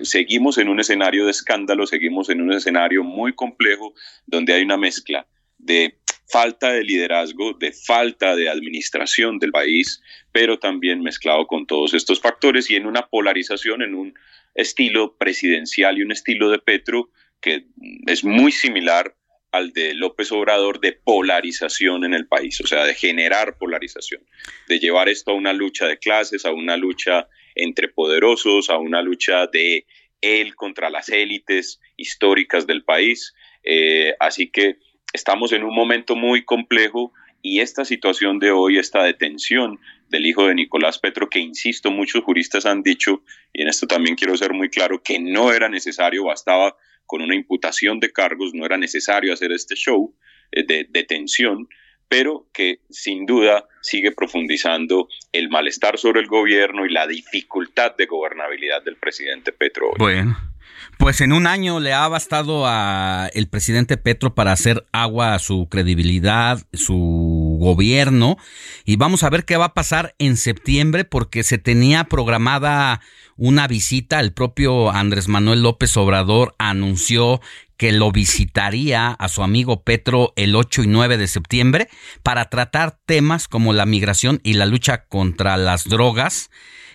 seguimos en un escenario de escándalo, seguimos en un escenario muy complejo donde hay una mezcla de falta de liderazgo, de falta de administración del país, pero también mezclado con todos estos factores y en una polarización, en un estilo presidencial y un estilo de Petro que es muy similar al de López Obrador de polarización en el país, o sea, de generar polarización, de llevar esto a una lucha de clases, a una lucha entre poderosos, a una lucha de él contra las élites históricas del país. Eh, así que estamos en un momento muy complejo y esta situación de hoy, esta detención del hijo de Nicolás Petro, que insisto, muchos juristas han dicho, y en esto también quiero ser muy claro, que no era necesario, bastaba con una imputación de cargos, no era necesario hacer este show eh, de detención, pero que sin duda sigue profundizando el malestar sobre el gobierno y la dificultad de gobernabilidad del presidente Petro. Bueno. Pues en un año le ha bastado a el presidente Petro para hacer agua a su credibilidad, su gobierno, y vamos a ver qué va a pasar en septiembre porque se tenía programada una visita, el propio Andrés Manuel López Obrador anunció que lo visitaría a su amigo Petro el 8 y 9 de septiembre para tratar temas como la migración y la lucha contra las drogas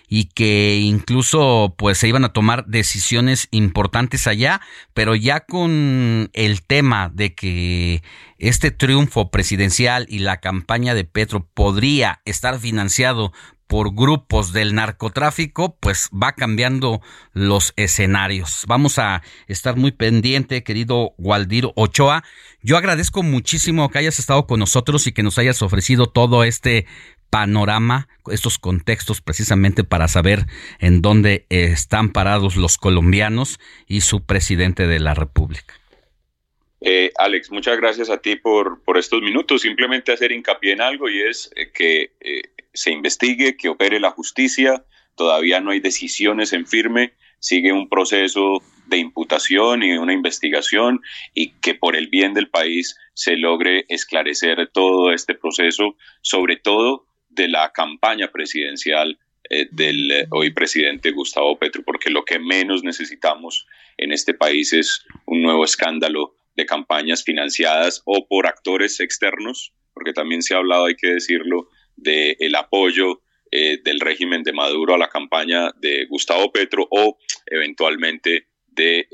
y que incluso pues se iban a tomar decisiones importantes allá, pero ya con el tema de que este triunfo presidencial y la campaña de Petro podría estar financiado por grupos del narcotráfico, pues va cambiando los escenarios. Vamos a estar muy pendiente, querido Waldir Ochoa. Yo agradezco muchísimo que hayas estado con nosotros y que nos hayas ofrecido todo este panorama, estos contextos precisamente para saber en dónde están parados los colombianos y su presidente de la República. Eh, Alex, muchas gracias a ti por, por estos minutos. Simplemente hacer hincapié en algo y es eh, que eh, se investigue, que opere la justicia. Todavía no hay decisiones en firme. Sigue un proceso de imputación y una investigación y que por el bien del país se logre esclarecer todo este proceso, sobre todo de la campaña presidencial eh, del eh, hoy presidente Gustavo Petro, porque lo que menos necesitamos en este país es un nuevo escándalo de campañas financiadas o por actores externos, porque también se ha hablado, hay que decirlo, del el apoyo eh, del régimen de Maduro a la campaña de Gustavo Petro o eventualmente de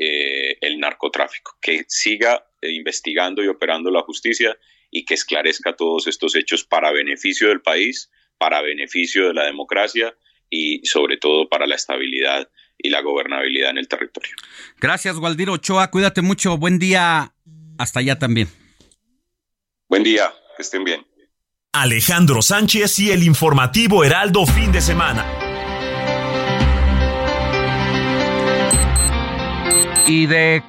el narcotráfico. Que siga investigando y operando la justicia y que esclarezca todos estos hechos para beneficio del país, para beneficio de la democracia y sobre todo para la estabilidad y la gobernabilidad en el territorio. Gracias, Waldir Ochoa. Cuídate mucho. Buen día. Hasta allá también. Buen día. Que estén bien. Alejandro Sánchez y el informativo Heraldo fin de semana. Y de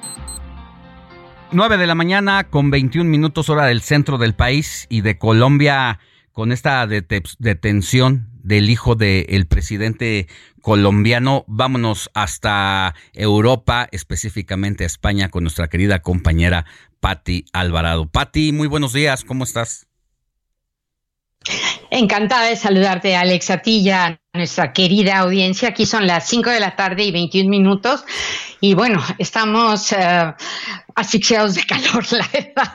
9 de la mañana con 21 minutos hora del centro del país y de Colombia con esta detención del hijo del presidente colombiano. Vámonos hasta Europa, específicamente a España, con nuestra querida compañera Patti Alvarado. Patti, muy buenos días, ¿cómo estás? Encantada de saludarte, Alex, a ti y nuestra querida audiencia. Aquí son las 5 de la tarde y 21 minutos. Y bueno, estamos uh, asfixiados de [LAUGHS] calor, la verdad.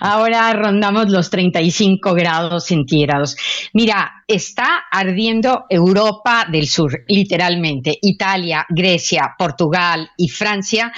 Ahora rondamos los 35 grados centígrados. Mira, está ardiendo Europa del Sur, literalmente. Italia, Grecia, Portugal y Francia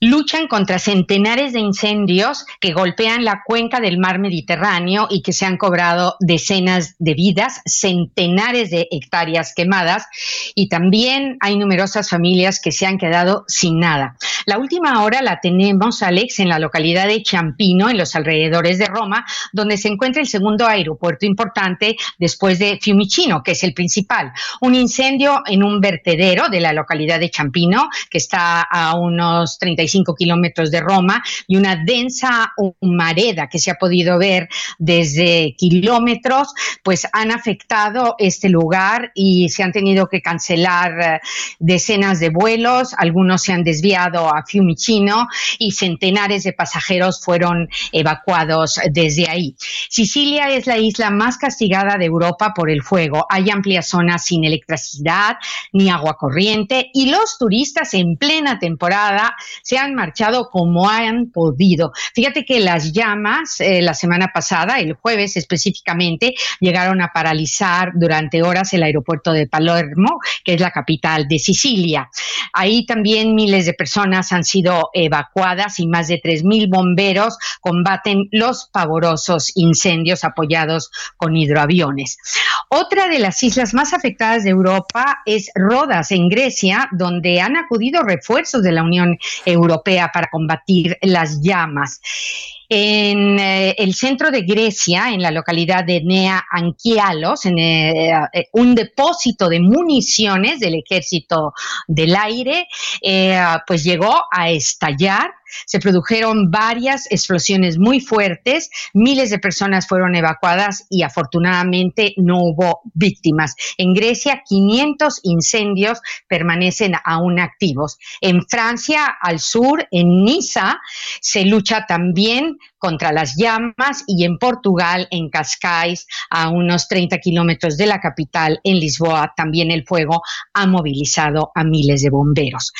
luchan contra centenares de incendios que golpean la cuenca del mar Mediterráneo y que se han cobrado decenas de vidas, centenares de hectáreas quemadas y también hay numerosas familias que se han quedado sin nada. La última hora la tenemos, Alex, en la localidad de Champino, en los alrededores de Roma, donde se encuentra el segundo aeropuerto importante después de Fiumicino, que es el principal. Un incendio en un vertedero de la localidad de Champino, que está a unos 35 kilómetros de Roma y una densa humareda que se ha podido ver desde kilómetros, pues han afectado este lugar y se han tenido que cancelar eh, decenas de vuelos, algunos se han desviado a Fiumicino y centenares de pasajeros fueron evacuados desde ahí. Sicilia es la isla más castigada de Europa por el fuego. Hay amplias zonas sin electricidad ni agua corriente y los turistas en plena temporada se han marchado como han podido. Fíjate que las llamas eh, la semana pasada, el jueves específicamente, llegaron a paralizar durante horas el aeropuerto de Palermo, que es la capital de Sicilia. Ahí también miles de personas han sido evacuadas y más de 3.000 bomberos combaten los pavorosos incendios apoyados con hidroaviones. Otra de las islas más afectadas de Europa es Rodas, en Grecia, donde han acudido refuerzos de la Unión Europea para combatir las llamas. En eh, el centro de Grecia, en la localidad de Nea Anquialos, en eh, eh, un depósito de municiones del ejército del aire, pues llegó a estallar se produjeron varias explosiones muy fuertes, miles de personas fueron evacuadas y afortunadamente no hubo víctimas. En Grecia, 500 incendios permanecen aún activos. En Francia, al sur, en Niza, se lucha también contra las llamas y en Portugal, en Cascais, a unos 30 kilómetros de la capital, en Lisboa, también el fuego ha movilizado a miles de bomberos.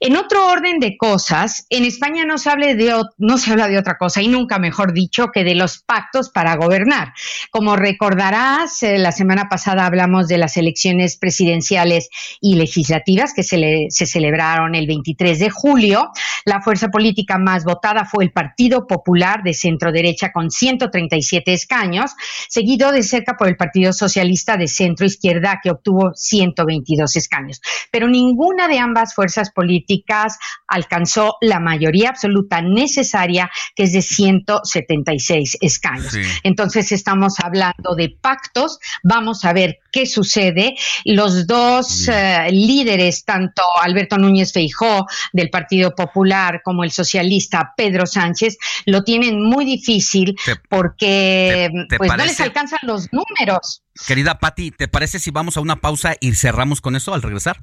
En otro orden de cosas, en España no se, habla de otra cosa y nunca mejor dicho que de los pactos para gobernar. Como recordarás, eh, la semana pasada hablamos de las elecciones presidenciales y legislativas que se, se celebraron el 23 de julio. La fuerza política más votada fue el Partido Popular de centro derecha con 137 escaños, seguido de cerca por el Partido Socialista de centro izquierda que obtuvo 122 escaños. Pero ninguna de ambas fuerzas políticas alcanzó la mayoría absoluta necesaria, que es de 176 escaños. Entonces estamos hablando de pactos, vamos a ver qué sucede. Los dos eh, líderes, tanto Alberto Núñez Feijó del Partido Popular como el socialista Pedro Sánchez, lo tienen muy difícil porque pues no les alcanzan los números. Querida Patti, ¿te parece si vamos a una pausa y cerramos con eso al regresar?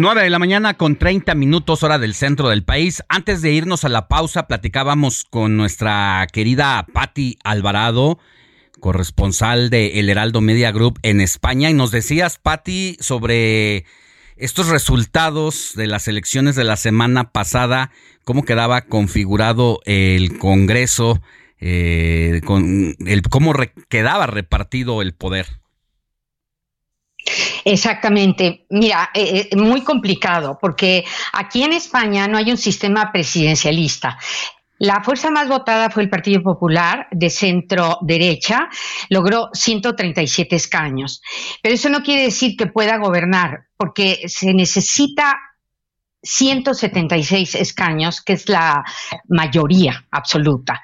9 de la mañana con 30 minutos hora del centro del país. Antes de irnos a la pausa, platicábamos con nuestra querida Patti Alvarado, corresponsal de El Heraldo Media Group en España, y nos decías, Patti, sobre estos resultados de las elecciones de la semana pasada, cómo quedaba configurado el Congreso, eh, con el, cómo quedaba repartido el poder. Exactamente. Mira, eh, eh, muy complicado porque aquí en España no hay un sistema presidencialista. La fuerza más votada fue el Partido Popular de centro derecha, logró 137 escaños. Pero eso no quiere decir que pueda gobernar, porque se necesita 176 escaños, que es la mayoría absoluta.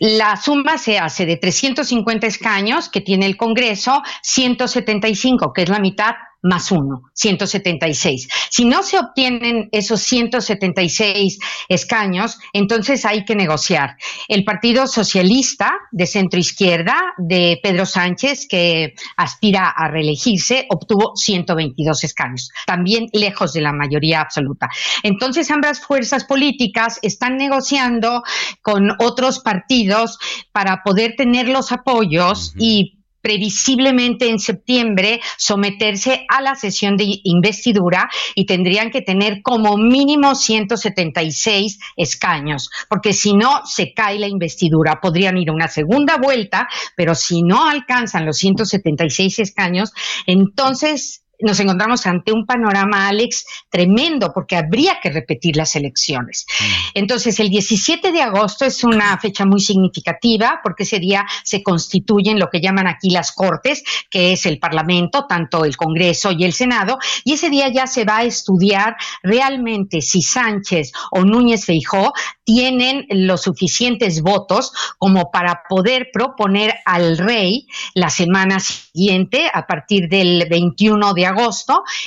La suma se hace de 350 escaños que tiene el Congreso, 175, que es la mitad más uno, 176. Si no se obtienen esos 176 escaños, entonces hay que negociar. El Partido Socialista de centro izquierda de Pedro Sánchez, que aspira a reelegirse, obtuvo 122 escaños, también lejos de la mayoría absoluta. Entonces ambas fuerzas políticas están negociando con otros partidos para poder tener los apoyos y previsiblemente en septiembre someterse a la sesión de investidura y tendrían que tener como mínimo 176 escaños, porque si no se cae la investidura, podrían ir a una segunda vuelta, pero si no alcanzan los 176 escaños, entonces nos encontramos ante un panorama, Alex, tremendo, porque habría que repetir las elecciones. Mm. Entonces, el 17 de agosto es una fecha muy significativa, porque ese día se constituyen lo que llaman aquí las Cortes, que es el Parlamento, tanto el Congreso y el Senado, y ese día ya se va a estudiar realmente si Sánchez o Núñez Feijó tienen los suficientes votos como para poder proponer al rey la semana siguiente, a partir del 21 de agosto,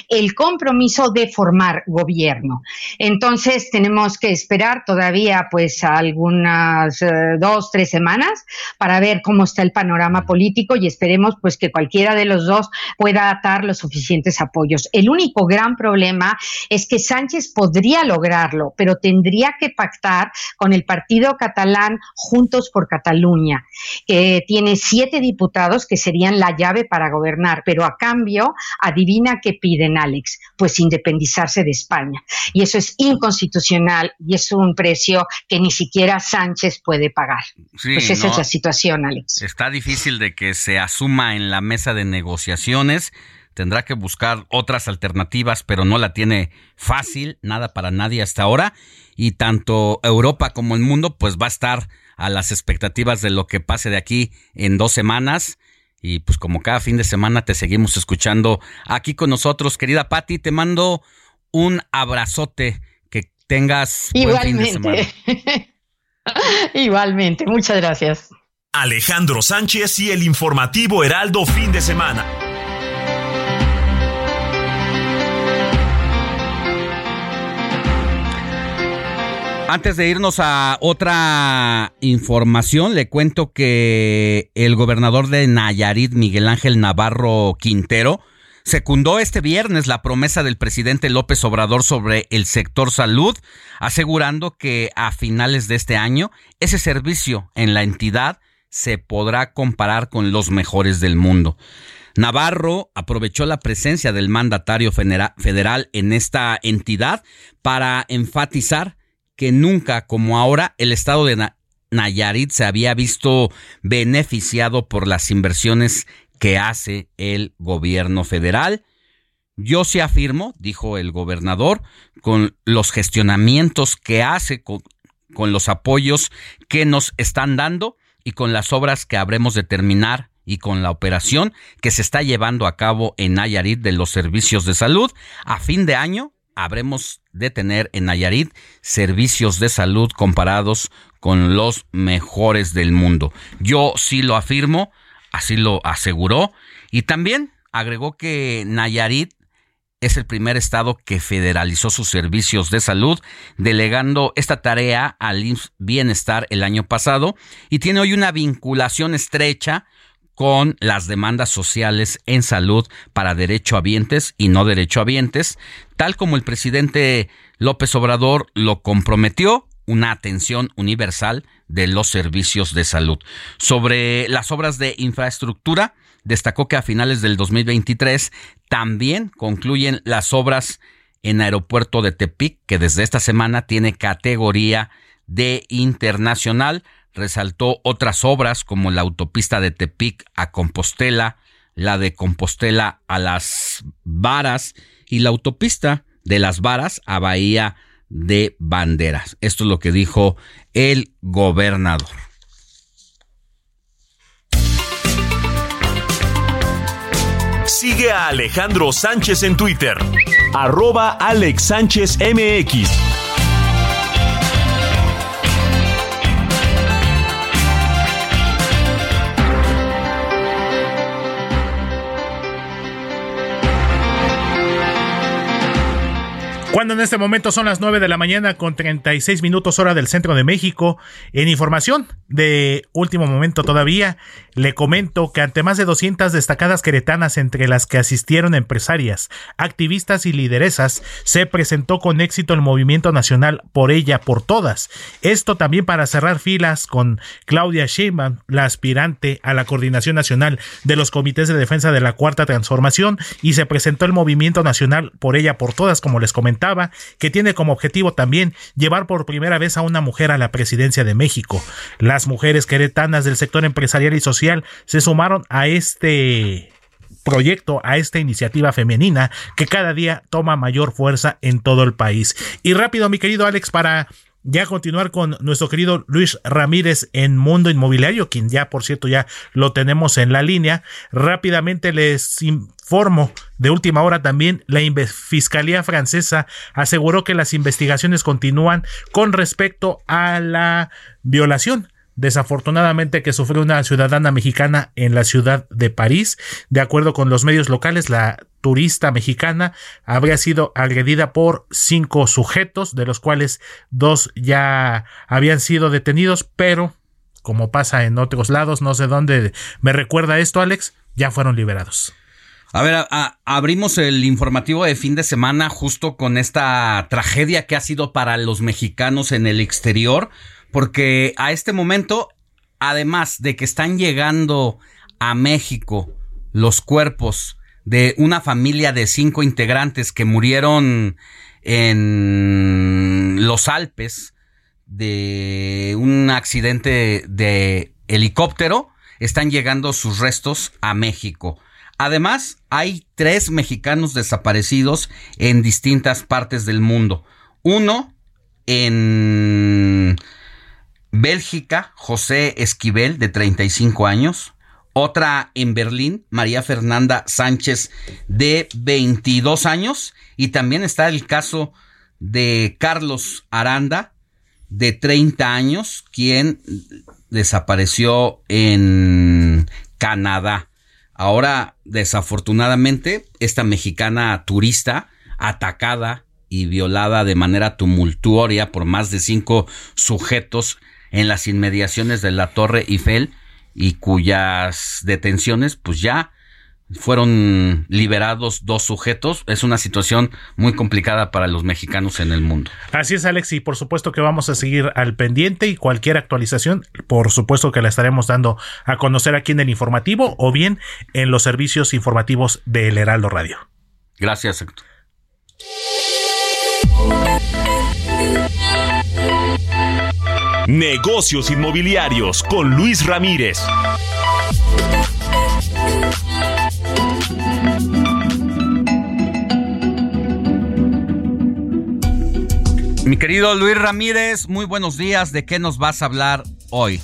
el compromiso de formar gobierno. Entonces tenemos que esperar todavía pues algunas eh, dos, tres semanas para ver cómo está el panorama político y esperemos pues que cualquiera de los dos pueda atar los suficientes apoyos. El único gran problema es que Sánchez podría lograrlo, pero tendría que pactar con el partido catalán Juntos por Cataluña, que tiene siete diputados que serían la llave para gobernar, pero a cambio, adivina qué piden, Alex, pues independizarse de España. Y eso es inconstitucional y es un precio que ni siquiera Sánchez puede pagar. pues esa es la situación, Alex. Está difícil de que se asuma en la mesa de negociaciones tendrá que buscar otras alternativas, pero no la tiene fácil, nada para nadie hasta ahora, y tanto Europa como el mundo pues va a estar a las expectativas de lo que pase de aquí en dos semanas. Y pues como cada fin de semana te seguimos escuchando aquí con nosotros, querida Patti, te mando un abrazote, que tengas buen fin de semana. [LAUGHS] Igualmente, muchas gracias. Alejandro Sánchez y el informativo Heraldo fin de semana. Antes de irnos a otra información, le cuento que el gobernador de Nayarit, Miguel Ángel Navarro Quintero, secundó este viernes la promesa del presidente López Obrador sobre el sector salud, asegurando que a finales de este año ese servicio en la entidad se podrá comparar con los mejores del mundo. Navarro aprovechó la presencia del mandatario federal en esta entidad para enfatizar que nunca como ahora el estado de Nayarit se había visto beneficiado por las inversiones que hace el gobierno federal. Yo sí afirmo, dijo el gobernador, con los gestionamientos que hace, con, con los apoyos que nos están dando y con las obras que habremos de terminar y con la operación que se está llevando a cabo en Nayarit de los servicios de salud, a fin de año habremos de tener en Nayarit servicios de salud comparados con los mejores del mundo. Yo sí lo afirmo, así lo aseguró, y también agregó que Nayarit es el primer estado que federalizó sus servicios de salud, delegando esta tarea al Bienestar el año pasado y tiene hoy una vinculación estrecha con las demandas sociales en salud para derechohabientes y no derechohabientes, tal como el presidente López Obrador lo comprometió, una atención universal de los servicios de salud. Sobre las obras de infraestructura, destacó que a finales del 2023 también concluyen las obras en aeropuerto de Tepic, que desde esta semana tiene categoría de internacional, resaltó otras obras como la autopista de Tepic a Compostela, la de Compostela a las Varas y la autopista de las Varas a Bahía de Banderas. Esto es lo que dijo el gobernador. Sigue a Alejandro Sánchez en Twitter, arroba Alex Sánchez MX. Cuando en este momento son las 9 de la mañana con 36 minutos hora del centro de México, en información de último momento todavía, le comento que ante más de 200 destacadas queretanas entre las que asistieron empresarias, activistas y lideresas, se presentó con éxito el movimiento nacional por ella, por todas. Esto también para cerrar filas con Claudia Sheinbaum, la aspirante a la coordinación nacional de los comités de defensa de la cuarta transformación y se presentó el movimiento nacional por ella, por todas, como les comenté que tiene como objetivo también llevar por primera vez a una mujer a la presidencia de México. Las mujeres queretanas del sector empresarial y social se sumaron a este proyecto, a esta iniciativa femenina que cada día toma mayor fuerza en todo el país. Y rápido, mi querido Alex, para ya continuar con nuestro querido Luis Ramírez en Mundo Inmobiliario, quien ya, por cierto, ya lo tenemos en la línea. Rápidamente les informo de última hora también, la Fiscalía francesa aseguró que las investigaciones continúan con respecto a la violación desafortunadamente que sufrió una ciudadana mexicana en la ciudad de París. De acuerdo con los medios locales, la turista mexicana habría sido agredida por cinco sujetos, de los cuales dos ya habían sido detenidos, pero como pasa en otros lados, no sé dónde me recuerda esto, Alex, ya fueron liberados. A ver, abrimos el informativo de fin de semana justo con esta tragedia que ha sido para los mexicanos en el exterior porque a este momento, además de que están llegando a México los cuerpos de una familia de cinco integrantes que murieron en los Alpes de un accidente de helicóptero. Están llegando sus restos a México. Además, hay tres mexicanos desaparecidos en distintas partes del mundo. Uno en Bélgica, José Esquivel, de 35 años. Otra en Berlín, María Fernanda Sánchez, de 22 años. Y también está el caso de Carlos Aranda, de 30 años, quien desapareció en Canadá. Ahora, desafortunadamente, esta mexicana turista atacada y violada de manera tumultuoria por más de cinco sujetos en las inmediaciones de la Torre Eiffel y cuyas detenciones pues ya fueron liberados dos sujetos. Es una situación muy complicada para los mexicanos en el mundo. Así es, Alex, y por supuesto que vamos a seguir al pendiente y cualquier actualización, por supuesto que la estaremos dando a conocer aquí en el informativo o bien en los servicios informativos del Heraldo Radio. Gracias, Héctor. Negocios inmobiliarios con Luis Ramírez. Mi querido Luis Ramírez, muy buenos días. ¿De qué nos vas a hablar hoy?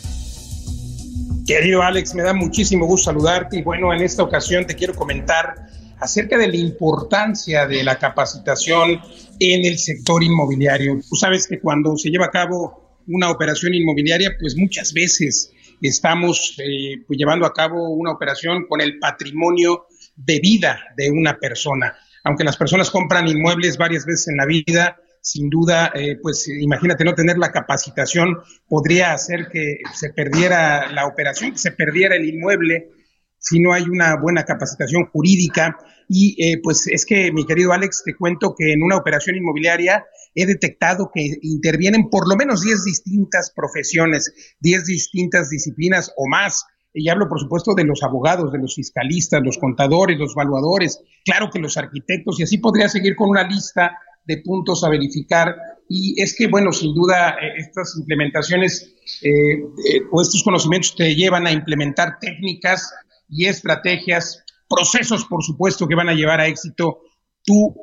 Querido Alex, me da muchísimo gusto saludarte y bueno, en esta ocasión te quiero comentar acerca de la importancia de la capacitación en el sector inmobiliario. Tú sabes que cuando se lleva a cabo una operación inmobiliaria, pues muchas veces estamos eh, pues llevando a cabo una operación con el patrimonio de vida de una persona. Aunque las personas compran inmuebles varias veces en la vida, sin duda, eh, pues imagínate no tener la capacitación podría hacer que se perdiera la operación, que se perdiera el inmueble si no hay una buena capacitación jurídica. Y eh, pues es que, mi querido Alex, te cuento que en una operación inmobiliaria he detectado que intervienen por lo menos 10 distintas profesiones, 10 distintas disciplinas o más. Y hablo, por supuesto, de los abogados, de los fiscalistas, los contadores, los evaluadores, claro que los arquitectos, y así podría seguir con una lista de puntos a verificar. Y es que, bueno, sin duda, eh, estas implementaciones eh, o estos conocimientos te llevan a implementar técnicas y estrategias, procesos, por supuesto, que van a llevar a éxito tu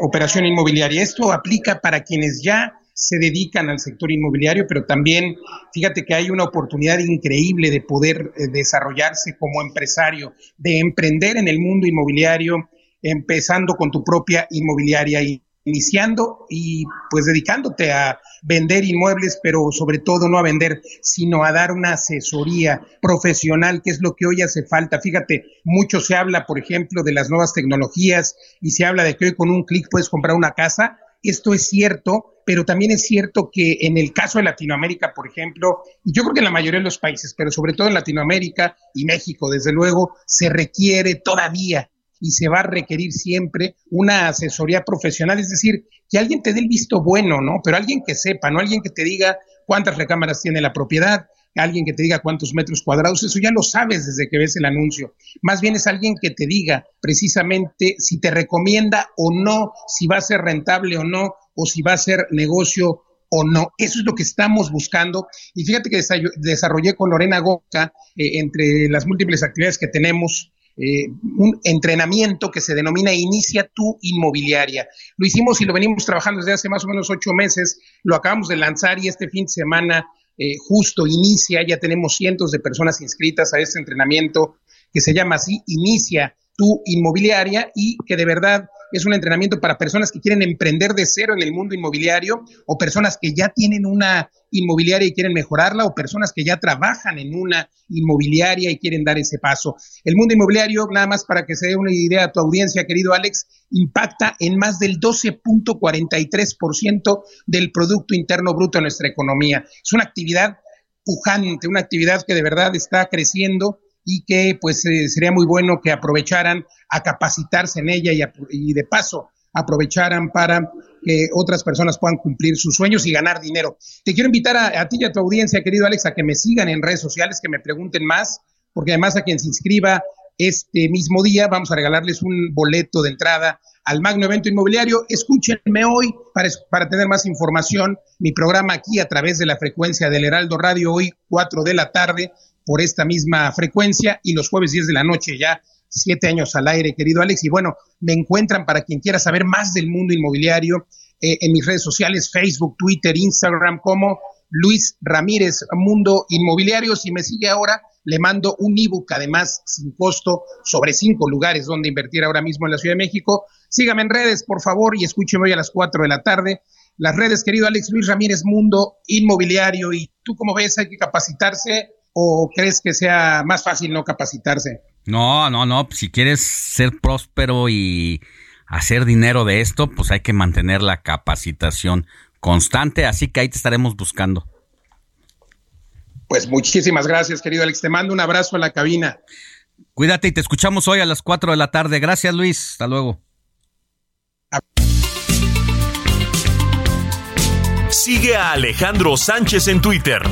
operación inmobiliaria. Esto aplica para quienes ya se dedican al sector inmobiliario, pero también fíjate que hay una oportunidad increíble de poder desarrollarse como empresario, de emprender en el mundo inmobiliario, empezando con tu propia inmobiliaria iniciando y pues dedicándote a vender inmuebles, pero sobre todo no a vender, sino a dar una asesoría profesional, que es lo que hoy hace falta. Fíjate, mucho se habla, por ejemplo, de las nuevas tecnologías y se habla de que hoy con un clic puedes comprar una casa. Esto es cierto, pero también es cierto que en el caso de Latinoamérica, por ejemplo, y yo creo que en la mayoría de los países, pero sobre todo en Latinoamérica y México, desde luego, se requiere todavía y se va a requerir siempre una asesoría profesional, es decir, que alguien te dé el visto bueno, ¿no? Pero alguien que sepa, no alguien que te diga cuántas recámaras tiene la propiedad, alguien que te diga cuántos metros cuadrados, eso ya lo sabes desde que ves el anuncio. Más bien es alguien que te diga precisamente si te recomienda o no, si va a ser rentable o no, o si va a ser negocio o no. Eso es lo que estamos buscando. Y fíjate que desarrollé con Lorena Goca, eh, entre las múltiples actividades que tenemos, eh, un entrenamiento que se denomina Inicia tu inmobiliaria. Lo hicimos y lo venimos trabajando desde hace más o menos ocho meses, lo acabamos de lanzar y este fin de semana eh, justo inicia, ya tenemos cientos de personas inscritas a este entrenamiento que se llama así, Inicia tu inmobiliaria y que de verdad es un entrenamiento para personas que quieren emprender de cero en el mundo inmobiliario o personas que ya tienen una inmobiliaria y quieren mejorarla o personas que ya trabajan en una inmobiliaria y quieren dar ese paso. El mundo inmobiliario, nada más para que se dé una idea a tu audiencia, querido Alex, impacta en más del 12.43% del Producto Interno Bruto de nuestra economía. Es una actividad pujante, una actividad que de verdad está creciendo y que pues eh, sería muy bueno que aprovecharan a capacitarse en ella y, de paso aprovecharan para que otras personas puedan cumplir sus sueños y ganar dinero. Te quiero invitar a, ti y a tu audiencia, querido Alex, a que me sigan en redes sociales, que me pregunten más, porque además a quien se inscriba este mismo día. Vamos a regalarles un boleto de entrada al Magno Evento Inmobiliario. Escúchenme hoy para, para tener más información. Mi programa aquí a través de la frecuencia del Heraldo Radio, hoy 4 de la tarde, por esta misma frecuencia, y los jueves 10 de la noche ya siete años al aire, querido Alex. Y bueno, me encuentran para quien quiera saber más del mundo inmobiliario eh, en mis redes sociales, Facebook, Twitter, Instagram, como Luis Ramírez, Mundo Inmobiliario. Si me sigue ahora, le mando un ebook, además, sin costo, sobre cinco lugares donde invertir ahora mismo en la Ciudad de México. Sígame en redes, por favor, y escúcheme hoy a las cuatro de la tarde. Las redes, querido Alex Luis Ramírez, Mundo Inmobiliario. ¿Y tú cómo ves? ¿Hay que capacitarse o crees que sea más fácil no capacitarse? No, no, no. Si quieres ser próspero y hacer dinero de esto, pues hay que mantener la capacitación constante. Así que ahí te estaremos buscando. Pues muchísimas gracias, querido Alex. Te mando un abrazo a la cabina. Cuídate y te escuchamos hoy a las 4 de la tarde. Gracias, Luis. Hasta luego. Sigue a Alejandro Sánchez en Twitter.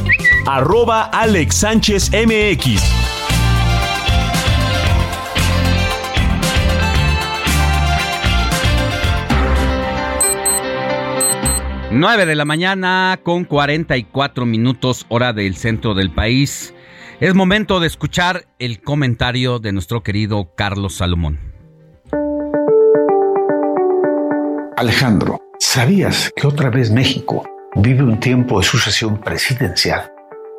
Arroba Alex Sánchez MX. 9 de la mañana con 44 minutos hora del centro del país. Es momento de escuchar el comentario de nuestro querido Carlos Salomón. Alejandro, ¿sabías que otra vez México vive un tiempo de sucesión presidencial?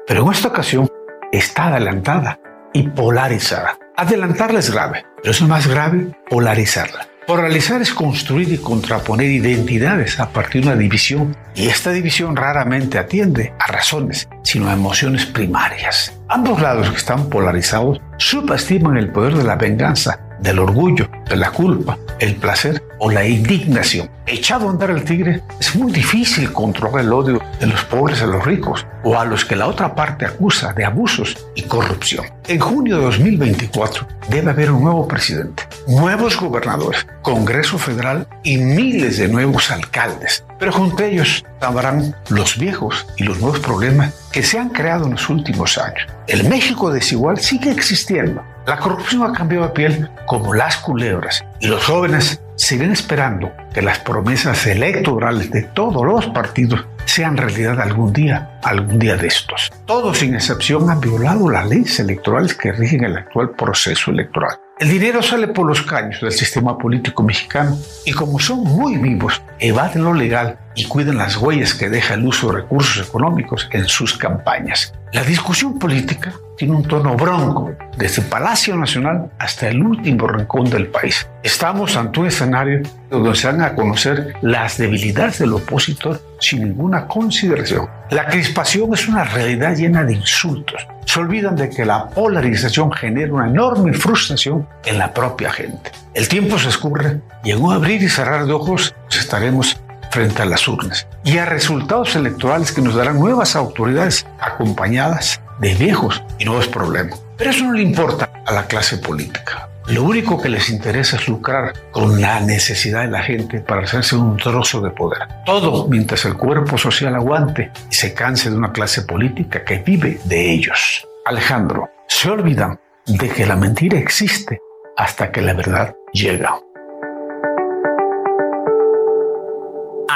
Pero en esta ocasión está adelantada y polarizada. Adelantarla es grave, pero es más grave polarizarla. Polarizar es construir y contraponer identidades a partir de una división, y esta división raramente atiende a razones, sino a emociones primarias. Ambos lados que están polarizados subestiman el poder de la venganza del orgullo, de la culpa, el placer o la indignación. Echado a andar el tigre, es muy difícil controlar el odio de los pobres a los ricos o a los que la otra parte acusa de abusos y corrupción. En junio de 2024 debe haber un nuevo presidente, nuevos gobernadores, Congreso Federal y miles de nuevos alcaldes. Pero junto a ellos habrán los viejos y los nuevos problemas que se han creado en los últimos años. El México desigual sigue existiendo la corrupción ha cambiado de piel como las culebras y los jóvenes siguen esperando que las promesas electorales de todos los partidos sean realidad algún día, algún día de estos. Todos sin excepción han violado las leyes electorales que rigen el actual proceso electoral. El dinero sale por los caños del sistema político mexicano y como son muy vivos, evaden lo legal y cuiden las huellas que deja el uso de recursos económicos en sus campañas. La discusión política tiene un tono bronco, desde Palacio Nacional hasta el último rincón del país. Estamos ante un escenario donde se van a conocer las debilidades del opositor sin ninguna consideración. La crispación es una realidad llena de insultos. Se olvidan de que la polarización genera una enorme frustración en la propia gente. El tiempo se escurre y en un abrir y cerrar de ojos estaremos frente a las urnas y a resultados electorales que nos darán nuevas autoridades acompañadas de viejos y nuevos problemas. Pero eso no le importa a la clase política. Lo único que les interesa es lucrar con la necesidad de la gente para hacerse un trozo de poder. Todo mientras el cuerpo social aguante y se canse de una clase política que vive de ellos. Alejandro, se olvidan de que la mentira existe hasta que la verdad llega.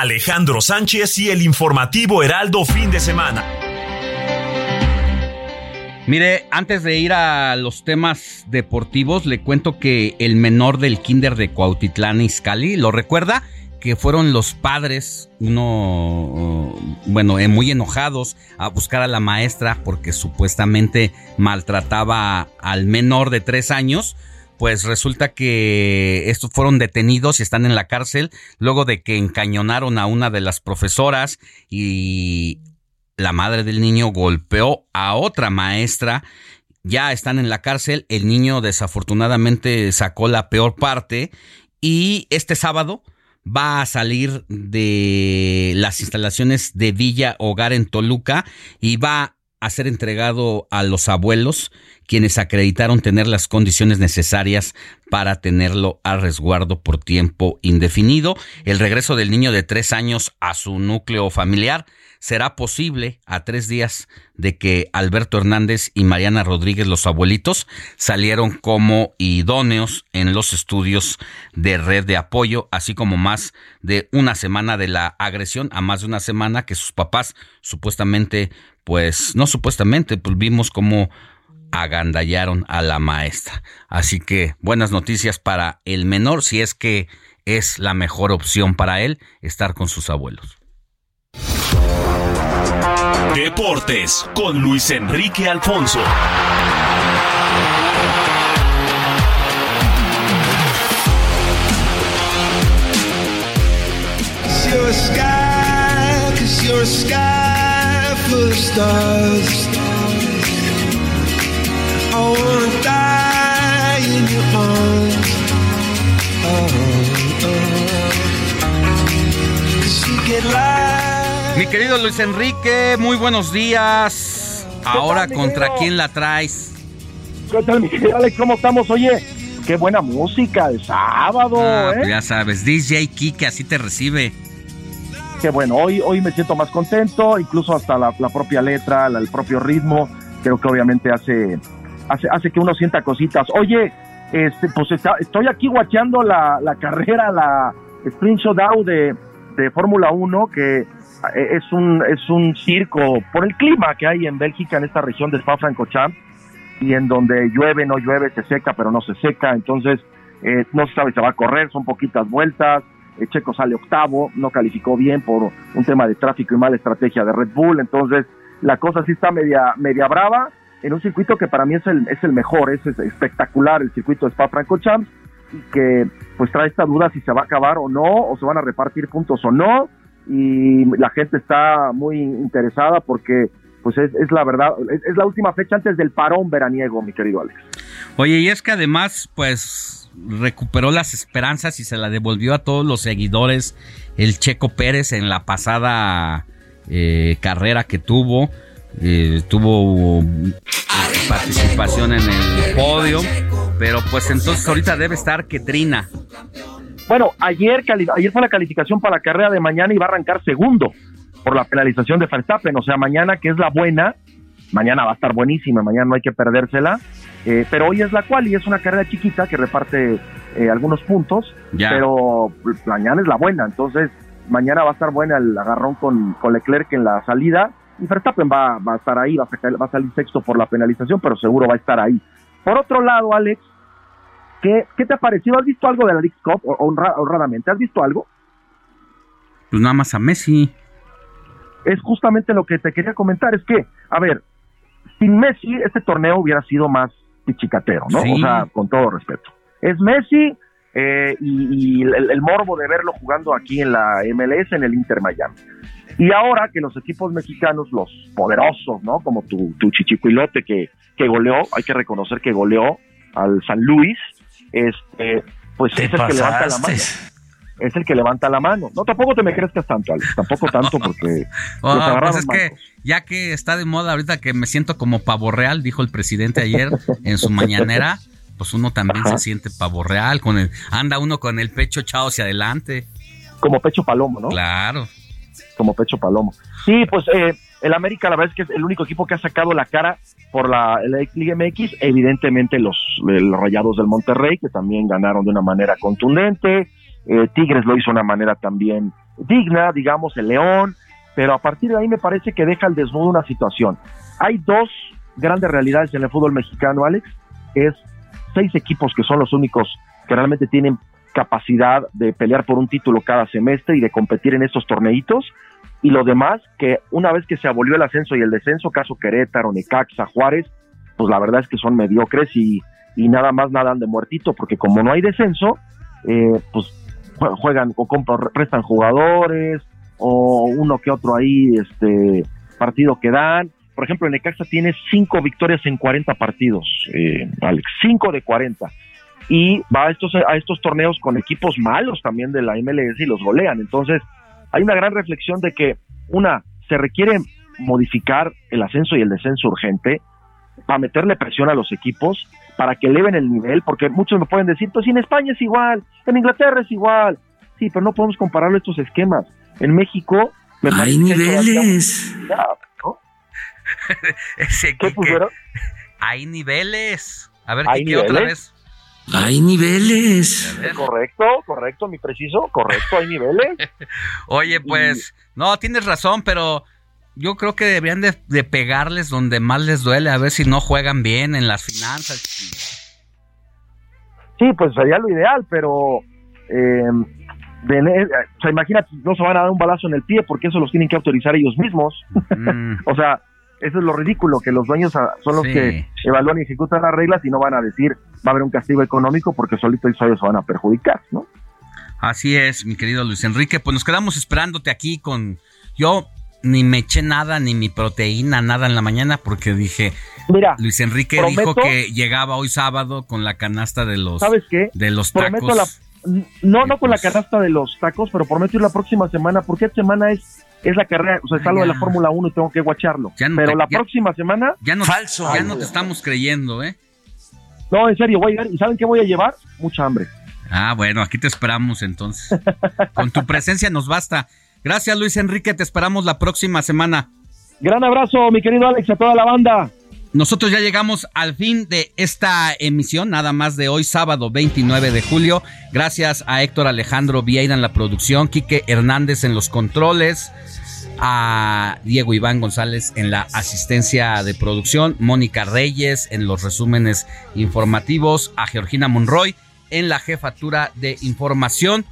Alejandro Sánchez y el informativo Heraldo fin de semana. Mire, antes de ir a los temas deportivos, le cuento que el menor del kinder de Cuautitlán Izcalli, ¿lo recuerda? que fueron los padres, uno, bueno, eh, muy enojados a buscar a la maestra porque supuestamente maltrataba al menor de tres años, pues resulta que estos fueron detenidos y están en la cárcel luego de que encañonaron a una de las profesoras y la madre del niño golpeó a otra maestra. Ya están en la cárcel. El niño desafortunadamente sacó la peor parte. Y este sábado va a salir de las instalaciones de Villa Hogar en Toluca y va a ser entregado a los abuelos, quienes acreditaron tener las condiciones necesarias para tenerlo a resguardo por tiempo indefinido. El regreso del niño de tres años a su núcleo familiar será posible a tres días de que Alberto Hernández y Mariana Rodríguez, los abuelitos, salieron como idóneos en los estudios de red de apoyo, así como más de una semana de la agresión, a más de una semana que sus papás supuestamente, pues no supuestamente, pues vimos como agandallaron a la maestra. Así que buenas noticias para el menor si es que es la mejor opción para él estar con sus abuelos. Deportes con Luis Enrique Alfonso. Mi querido Luis Enrique, muy buenos días. Ahora, ¿contra quién la traes? ¿Qué tal, mi querido Alex? ¿Cómo estamos? Oye, qué buena música de sábado, Ah, ¿eh? pues ya sabes, DJ Kike así te recibe. Qué bueno, hoy, hoy me siento más contento, incluso hasta la, propia letra, la- el propio ritmo, creo que obviamente hace, hace, hace que uno sienta cositas. Oye, este, pues está- estoy aquí guacheando la, la carrera, la Sprint Showdown de, de Fórmula 1, que eh, es un, es un circo por el clima que hay en Bélgica, en esta región de Spa-Francorchamps, y en donde llueve, no llueve, se seca, pero no se seca, entonces eh, no se sabe si se va a correr, son poquitas vueltas, Checo sale octavo, no calificó bien por un tema de tráfico y mala estrategia de Red Bull, entonces la cosa sí está media, media brava, en un circuito que para mí es el, es el mejor, es, es espectacular el circuito de Spa-Francorchamps, y que pues trae esta duda si se va a acabar o no, o se van a repartir puntos o no, y la gente está muy interesada porque pues es, es la verdad, es la última fecha antes del parón veraniego, mi querido Alex. Oye, y es que además, pues, recuperó las esperanzas y se la devolvió a todos los seguidores el Checo Pérez en la pasada eh, carrera que tuvo. Eh, tuvo participación en el podio, pero pues entonces ahorita debe estar que trina. Bueno, ayer, ayer fue la calificación para la carrera de mañana y va a arrancar segundo por la penalización de Verstappen. O sea, mañana, que es la buena, mañana va a estar buenísima, mañana no hay que perdérsela. Eh, pero hoy es la cual y es una carrera chiquita que reparte eh, algunos puntos, Ya. pero mañana es la buena. Entonces, mañana va a estar buena el agarrón con, con Leclerc en la salida y Verstappen va, va a estar ahí, va a, sacar- va a salir sexto por la penalización, pero seguro va a estar ahí. Por otro lado, Alex, ¿qué, qué te ha parecido? ¿Has visto algo de la League Cup o- honra- honradamente? ¿Has visto algo? Pues nada más a Messi. Es justamente lo que te quería comentar, es que, a ver, sin Messi este torneo hubiera sido más pichicatero, ¿no? Sí. O sea, con todo respeto. Es Messi eh, y, y el, el morbo de verlo jugando aquí en la MLS, en el Inter Miami. Y ahora que los equipos mexicanos, los poderosos, ¿no? Como tu, tu chichicuilote que, que goleó, hay que reconocer que goleó al San Luis, este, pues es el que levanta la mano. Es el que levanta la mano. No, tampoco te me crezcas tanto, Alex. Tampoco tanto [LAUGHS] porque Ah, los pues es que ya que está de moda ahorita que me siento como pavo real, dijo el presidente ayer en su mañanera, pues uno también Ajá. se siente pavo real, con el, anda uno con el pecho echado hacia adelante. como pecho palomo, ¿no? Claro. Como pecho palomo. Sí, pues eh, el América la verdad es que es el único equipo que ha sacado la cara por la, la Liga MX. Evidentemente los, los Rayados del Monterrey, que también ganaron de una manera contundente. Eh, Tigres lo hizo de una manera también digna, digamos, el León. Pero a partir de ahí me parece que deja al desnudo una situación. Hay dos grandes realidades en el fútbol mexicano, Alex. Es seis equipos que son los únicos que realmente tienen capacidad de pelear por un título cada semestre y de competir en estos torneitos. Y lo demás, que una vez que se abolió el ascenso y el descenso, caso Querétaro, Necaxa, Juárez, pues la verdad es que son mediocres y, y nada más nadan de muertito, porque como no hay descenso, eh, pues juegan o compran, prestan jugadores o uno que otro ahí, este partido que dan. Por ejemplo, el Necaxa tiene cinco victorias en 40 partidos, eh, Alex, cinco de 40 y va a estos, a estos torneos con equipos malos también de la MLS y los golean. Entonces, hay una gran reflexión de que, una, se requiere modificar el ascenso y el descenso urgente para meterle presión a los equipos, para que eleven el nivel, porque muchos me pueden decir, pues si en España es igual, en Inglaterra es igual. Sí, pero no podemos comparar estos esquemas. En México... Me Hay niveles. ¿no? [LAUGHS] Ese ¿Qué que- pusieron? Hay niveles. A ver, ¿Hay Quique, otra niveles? vez. Hay niveles. Correcto, correcto, mi preciso, correcto, hay niveles. [LAUGHS] Oye, pues, no, tienes razón, pero yo creo que deberían de, de pegarles donde más les duele, a ver si no juegan bien en las finanzas. Sí, pues sería lo ideal, pero eh, de- o sea, imagínate, no se van a dar un balazo en el pie porque eso los tienen que autorizar ellos mismos. [LAUGHS] o sea, eso es lo ridículo, que los dueños ah, son los Sí. que evalúan y ejecutan las reglas y no van a decir va a haber un castigo económico porque solitos ellos se van a perjudicar, ¿no? Así es, mi querido Luis Enrique, pues nos quedamos esperándote aquí con... Yo ni me eché nada, ni mi proteína, nada en la mañana, porque dije... Mira, Luis Enrique dijo que llegaba hoy sábado con la canasta de los... ¿Sabes qué? De los Prometo tacos. la, no, no con la canasta de los tacos, pero prometo ir la próxima semana, porque esta semana es, es la carrera, o sea, está lo de la. Fórmula 1 y tengo que guacharlo. Ya no pero te- la ya- próxima semana... Ya no, Falso. ya no te estamos creyendo, ¿eh? No, en serio, voy a ir. ¿Y saben qué voy a llevar? Mucha hambre. Ah, bueno, aquí te esperamos entonces. [LAUGHS] Con tu presencia nos basta. Gracias, Luis Enrique, te esperamos la próxima semana. Gran abrazo, mi querido Alex, a toda la banda. Nosotros ya llegamos al fin de esta emisión, nada más de hoy, sábado 29 de julio. Gracias a Héctor Alejandro Vieira en la producción, Quique Hernández en los controles, a Diego Iván González en la asistencia de producción, Mónica Reyes en los resúmenes informativos, a Georgina Monroy en la jefatura de información.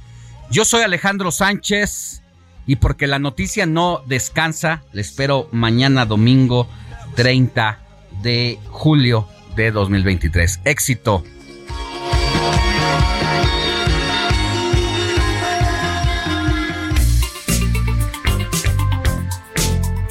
Yo soy Alejandro Sánchez y porque la noticia no descansa, le espero mañana domingo 30 de julio de 2023. Éxito.